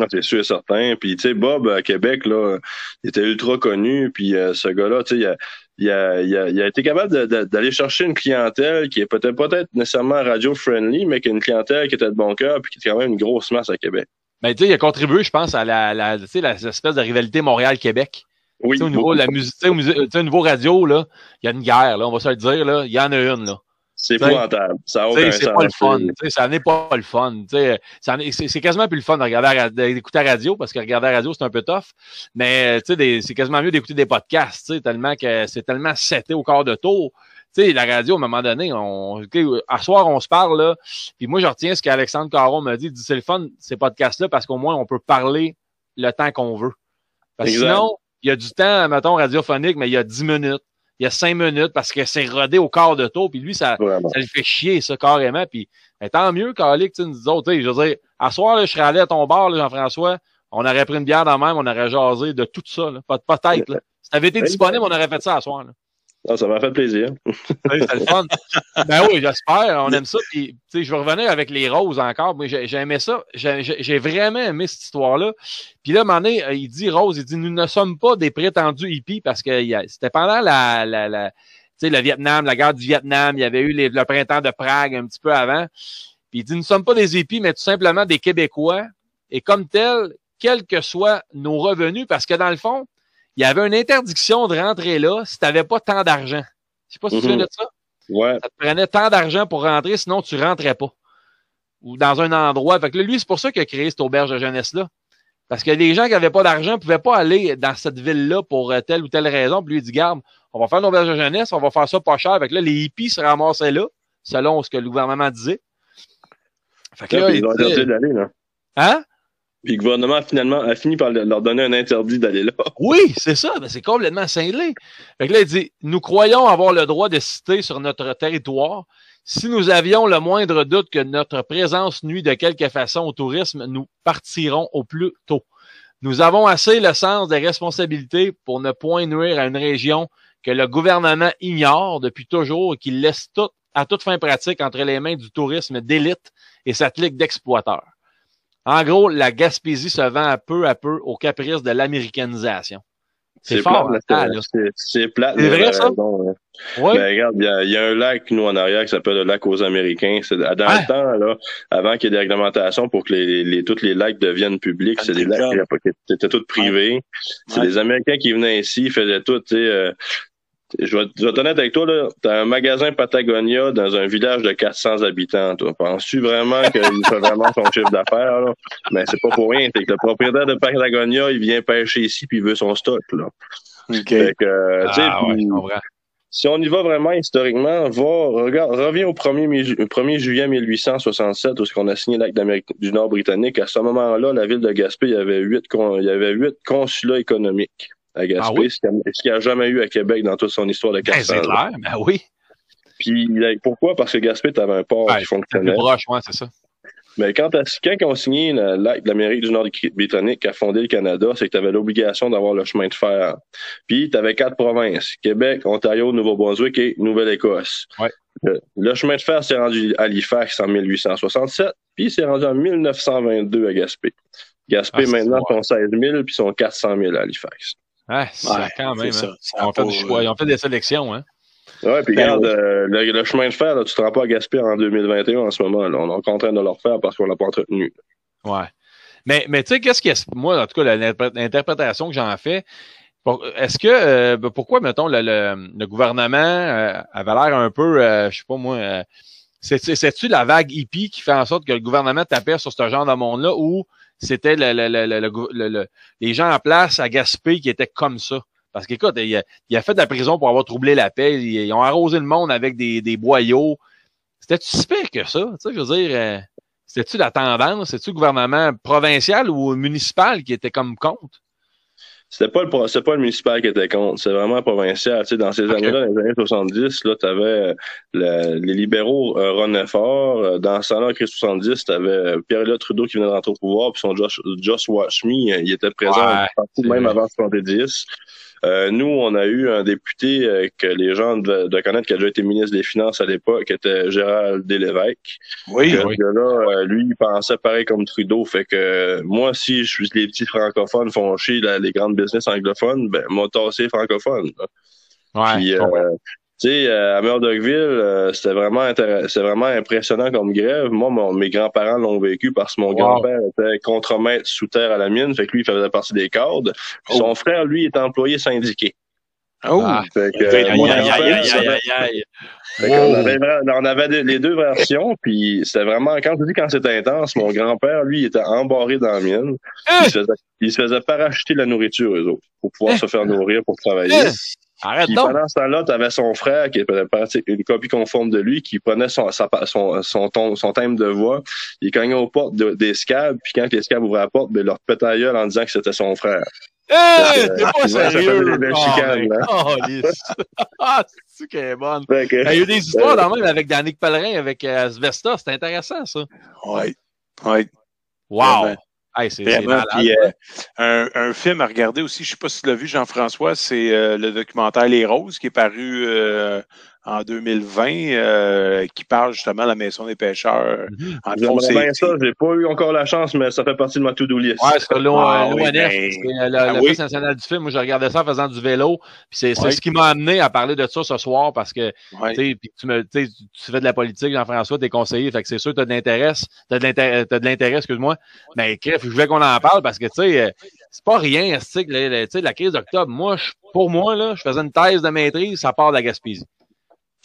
Ah, c'est sûr et certain. Puis, tu sais, Bob, à Québec, là, il était ultra connu. Puis, ce gars-là, tu sais, il a, il, a, il, a, il a été capable d'aller chercher une clientèle qui est peut-être peut-être nécessairement radio-friendly, mais qui est une clientèle qui était de bon cœur puis qui était quand même une grosse masse à Québec. Sais, il a contribué, je pense, à la, la, la espèce de rivalité Montréal-Québec. Oui. au niveau de la musique, au, au niveau radio, là, il y a une guerre, là, on va se le dire, là. Il y en a une, là. C'est épouvantable. Ça C'est pas le fun. Ça n'est pas le fun. C'est quasiment plus le fun d'écouter la radio parce que regarder la radio, c'est un peu tough. Mais c'est quasiment mieux d'écouter des podcasts, tellement que c'est tellement seté au corps de tour sais, la radio, à un moment donné, on, à soir, on se parle, là. Puis moi, je retiens ce qu'Alexandre Caron m'a dit. Dit, c'est le fun, ces podcasts-là, parce qu'au moins, on peut parler le temps qu'on veut. Parce que sinon, il y a du temps, mettons, radiophonique, mais il y a 10 minutes. Il y a 5 minutes parce que c'est rodé au corps de tour. Puis lui, ça, ça le fait chier, ça, carrément. Puis, tant mieux, Carly, que tu nous autres, je veux dire, à soir, je serais allé à ton bar, Jean-François. On aurait pris une bière dans même, on aurait jasé de tout ça, là. Peut-être, là. Si t'avais été disponible, on aurait fait ça à soir, là. Ah, ça m'a fait plaisir. oui, c'est le fun. ben oui, j'espère. On aime ça. Puis, je vais revenir avec les roses encore. Mais j'ai aimé ça. J'ai vraiment aimé cette histoire-là. Puis là, à un moment donné, euh, il dit Rose, il dit Nous ne sommes pas des prétendus hippies parce que c'était pendant la, la, la le Vietnam, la guerre du Vietnam. Il y avait eu le printemps de Prague un petit peu avant. Puis il dit Nous ne sommes pas des hippies, mais tout simplement des Québécois. Et comme tel, quels que soient nos revenus, parce que dans le fond, il y avait une interdiction de rentrer là si tu n'avais pas tant d'argent. Je sais pas si tu sais de ça. Ouais. Ça te prenait tant d'argent pour rentrer, sinon tu rentrais pas. Ou dans un endroit. Fait que lui, c'est pour ça qu'il a créé cette auberge de jeunesse-là. Parce que les gens qui n'avaient pas d'argent ne pouvaient pas aller dans cette ville-là pour euh, telle ou telle raison. Puis lui, il dit, garde, on va faire une auberge de jeunesse, on va faire ça pas cher. Fait que là, les hippies se ramassaient là, selon ce que le gouvernement disait. Fait que là, ils ont d'aller, là. Hein? Puis le gouvernement finalement fini par leur donner un interdit d'aller là. Oui, c'est ça. Ben, c'est complètement cinglé. Fait que là, il dit Nous croyons avoir le droit de citer sur notre territoire. Si nous avions le moindre doute que notre présence nuit de quelque façon au tourisme, nous partirons au plus tôt. Nous avons assez le sens des responsabilités pour ne point nuire à une région que le gouvernement ignore depuis toujours et qui laisse tout, à toute fin pratique entre les mains du tourisme d'élite et sa clique d'exploiteurs. En gros, la Gaspésie se vend peu à peu au caprice de l'américanisation. C'est fort, plate, hein, là, là. c'est- c'est plate. C'est mais vrai, t'as ça? hein. Ouais. Ben, regarde, il y, a- il y a un lac, nous, en arrière, qui s'appelle le lac aux Américains. C'est, dans Ouais. le temps, là, avant qu'il y ait des réglementations pour que les, les, tous les lacs deviennent publics, c'est des lacs qui, étaient tous privés. C'est Ouais. des Américains qui venaient ici, ils faisaient tout, tu sais, euh, je vais, je vais être honnête avec toi, là, t'as un magasin Patagonia dans un village de 400 habitants, toi. Penses-tu vraiment qu'il fait vraiment son chiffre d'affaires, là? Mais c'est pas pour rien. C'est que le propriétaire de Patagonia, il vient pêcher ici puis il veut son stock, là. OK. Fait que, Ah, ouais, puis- je comprends. si on y va vraiment historiquement, va, regarde, reviens au 1er, mai- 1er juillet 1867, où ce qu'on a signé l'acte d'Amérique du Nord britannique. À ce moment-là, la ville de Gaspé, il y avait huit, con- il y avait huit consulats économiques à Gaspé, Ah oui? ce qu'il n'y a jamais eu à Québec dans toute son histoire de Ben, 400 c'est ans. clair, ben oui. Puis, a- pourquoi? Parce que Gaspé, tu avais un port qui c'est fonctionnait. proche, ouais, c'est ça. Mais quand, quand signé le- l'acte de l'Amérique du Nord britannique qui a fondé le Canada, c'est que tu avais l'obligation d'avoir le chemin de fer. Puis tu avais quatre provinces, Québec, Ontario, Nouveau-Brunswick et Nouvelle-Écosse. Ouais. Le, le chemin de fer s'est rendu à Halifax en 1867, puis s'est rendu en 1922 à Gaspé. Gaspé, Ah, c'est maintenant, sont 16 000, puis sont 400 000 à Halifax. Ah, c'est Ouais, quand même. hein. ça. Ça Ils ont a fait du choix, euh, ils ont fait des sélections, hein. Ouais, puis Ben regarde, oui. euh, le, le chemin de fer, là, tu te rends pas à Gaspé en 2021 en ce moment. Là. On est en train de le refaire parce qu'on l'a pas entretenu. Ouais. Mais, mais tu sais, qu'est-ce que moi, en tout cas, l'interprétation que j'en fais, est-ce que euh, ben, pourquoi, mettons, le, le, le gouvernement euh, avait l'air un peu, euh, je sais pas moi, euh, c'est- c'est- c'est-tu la vague hippie qui fait en sorte que le gouvernement tapait sur ce genre de monde-là ou c'était le, le, le, les gens en place à Gaspé qui étaient comme ça? Parce qu'écoute, il il a fait de la prison pour avoir troublé la paix. Ils, ont arrosé le monde avec des, des boyaux. C'était-tu si que ça? Tu sais, je veux dire, euh, c'était-tu la tendance? C'était-tu le gouvernement provincial ou municipal qui était comme contre? C'était pas le c'était pas le municipal qui était contre, c'est vraiment provincial. Tu sais, dans ces années-là, dans les années 70, là, t'avais euh, le- les libéraux euh, René Fort. Euh, Dans ce temps-là, en 70, t'avais euh, Pierre-Éliott Trudeau qui venait de rentrer au pouvoir, puis son Josh, Just Watch Me, il était présent Ouais, partout, c'est même avant 70. Euh, nous, on a eu un député euh, que les gens de connaître qui a déjà été ministre des Finances à l'époque, qui était Gérald Delévesque. Oui. Que oui. ce gars-là, euh, lui, il pensait pareil comme Trudeau. Fait que moi, si je suis les petits francophones font chier les grandes business anglophones, ben moi tassé francophone. là. Ouais, Puis euh. Tu sais, euh, à Murdochville, euh, c'était vraiment c'était vraiment impressionnant comme grève. Moi, mon- mes grands-parents l'ont vécu parce que mon Wow. grand-père était contremaître sous terre à la mine, fait que lui, il faisait partie des cadres. Puis Oh. Son frère, lui, était employé syndiqué. Oh, Ah. Fait que, euh, aïe, aïe, aïe, avait, on avait les deux versions, puis c'était vraiment, quand je dis quand c'était intense, mon grand-père, lui, il était embarré dans la mine. Hein? Il se faisait, il se faisait parachuter la nourriture, eux autres, pour pouvoir Hein? se faire nourrir, pour travailler. Arrête Puis donc! pendant ce temps-là, tu avais son frère qui était une copie conforme de lui, qui prenait son, sa- son, son, ton, son thème de voix, il cognait aux portes de- des scabs, puis quand les scabs ouvraient la porte, ben, il leur pétait la gueule en disant que c'était son frère. Hey, Euh, t'es pas ouais, ça fait sérieux! Oh, oh. Ah, c'est qu'elle est bonne? Que- Il y a eu des histoires dans même avec Danick Pellerin, avec euh, Asbestos. C'était intéressant, ça. oui. Oui. Wow! Vraiment. Hey, c'est c'est Vraiment. malade. Puis, euh, un, un film à regarder aussi, je ne sais pas si tu l'as vu, Jean-François, c'est euh, le documentaire Les Roses qui est paru euh, en 2020, euh, qui parle justement de la Maison des pêcheurs. Mhm. En fond, J'aimerais bien c'est- ça, j'ai pas eu encore la chance, mais ça fait partie de ma to-do list. Ouais, c'est Ah oui, l'ONF, ben, c'est euh, le, ah le oui. Fest national du film. Moi, je regardais ça en faisant du vélo. Puis c'est Ouais. ce qui m'a amené à parler de ça ce soir parce que Ouais. tu sais, puis tu me, tu sais, tu fais de la politique, Jean-François, t'es conseiller, fait que c'est sûr que t'as de l'intérêt, t'as de l'intérêt, t'as de l'intérêt, excuse-moi. Mais je voulais qu'on en parle parce que tu sais, euh, c'est pas rien, tu sais, que le- le- tu sais, la crise d'octobre. Moi, je- pour moi là, je faisais une thèse de maîtrise, ça part de la Gaspésie.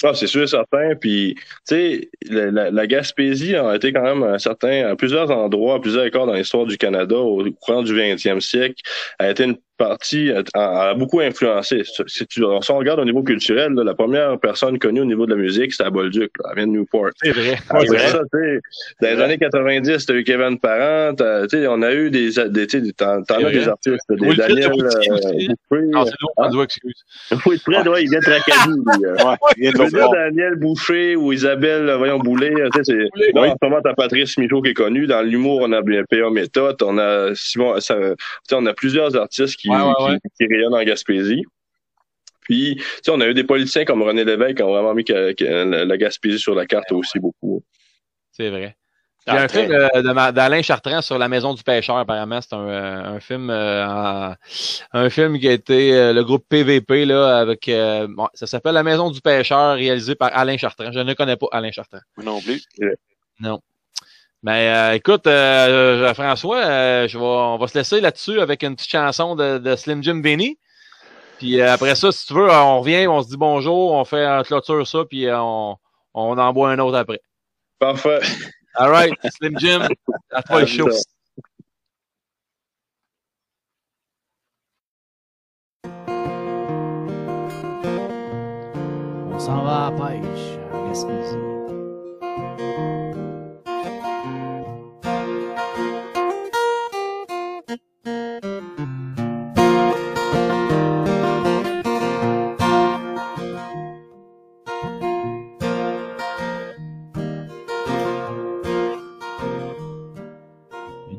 Ah, c'est sûr certain. Puis, tu sais, la, la- la Gaspésie a été quand même un certain, à plusieurs endroits, à plusieurs écarts dans l'histoire du Canada au courant du 20e siècle, a été une partie, a, a beaucoup influencé. Si, tu, si on regarde au niveau culturel, là, la première personne connue au niveau de la musique, c'était Bolduc, là, elle vient de Newport. C'est vrai. Après vrai. ça, tu sais, dans les années 90, t'as eu Kevin Parent, tu on a eu des, des, tu t'en as des artistes, des Daniel, euh, c'est long, François, excuse. Ouais, il vient de Tracadie, euh. Ouais, il vient de. Daniel Boucher ou Isabelle, euh, voyons, Boulet, tu sais, c'est, oui. en ce moment, t'as Patrice Michaud qui est connu. Dans l'humour, on a bien P.A. Méthode, on a Simon, ça, tu on a plusieurs artistes qui, Ouais, ouais, ouais. qui, qui rayonnent en Gaspésie. Puis, tu sais, on a eu des politiciens comme René Lévesque qui ont vraiment mis que- que la, la Gaspésie sur la carte aussi beaucoup. C'est vrai. Il y a un film euh, d'Alain Chartrand sur la maison du pêcheur, apparemment. C'est un, euh, un film euh, en- un film qui a été euh, le groupe PVP là, avec euh, bon, ça s'appelle La maison du pêcheur, réalisé par Alain Chartrand. Je ne connais pas Alain Chartrand. Moi non plus. Mais euh, écoute, euh, François, euh, je vais, on va se laisser là-dessus avec une petite chanson de, de Slim Jim Benny. Puis euh, après ça, si tu veux, on revient, on se dit bonjour, on fait un clôture ça, puis euh, on, on en boit un autre après. Parfait. All right, Slim Jim, à toi le show. On s'en va à la pêche à Gaspésie.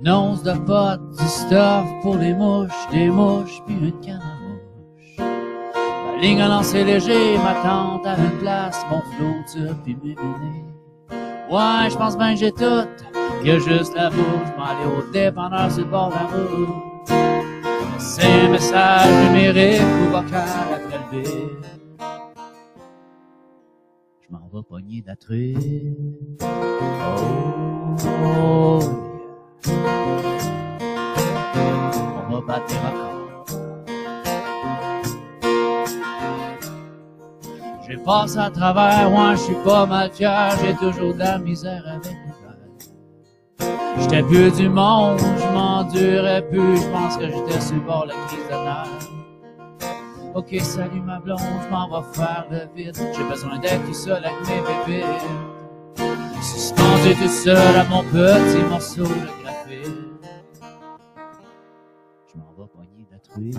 Une once de potes, du stuff pour les mouches, des mouches, puis une canne à mouche. La ligne a lancé léger, ma tante à une place, mon flot, puis mes ménés. Ouais, je pense bien que j'ai tout, a juste la bouche, m'en aller au dépanneur sur le bord de la. C'est un message numérique ou vocal après le. Je m'en vais pogner de la truite. Oh, J'ai passé à travers, moi je suis pas fier, j'ai toujours de la misère avec l'hiver. J'étais plus du monde, je m'endurais plus, je pense que j'étais sur bord la crise de nerfs. Ok, salut ma blonde, je m'en vais faire le vide, j'ai besoin d'être tout seul avec mes bébés. Suspendu tout seul à mon petit morceau de graphite. Je m'en vais pogner de la truite.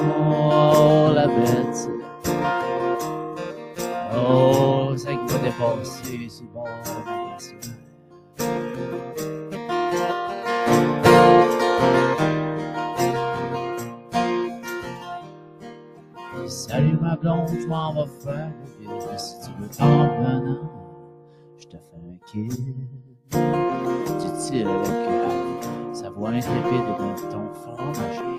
Oh, la bête. Oh, ça qui le bord de la glacière. Salut ma blonde, je m'en vais faire le. Si tu veux t'en je te fais un kill. Tu tires avec euh, sa voix intrépide d'un ton fromager.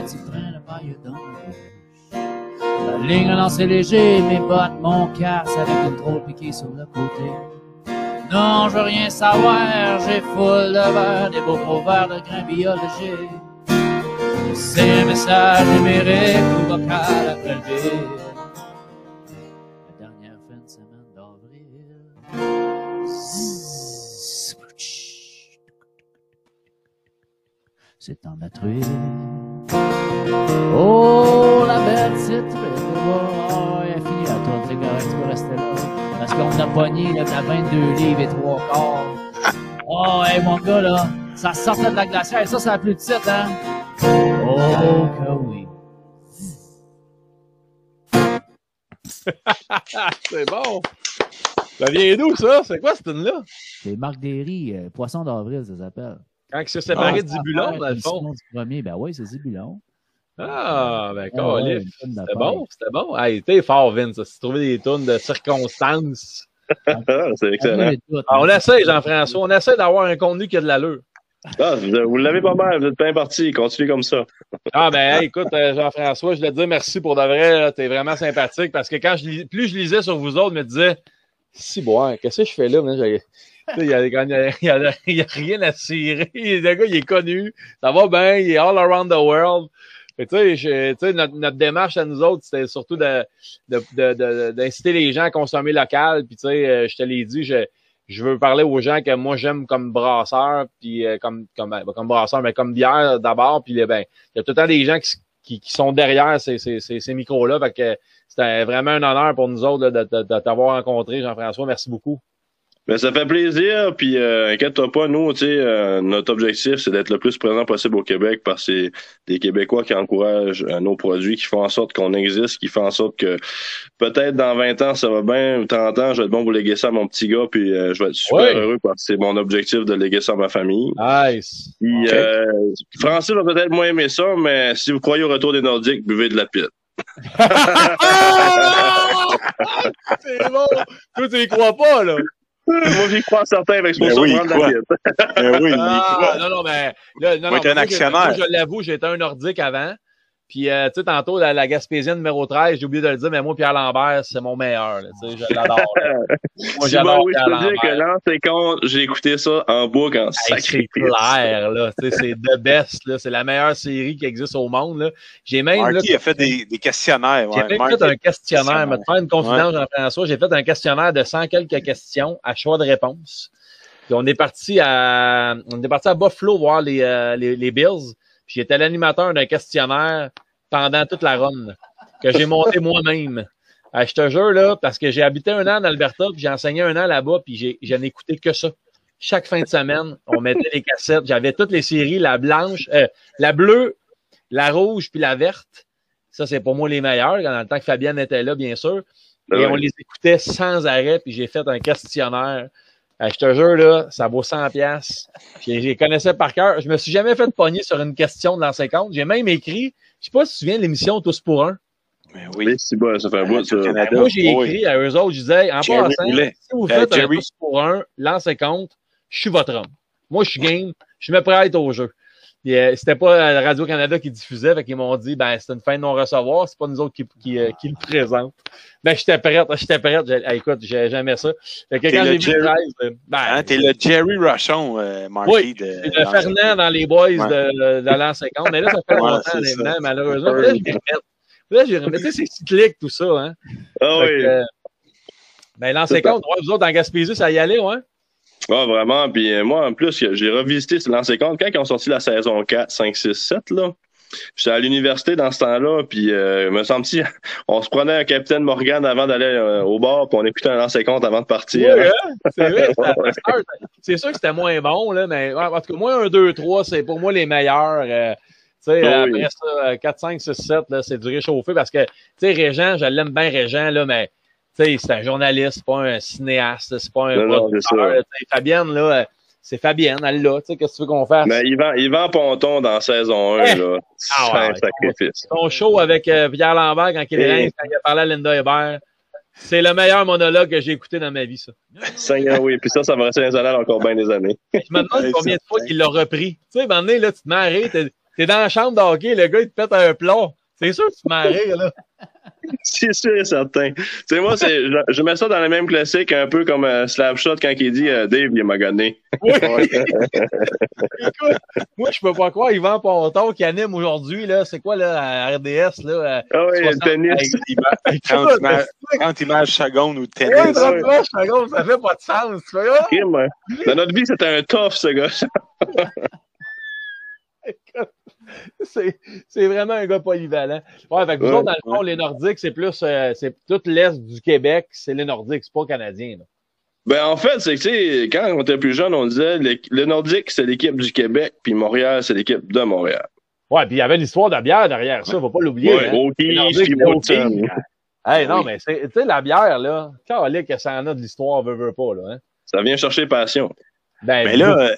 Petit train de dans la bouche. La ligne a lancé léger, mes bottes, mon casse avec une drôle piquée sur le côté. Non, je veux rien savoir, j'ai full de verre, des beaux gros verres de grains biologiques. C'est un message numérique ou vocal après le. La dernière fin de semaine d'avril. C'est en la truite. Oh, la belle petite truite. Oh, elle a fini la tourne, c'est correct, tu peux rester là. Parce qu'on a pogné, là, la 22 livres et 3 quarts. Oh, hey, mon gars, là, ça sortait de la glacière. Ça, c'est la plus petite, hein? Oh, que oui. C'est bon. Ça vient d'où, ça? C'est quoi, cette là C'est Marc Derry, euh, Poisson d'avril, ça s'appelle. Quand il s'est séparé de Ah, Zibulon, dans le fond? du premier, ben oui, c'est Zibulon. Ah, ben, Ah, tonne C'était bon, c'était bon. Hey, t'es fort, Vince. Tu trouvé des tonnes de circonstances. Ah, c'est excellent. On essaie, Jean-François. On essaie d'avoir un contenu qui a de l'allure. Ah, vous l'avez pas mal, vous êtes bien parti. Continuez comme ça. Ah, ben, hey, écoute, euh, Jean-François, je voulais te dire merci pour de vrai. T'es vraiment sympathique parce que quand je lis, plus je lisais sur vous autres, je me disais, si, bon, qu'est-ce que je fais là? Il y, a, a- a- a rien à tirer. Le gars, il est connu. Ça va bien. Il est all around the world. Tu sais, notre, notre démarche à nous autres, c'était surtout d'inciter les gens à consommer local. Puis, tu sais, euh, je te l'ai dit, je, je veux parler aux gens que moi, j'aime comme brasseur, puis euh, comme, comme, ben, comme brasseur, mais comme bière d'abord. Puis, ben, il y a tout le temps des gens qui, qui, qui sont derrière ces, ces, ces, ces micros-là. C'était vraiment un honneur pour nous autres là, de, de, de t'avoir rencontré, Jean-François. Merci beaucoup. Ben, ça fait plaisir, puis euh, inquiète-toi pas, nous, tu sais, euh, notre objectif, c'est d'être le plus présent possible au Québec parce que c'est des Québécois qui encouragent euh, nos produits, qui font en sorte qu'on existe, qui font en sorte que peut-être dans 20 ans, ça va bien, ou 30 ans, je vais être bon pour léguer ça à mon petit gars, puis euh, je vais être super Ouais. heureux parce que c'est mon objectif de léguer ça à ma famille. Nice. Puis, Ok. euh, Francis va peut-être moins aimer ça, mais si vous croyez au retour des Nordiques, buvez de la pite. C'est bon! Toi, tu y crois pas, là? Moi, j'y crois certain avec ce Ben oui. Ben oui, il Ah, croit. non, non, mais là, non, non, un actionnaire. Moi, je l'avoue, j'étais un nordique avant. Puis, euh, tu sais, tantôt, la, la Gaspésienne numéro 13, j'ai oublié de le dire, mais moi, Pierre Lambert, c'est mon meilleur. là, Tu sais, je l'adore. là. Moi, j'adore oui, je Pierre peux dire que Lambert. là, c'est con, j'ai écouté ça en boucle, en Hey, c'est clair, là. Tu sais, c'est the best, là. C'est la meilleure série qui existe au monde, là. J'ai même, là, Marky a fait des, des questionnaires. J'ai Ouais, même fait un questionnaire, me te faire une confidence, Jean-François. J'ai fait un questionnaire de 100 quelques questions à choix de réponse. Puis on est parti à, on est parti à Buffalo voir les, euh, les, les Bills. Puis j'étais l'animateur d'un questionnaire pendant toute la run que j'ai monté moi-même. Euh, je te jure, là, parce que j'ai habité un an en Alberta, puis j'ai enseigné un an là-bas, puis j'en ai écouté que ça. Chaque fin de semaine, on mettait les cassettes. J'avais toutes les séries, la blanche, euh, la bleue, la rouge, puis la verte. Ça, c'est pour moi les meilleurs, dans le temps que Fabienne était là, bien sûr. Et Ouais. on les écoutait sans arrêt, puis j'ai fait un questionnaire. Euh, je te jure, là, ça vaut 100 pièces. Je les connaissais par cœur. Je me suis jamais fait pogner sur une question de l'an 50. J'ai même écrit, je sais pas si tu te souviens de l'émission Tous pour un. Ben Oui, c'est bon, ça fait un bout, ça. Moi, j'ai Oui. écrit à eux autres, je disais, en Jerry passant, si vous Euh, faites un. Tous pour un, l'an 50, je suis votre homme. Moi, je suis game, je me prête au jeu. Euh, c'était pas euh, Radio-Canada qui diffusait, fait qu'ils m'ont dit, ben, c'est une fin de non-recevoir, c'est pas nous autres qui, qui, euh, qui le présentent. Ben, j'étais prête, j'étais prête. Ah, écoute, j'ai jamais ça. Fait que T'es quand le j'ai vu Jerry. 13, ben, Hein, T'es le Jerry Rochon, euh, Marky. Oui, de, le dans- Fernand dans les boys Ouais. de, de l'an 50. Mais là, ça fait Ouais, longtemps, ça. malheureusement. Là, je. Là, j'ai remis. C'est cyclique, tout ça, hein. Ah Fait oui. que, euh, ben, l'an 50, ouais, vous autres, en Gaspésie, ça y allait, ouais. Ah, vraiment. Puis euh, moi, en plus, j'ai revisité l'an 50 quand ils ont sorti la saison 4, 5, 6, 7, là. J'étais à l'université dans ce temps-là, puis euh, me semble on se prenait un capitaine Morgan avant d'aller euh, au bar, puis on écoutait un l'an 50 avant de partir. Ouais, hein? C'est vrai, sûr que c'était moins bon, là, mais en tout cas, moi, 1, 2, 3, c'est pour moi les meilleurs. euh, tu sais, Ah oui. après ça, euh, 4, 5, 6, 7, là, c'est du réchauffé parce que, tu sais, Régent, je l'aime bien, Régent, là, mais, c'est un journaliste, c'est pas un cinéaste, c'est pas un Non, producteur, Fabienne, là, euh, c'est Fabienne, elle là, qu'est-ce que tu veux qu'on fasse? Mais Yvan, Yvan Ponton dans saison 1, Eh! là, Ah c'est ouais, un sacrifice. Son show avec euh, Pierre Lambert quand il Eh. rince, quand il a parlé à Linda Hébert, c'est le meilleur monologue que j'ai écouté dans ma vie, ça. Seigneur, oui. Puis ça, ça dans les annales encore bien des années. Je me demande combien de fois qu'il l'a repris. Tu sais, à un moment donné, là, tu te rire, t'es, t'es dans la chambre de hockey, le gars, il te pète un plat. C'est sûr que tu te rire, là. C'est sûr et certain. Tu sais, moi, c'est, je, je mets ça dans le même classique, un peu comme euh, Slapshot quand il dit euh, Dave, il m'a gagné. Oui. Écoute, moi, je peux pas croire, Yvan Ponton qui anime aujourd'hui, là, c'est quoi, là, à RDS, là? euh, Ah oui, le 60 tennis. Hey, 30 écoute, images, 30 images secondes ou tennis. 30 images secondes, ça fait pas de sens. Tu ah! Hein. Dans notre vie, c'était un tough, ce gars. c'est, c'est vraiment un gars polyvalent. Ouais, fait que vous Ouais, autres, dans le fond, les Nordiques, c'est plus, euh, c'est tout l'Est du Québec, c'est les Nordiques, c'est pas Canadien, là. Ben, en fait, c'est que, tu sais, quand on était plus jeune, on disait le, le Nordique, c'est l'équipe du Québec, puis Montréal, c'est l'équipe de Montréal. Ouais, puis il y avait l'histoire de la bière derrière ça, faut pas l'oublier. Ouais, hein. Nordiques. Hey, non, Oui. mais c'est, tu sais, la bière, là, calique que ça en a de l'histoire, veut, veut pas, là, hein. Ça vient chercher passion. Ben, Mais là, euh,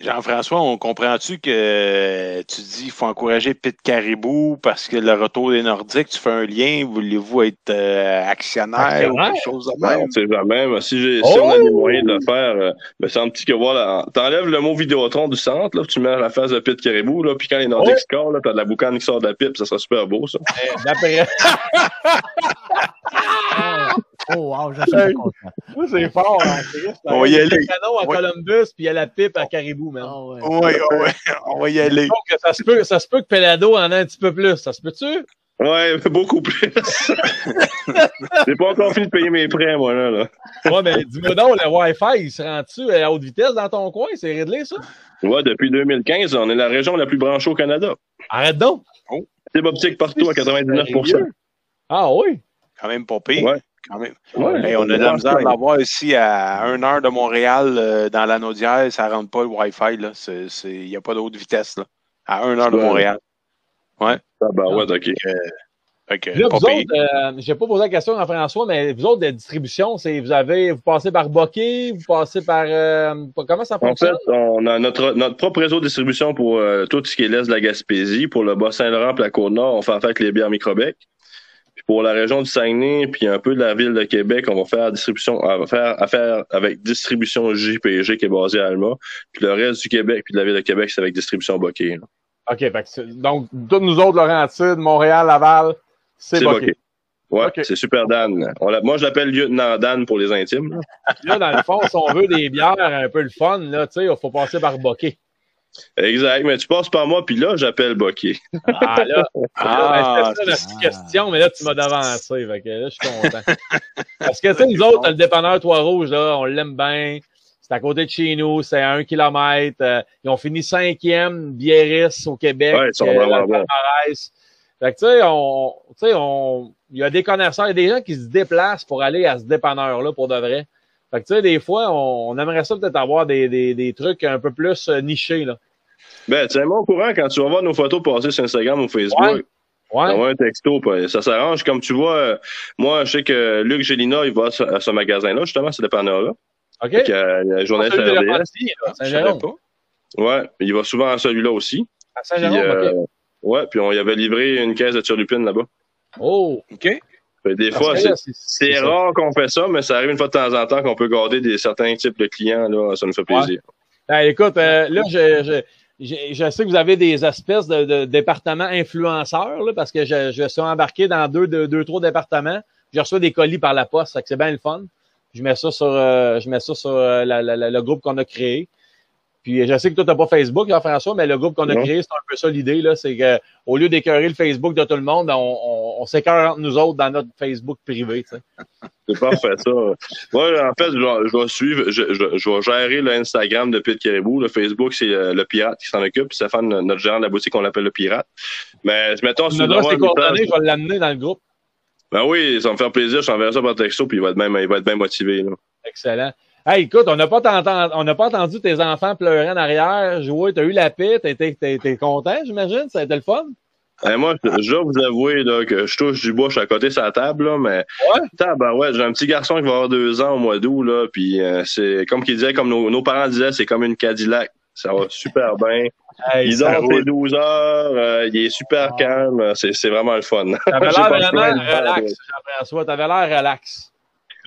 Jean-François, on comprend-tu que tu dis qu'il faut encourager Pete Caribou parce que le retour des Nordiques, tu fais un lien, voulez-vous être euh, actionnaire, Actionnaire? ou quelque chose de même? on sait jamais. mais si, j'ai, si Oh! on a les moyens de le faire, euh, me semble-t-il que voilà, t'enlèves le mot Vidéotron du centre, là, puis tu mets la face de Pete Caribou, là, puis quand les Nordiques Oh! scorent, là, t'as de la boucane qui sort de la pipe, ça serait super beau, ça. Oh, wow, je suis content. c'est fort, hein. On va y il y a aller. le canon à Ouais. Columbus, puis il y a la pipe à Caribou, man. Ah ouais. Oui, oui, on va y aller. Donc, ça se peut, ça se peut que Pelado en ait un petit peu plus. Ça se peut-tu? Ouais, beaucoup plus. J'ai pas encore fini de payer mes prêts, moi, là. là. Ouais, mais dis-moi donc, le Wi-Fi, il se rend-tu à haute vitesse dans ton coin? C'est réglé, ça? Ouais, depuis 2015, on est la région la plus branchée au Canada. Arrête donc! C'est optique partout à 99 Sérieux? Ah oui? Quand même pas pire. Ouais. Quand même. Ouais, Hey, on a de la misère à l'avoir ici à 1 heure de Montréal, euh, dans l'anneau d'hier, ça rentre pas le Wi-Fi. là. C'est- c'est- Il n'y a pas d'autre vitesse. Là. À 1 heure de Ouais. Montréal. Ah, bah ouais, ok. Fait que, fait que, Là, pas vous payé. autres, euh, j'ai pas posé la question à François, mais vous autres de distribution, c'est vous avez vous passez par Bokeh, vous passez par euh, comment ça En fait, fonctionne? on a notre, notre propre réseau de distribution pour euh, tout ce qui est l'Est de la Gaspésie. Pour le Bas-Saint-Laurent et la Côte-Nord, on fait affaire avec les bières Microbec. Pour la région du Saguenay, puis un peu de la ville de Québec, on va faire distribution, on va faire affaire avec distribution JPG qui est basée à Alma. Puis le reste du Québec puis de la ville de Québec, c'est avec distribution Bokeh. là. OK, fait donc tous nous autres, Laurentides, Montréal, Laval, c'est Bokeh. Bokeh. Ouais, c'est super Dan. On moi, je l'appelle lieutenant Dan pour les intimes. là. Là, dans le fond, si on veut des bières un peu le fun, là, tu sais, il faut passer par Bokeh. Exact. Mais tu passes par moi, puis là, j'appelle Bokeh. Ah, là, Ah, c'était ça la petite question, mais là, tu m'as devancé. Fait que là, je suis content. Parce que, tu sais, nous autres, le dépanneur Trois-Rouges, là, on l'aime bien. C'est à côté de chez nous, c'est à un kilomètre. Euh, ils ont fini cinquième biériste au Québec. Ouais, ils sont euh, vraiment bons. Fait que, tu sais, on, tu sais, on, il y a des connaisseurs, il y a des gens qui se déplacent pour aller à ce dépanneur-là pour de vrai. Fait que, tu sais, des fois, on, on aimerait ça peut-être avoir des, des, des trucs un peu plus euh, nichés, là. Ben, tiens-moi au courant quand tu vas voir nos photos passer sur Instagram ou Facebook. Ouais. Ouais. Envoie un texto, puis ça s'arrange. Comme tu vois, euh, moi, je sais que Luc Gélina, il va à ce, magasin-là, justement, ce dépanneur-là. OK. Fait que, euh, journaliste RDS. Saint-Jérôme. pas. Ouais, il va souvent à celui-là aussi. À Saint-Jérôme, euh, OK. ouais, puis on y avait livré une caisse de turlupine là-bas. Oh! OK. Fait des fois, c'est c'est- c'est rare qu'on fait ça, mais ça arrive une fois de temps en temps qu'on peut garder des certains types de clients, là, ça nous fait plaisir. Ben, écoute, euh, là, je, je, je, sais que vous avez des espèces de, de départements influenceurs, là, parce que je, suis embarqué dans deux, deux, deux, trois départements. Je reçois des colis par la poste, que c'est bien le fun. Je mets ça sur, euh, je mets ça sur euh, le groupe qu'on a créé. Puis je sais que toi, t'as pas Facebook, là, François, mais le groupe qu'on a Non. créé, c'est un peu ça l'idée, là. C'est que au lieu d'écœurer le Facebook de tout le monde, on, on, on s'écœure entre nous autres dans notre Facebook privé, tu. C'est parfait, ça. Moi, en fait, je dois suivre, je, je, je vais gérer le Instagram de Pete Caribou. Le Facebook, c'est euh, le pirate qui s'en occupe. Puis Stéphane, notre gérant de la boutique, on l'appelle le pirate. Mais, mettons, Tu si tu coordonnées, je vais l'amener dans le groupe. Ben oui, ça va me faire plaisir. Je t'enverrai ça par texto, puis il va être bien, il va être bien motivé, là. Excellent. Hey, écoute, on n'a pas, t'entend- on n'a pas entendu tes enfants pleurer en arrière, jouer, t'as eu la paix, t'es, content, j'imagine? Ça a été le fun? Eh, moi, je dois vous avouer là, que je touche du bois, je suis à côté de sa table, là, mais Ouais. ben ouais, j'ai un petit garçon qui va avoir deux ans au mois d'août, là, puis euh, c'est comme qu'il disait, comme nos, nos parents disaient, c'est comme une Cadillac. Ça va super bien. Hey, il dort ses roule. 12 heures, euh, il est super Ah. calme, c'est vraiment le fun. T'avais l'air vraiment relax, Jean-François. T'avais l'air relax.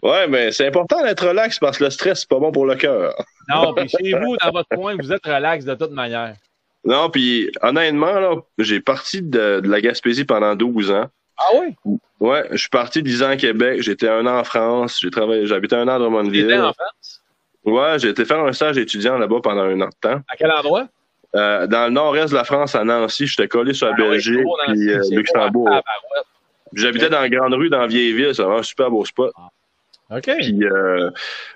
Ouais, mais c'est important d'être relax parce que le stress, c'est pas bon pour le cœur. Non, puis chez vous, dans votre coin, vous êtes relax de toute manière. Non, puis honnêtement, là, j'ai parti de, de la Gaspésie pendant 12 ans. Ah oui? Ouais, je suis parti 10 ans à Québec, j'étais un an en France, j'ai travaillé, j'habitais un an à Drummondville. T'étais en France? Ouais, j'ai été faire un stage étudiant là-bas pendant un an de temps. À quel endroit? Euh, dans le nord-est de la France, à Nancy, j'étais collé sur la Ah Belgique puis euh, Luxembourg. ah. J'habitais dans la grande rue, dans la vieille ville, c'est un super beau spot. OK. Puis, euh,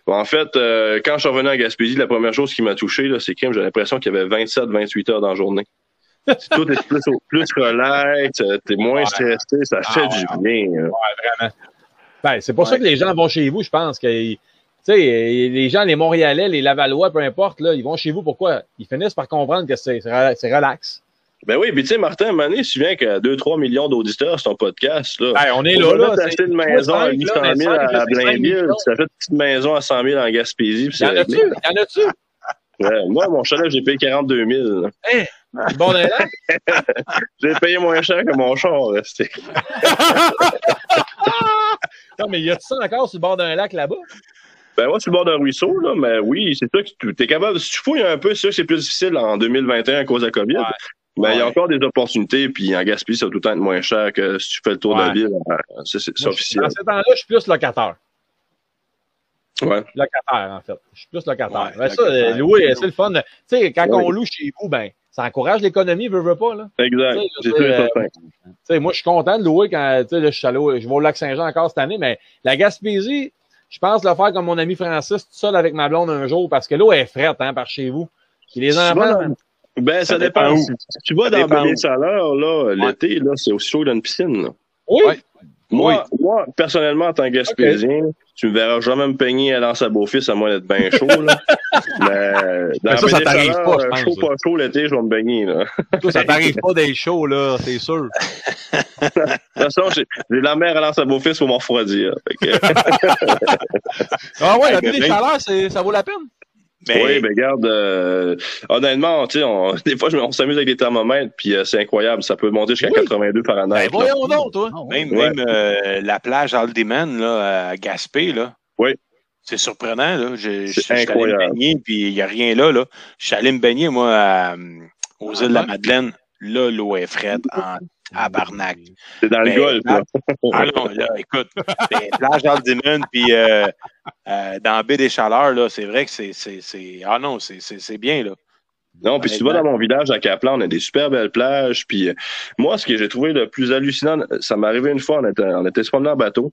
en fait, euh, quand je suis revenu en Gaspésie, la première chose qui m'a touché, c'est que j'ai l'impression qu'il y avait 27-28 heures dans la journée. Tout est plus, plus relax, euh, t'es moins Ouais. stressé, ça Ah, fait ouais, du bien. hein. Ouais, vraiment. Ben, c'est pour Ouais. ça que les gens vont chez vous, je pense. Que, tu sais, les gens, les Montréalais, les Lavallois, peu importe, là, ils vont chez vous. Pourquoi? Ils finissent par comprendre que c'est relax. Ben oui, puis tu sais, Martin, à donné, tu te souviens qu'à 2-3 millions d'auditeurs sur ton podcast, là. On est Faut là, là. c'est- une maison à cinq, 800 là, 000 cinq, à cinq Blainville, puis ça fait une petite maison à 100 000 en Gaspésie, puis Y en c'est a-tu? réglé. Y en a-tu? Ouais, moi, mon chalet, j'ai payé 42 000. là. Bon, d'un lac? J'ai payé moins cher que mon char. c'était- Non, mais y a-tu ça encore sur le bord d'un lac là-bas? Ben moi, sur le bord d'un ruisseau, là, mais oui, c'est sûr que tu es capable. Si tu fouilles un peu, c'est sûr que c'est plus difficile en 2021 à cause de la COVID. Ouais. Mais il y a encore des opportunités, puis en Gaspésie, ça va tout le temps être moins cher que si tu fais le tour de la ville. euh, C'est officiel. Dans ces temps-là, je suis plus locataire. Ouais. Locataire, en fait. Je suis plus locataire. Ouais, Ben, ça, locataire. euh, louer, c'est le fun. Tu sais, quand Ouais. on loue chez vous, ben, ça encourage l'économie, veut, veut pas, là. Exact. Tu sais, C'est sûr et dire, certain. Moi, je suis content de louer quand, tu sais, je suis allé au- je vais au Lac-Saint-Jean encore cette année, mais la Gaspésie, je pense le faire comme mon ami Francis, tout seul avec ma blonde un jour, parce que l'eau est frette, hein, par chez vous. Puis les enfants, Ben, ça, Ça dépend. dépend où. Tu vas Ça dans Belle où. Saleur, là, l'été, là, c'est aussi chaud que dans une piscine. là. oui, Ouais. Moi, moi, personnellement, en tant que Gaspésien, tu me verras jamais me peigner à lancer à beau-fils à moins d'être bien chaud. Là. Mais dans Mais ça, ça la t'arrive chaleur, pas, je pense, Chaud, ça. pas chaud, l'été, je vais me baigner. Là. Toi, ça t'arrive pas d'être chaud, là, c'est sûr. De toute façon, j'ai j'ai la mer à lancer à beau-fils pour m'en refroidir. Fait que- Ah ouais, la baie des ben, chaleurs, c'est- ça vaut la peine. Mais, Oui, ben garde, euh, honnêtement, tu sais, on, des fois, je- on s'amuse avec des thermomètres, puis euh, c'est incroyable, ça peut monter jusqu'à Oui. 82 Ben, Fahrenheit. là. voyons donc, toi. Ah ouais. même, Ouais. même euh, la plage Aldeman, là, à Gaspé, là. Oui. C'est surprenant, là. Je, je, suis allé me incroyable. baigner, puis il n'y a rien là, là. Je suis allé me baigner, moi, à, aux Ah, îles de la? Madeleine. Là, l'eau est frette en tabarnak. C'est dans le Ben, golfe, là. Ah non, là, écoute, les plages d'Aldeman, puis euh, euh, dans la baie des Chaleurs, là, c'est vrai que c'est, c'est, c'est, ah non, c'est, c'est, c'est bien, là. Non, puis si tu vas dans mon village à Caplan, on a des super belles plages. Puis euh, moi, ce que j'ai trouvé le plus hallucinant, ça m'est arrivé une fois, on était, on était se promener en bateau.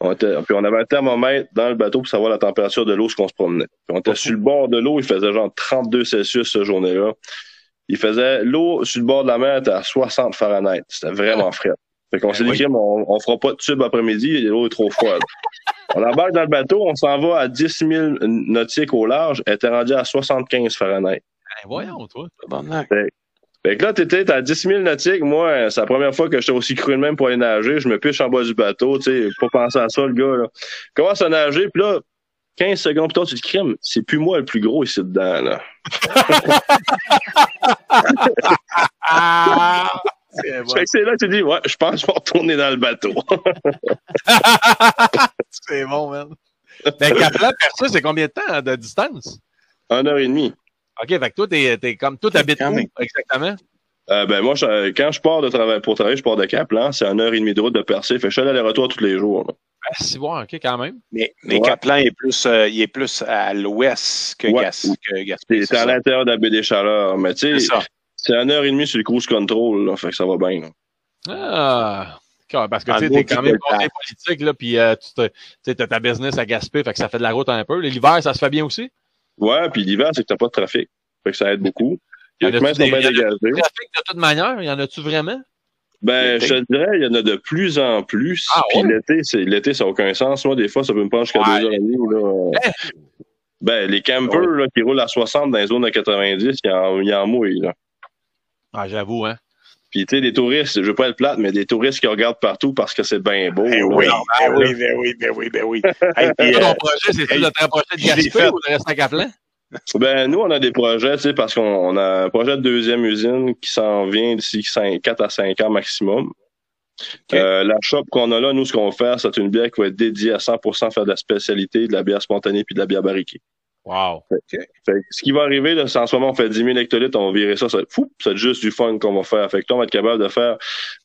On était, puis on avait un thermomètre dans le bateau pour savoir la température de l'eau ce qu'on se promenait. Puis on était sur le bord de l'eau, il faisait genre 32 Celsius cette journée-là. Il faisait l'eau sur le bord de la mer était à 60 Fahrenheit. C'était vraiment frais. Fait qu'on s'est Ben dit, crime, on, on fera pas de tube après-midi, l'eau est trop froide. on embarque dans le bateau, on s'en va à 10 000 nautiques au large, elle était rendue à 75 Fahrenheit. Ben, voyons, toi. Tabarnak. Fait que là, t'étais à 10 000 nautiques. Moi, c'est la première fois que j'étais aussi cru de même pour aller nager. Je me piche en bas du bateau, tu sais, pas penser à ça, le gars, là. Commence à nager, puis là, 15 secondes plus tard, tu te dis, crime, c'est plus moi le plus gros ici dedans, là. C'est que c'est là que tu dis, ouais, je pense que je vais retourner dans le bateau. C'est bon, man. Ben, Caplan, Percé, c'est combien de temps de distance? Une heure et demie. OK, fait que toi, t'es, t'es comme, toi, t'habites Quand où? Exactement? Euh, ben, moi, je- quand je pars de travail, pour travailler, je pars de Caplan. C'est une heure et demie de route de percée. Fait que je fais l'aller-retour tous les jours, là. Ben, si, voir, OK, quand même. Mais, mais Ouais. Caplan est plus, euh, il est plus à l'ouest que, Ouais. Gas, que Gaspé. C'est c'est à l'intérieur de la baie des Chaleurs. Mais tu C'est sais, c'est une heure et demie sur le cruise control, là. Fait que ça va bien, là. Ah! Parce que tu sais, gros, t'es tu quand même conseiller politique, là, puis euh, tu tu t'as ta business à Gaspé, fait que ça fait de la route un peu. L'hiver, ça se fait bien aussi? Ouais, puis l'hiver, c'est que t'as pas de trafic. Fait que ça aide beaucoup. Y bien y a-. Le trafic, de toute manière, y en a-tu vraiment? Ben, je te dirais, il y en a de plus en plus. Ah, puis ouais? l'été, c'est l'été, ça n'a aucun sens. Moi, des fois, ça peut me prendre jusqu'à Ouais. deux heures et demie. Là. Ben, les campers là, qui roulent à 60 dans les zones de 90, ils en, ils en mouillent. Là. Ah, j'avoue, hein. Puis, tu sais, des touristes, je veux pas être plate, mais des touristes qui regardent partout parce que c'est bien beau. Ben là. oui, là. ben oui, ben oui, ben oui, ben oui. Hey, puis, euh, ton projet, c'est-tu hey, de te rapprocher de Gaspé ou de rester à Caplan? Ben, nous, on a des projets, tu sais, parce qu'on on a un projet de deuxième usine qui s'en vient d'ici 4 à 5 ans maximum. Euh, la shop qu'on a là, nous, ce qu'on va faire, c'est une bière qui va être dédiée à 100% faire de la spécialité, de la bière spontanée puis de la bière barriquée. Wow. Fait que ce qui va arriver, là, c'est en ce moment, on fait 10 000 hectolitres, on va virer ça, ça c'est juste du fun qu'on va faire. Fait que là, on va être capable de faire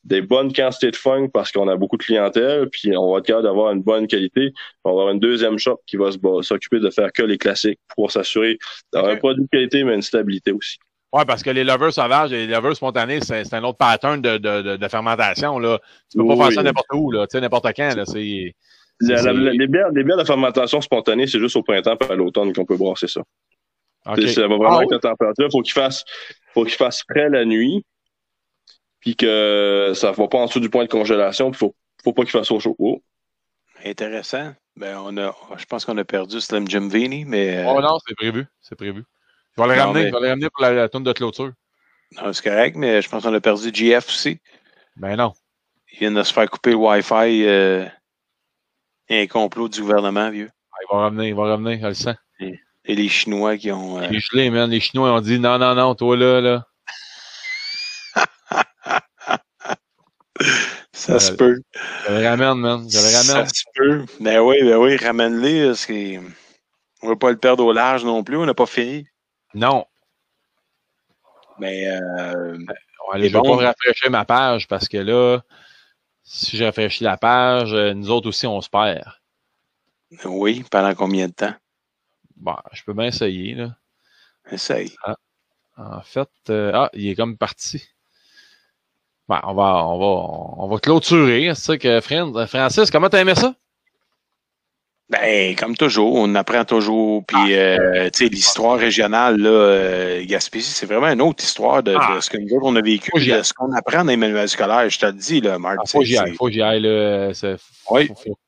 des bonnes quantités de fun parce qu'on a beaucoup de clientèle, puis on va être capable d'avoir une bonne qualité. On va avoir une deuxième shop qui va s'occuper de faire que les classiques pour s'assurer d'avoir un produit de qualité, mais une stabilité aussi. Ouais, parce que les lovers sauvages et les lovers spontanés, c'est un autre pattern de, de, de, de fermentation, là. Tu peux pas Oui. faire ça n'importe où, là. Tu sais, n'importe quand, là. C'est. La- c'est- la- la- les, bières, les bières de fermentation spontanée, c'est juste au printemps et à l'automne qu'on peut brasser ça. OK. Tu sais, Ça va vraiment Ah avec la température. Faut qu'il fasse, faut qu'il fasse frais la nuit, puis que ça va pas en dessous du point de congélation. Puis faut, faut pas qu'il fasse trop chaud. Oh. intéressant. Ben, on a, je pense qu'on a perdu Slim Jim Vini, mais euh, Oh non, c'est prévu. C'est prévu. Je vais les Non, ramener. mais- Je vais les ramener pour la, la tourne de clôture. non, c'est correct, mais je pense qu'on a perdu GF aussi. Ben non. Il vient de se faire couper le Wi-Fi. euh, un complot du gouvernement, vieux. Ah, Il va revenir, il va revenir, je le sens. Et les Chinois qui ont. euh, Les gelés, man. Les Chinois ont dit non, non, non, toi là, là. ça se Euh, peut. Je le ramène, man. Je le Ça ramène. se peut. Ben oui, ben oui, ramène-les. parce que On va pas le perdre au large non plus. On n'a pas fini. Non. Mais euh, allez, je vais bon. pas rafraîchir ma page parce que là, si je rafraîchis la page, euh, nous autres aussi, on se perd. oui, pendant combien de temps? Bon, je peux bien essayer, là. Essaye. En fait, euh, ah, il est comme parti. Bon, on va, on va, on va clôturer. C'est ça que Fran- Francis, comment t'as aimé ça? Ben, comme toujours, on apprend toujours. Puis, euh, tu sais, l'histoire régionale, là, euh, Gaspésie, c'est vraiment une autre histoire de, de Ah. ce que nous autres, on a vécu, de ce qu'on apprend dans les manuels scolaires. Je te le dis, là, Marc. Ah, faut que j'y aille, faut que j'y aille, là. c'est- Oui. faut- faut-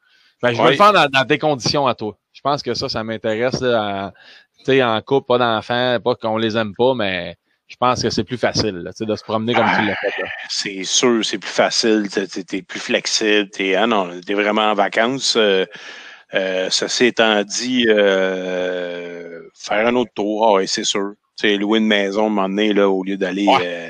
Ben, je veux Oui. le faire dans, dans tes conditions à toi. Je pense que ça, ça m'intéresse, là, en- tu sais, en couple, pas d'enfants, pas qu'on les aime pas, mais je pense que c'est plus facile, là, tu sais, de se promener comme tu l'as fait, là. c'est sûr, c'est plus facile, t'es, t'es- t'es plus flexible, t'es, ah non, t'es vraiment en vacances. Euh, ceci étant dit, euh, faire un autre tour, ah ouais, c'est sûr. Tu sais, louer une maison, donné, là, au lieu d'aller Ouais. euh,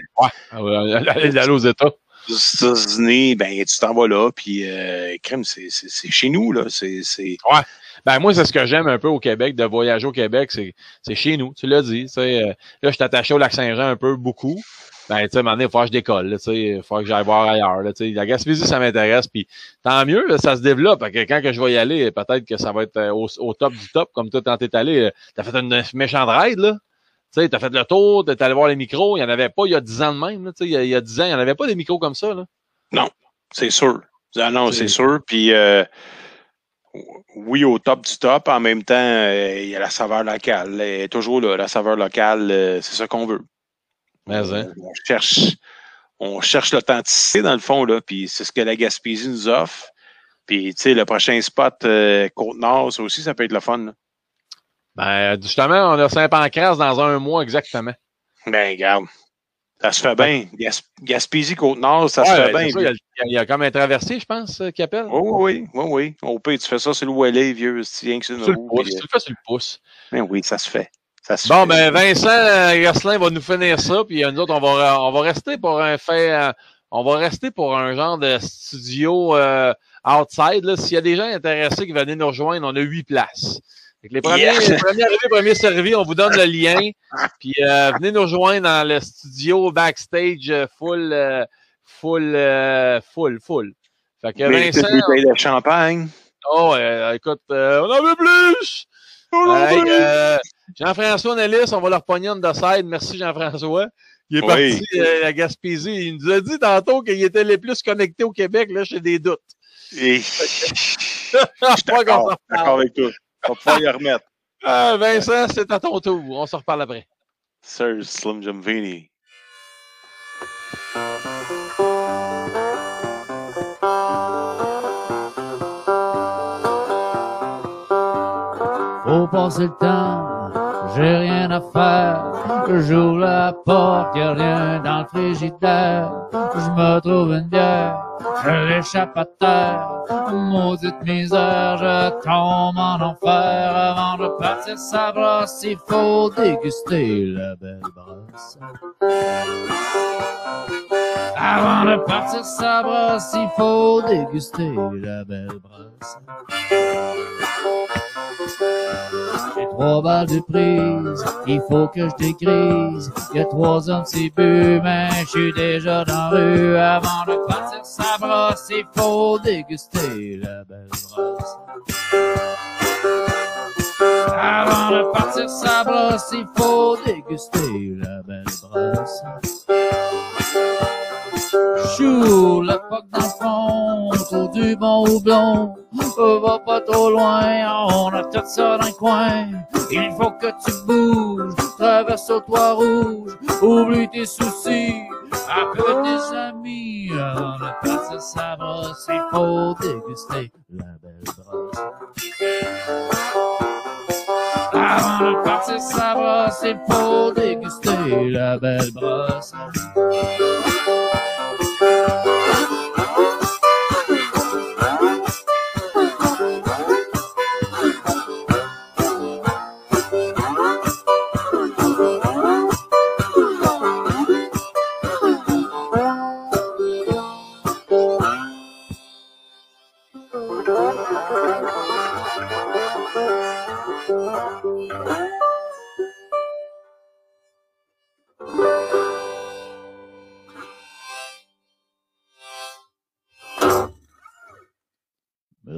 Ah, ouais, Aller d'aller aux États. États-Unis, ben, tu t'en vas là, puis euh, crème, c'est, c'est, c'est chez nous, là. C'est, c'est, Ben, moi, c'est ce que j'aime un peu au Québec, de voyager au Québec, c'est, c'est chez nous, tu l'as dit, tu sais, euh, là, je suis attaché au Lac-Saint-Jean un peu, beaucoup. Ben, tu sais, à un moment donné, il faut que je décolle, tu sais, il faut que j'aille voir ailleurs, là, tu sais. La Gaspésie, ça m'intéresse, puis tant mieux, là, ça se développe. Que quand que je vais y aller, peut-être que ça va être euh, au, au top du top, comme toi, quand t'es allé, euh, t'as fait une méchante ride, là. Tu sais, t'as fait le tour, t'es allé voir les micros, il y en avait pas il y a 10 ans de même, tu sais, il y a- il y a 10 ans, il y en avait pas des micros comme ça, là. c'est sûr. Ah non, C'est- c'est sûr. Puis, euh, oui, au top du top, en même temps, euh, il y a la saveur locale. Elle est toujours là, la saveur locale, euh, c'est ça qu'on veut. Mais, hein. On cherche, on cherche l'authenticité dans le fond, là, puis c'est ce que la Gaspésie nous offre. Puis, tu sais, le prochain spot, euh, Côte-Nord, ça aussi, ça peut être le fun. là. Ben, justement, on a Saint-Pancras dans un mois exactement. Ben, regarde, ça se fait bien. Gas- Gaspésie, Côte-Nord, ça se fait c'est bien. ça, il, y a, il y a comme un traversier, je pense, euh, qui appelle. Oui, oui, oui, oui. Au pire, tu fais ça sur le Wallet, vieux, rien que c'est une le roue, puis, tu le fais sur le pouce. ben oui, ça se fait. Ça se Bon, fait. ben Vincent euh, Gosselin va nous finir ça, puis euh, nous autres, on va, on va rester pour un fait, on va rester pour un genre de studio euh, outside. là. S'il y a des gens intéressés qui veulent nous rejoindre, on a huit places. Les premiers, Yeah. les premiers arrivés, premiers servis, on vous donne le lien. Puis euh, venez nous rejoindre dans le studio backstage euh, full, euh, full, euh, full, full. Fait que Mais Vincent, toutes les bouteilles de champagne? oh, écoute, euh, on en veut plus! Jean-François Nellis, on va leur pogner on the side. Merci Jean-François. Il est Oui. parti à Gaspésie. Il nous a dit tantôt qu'il était les plus connectés au Québec. Là, j'ai des doutes. Et... Je suis d'accord avec toi. On va pouvoir y remettre. Ah, Vincent, c'est à ton tour. On se reparle après. Sir Slim Jim Vini. Faut passer le temps, j'ai rien à faire. J'ouvre la porte, y'a rien dans le frigidaire. Je me trouve une bière, je l'échappe à terre. Maudite misère, je tombe en enfer. Avant de partir sa brosse, il faut déguster la belle brosse. Avant de partir sa brosse, il faut déguster la belle brosse. J'ai trois balles de prise, il faut que je dégrise. A trois ans c'est bu, mais je suis déjà dans rue. Avant de partir sa brosse, il faut déguster la belle brosse. Avant de partir sa brosse, il faut déguster la belle brosse. Chou, le poc dans le fond, du bon houblon. On va pas trop loin, on a tout ça dans le coin. Il faut que tu bouges, traverse au toit rouge, oublie tes soucis, appelle tes amis. Avant de passer sa brosse, il faut déguster la belle brosse. Avant de sa brosse, il faut déguster la belle brosse.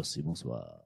Merci, bonsoir.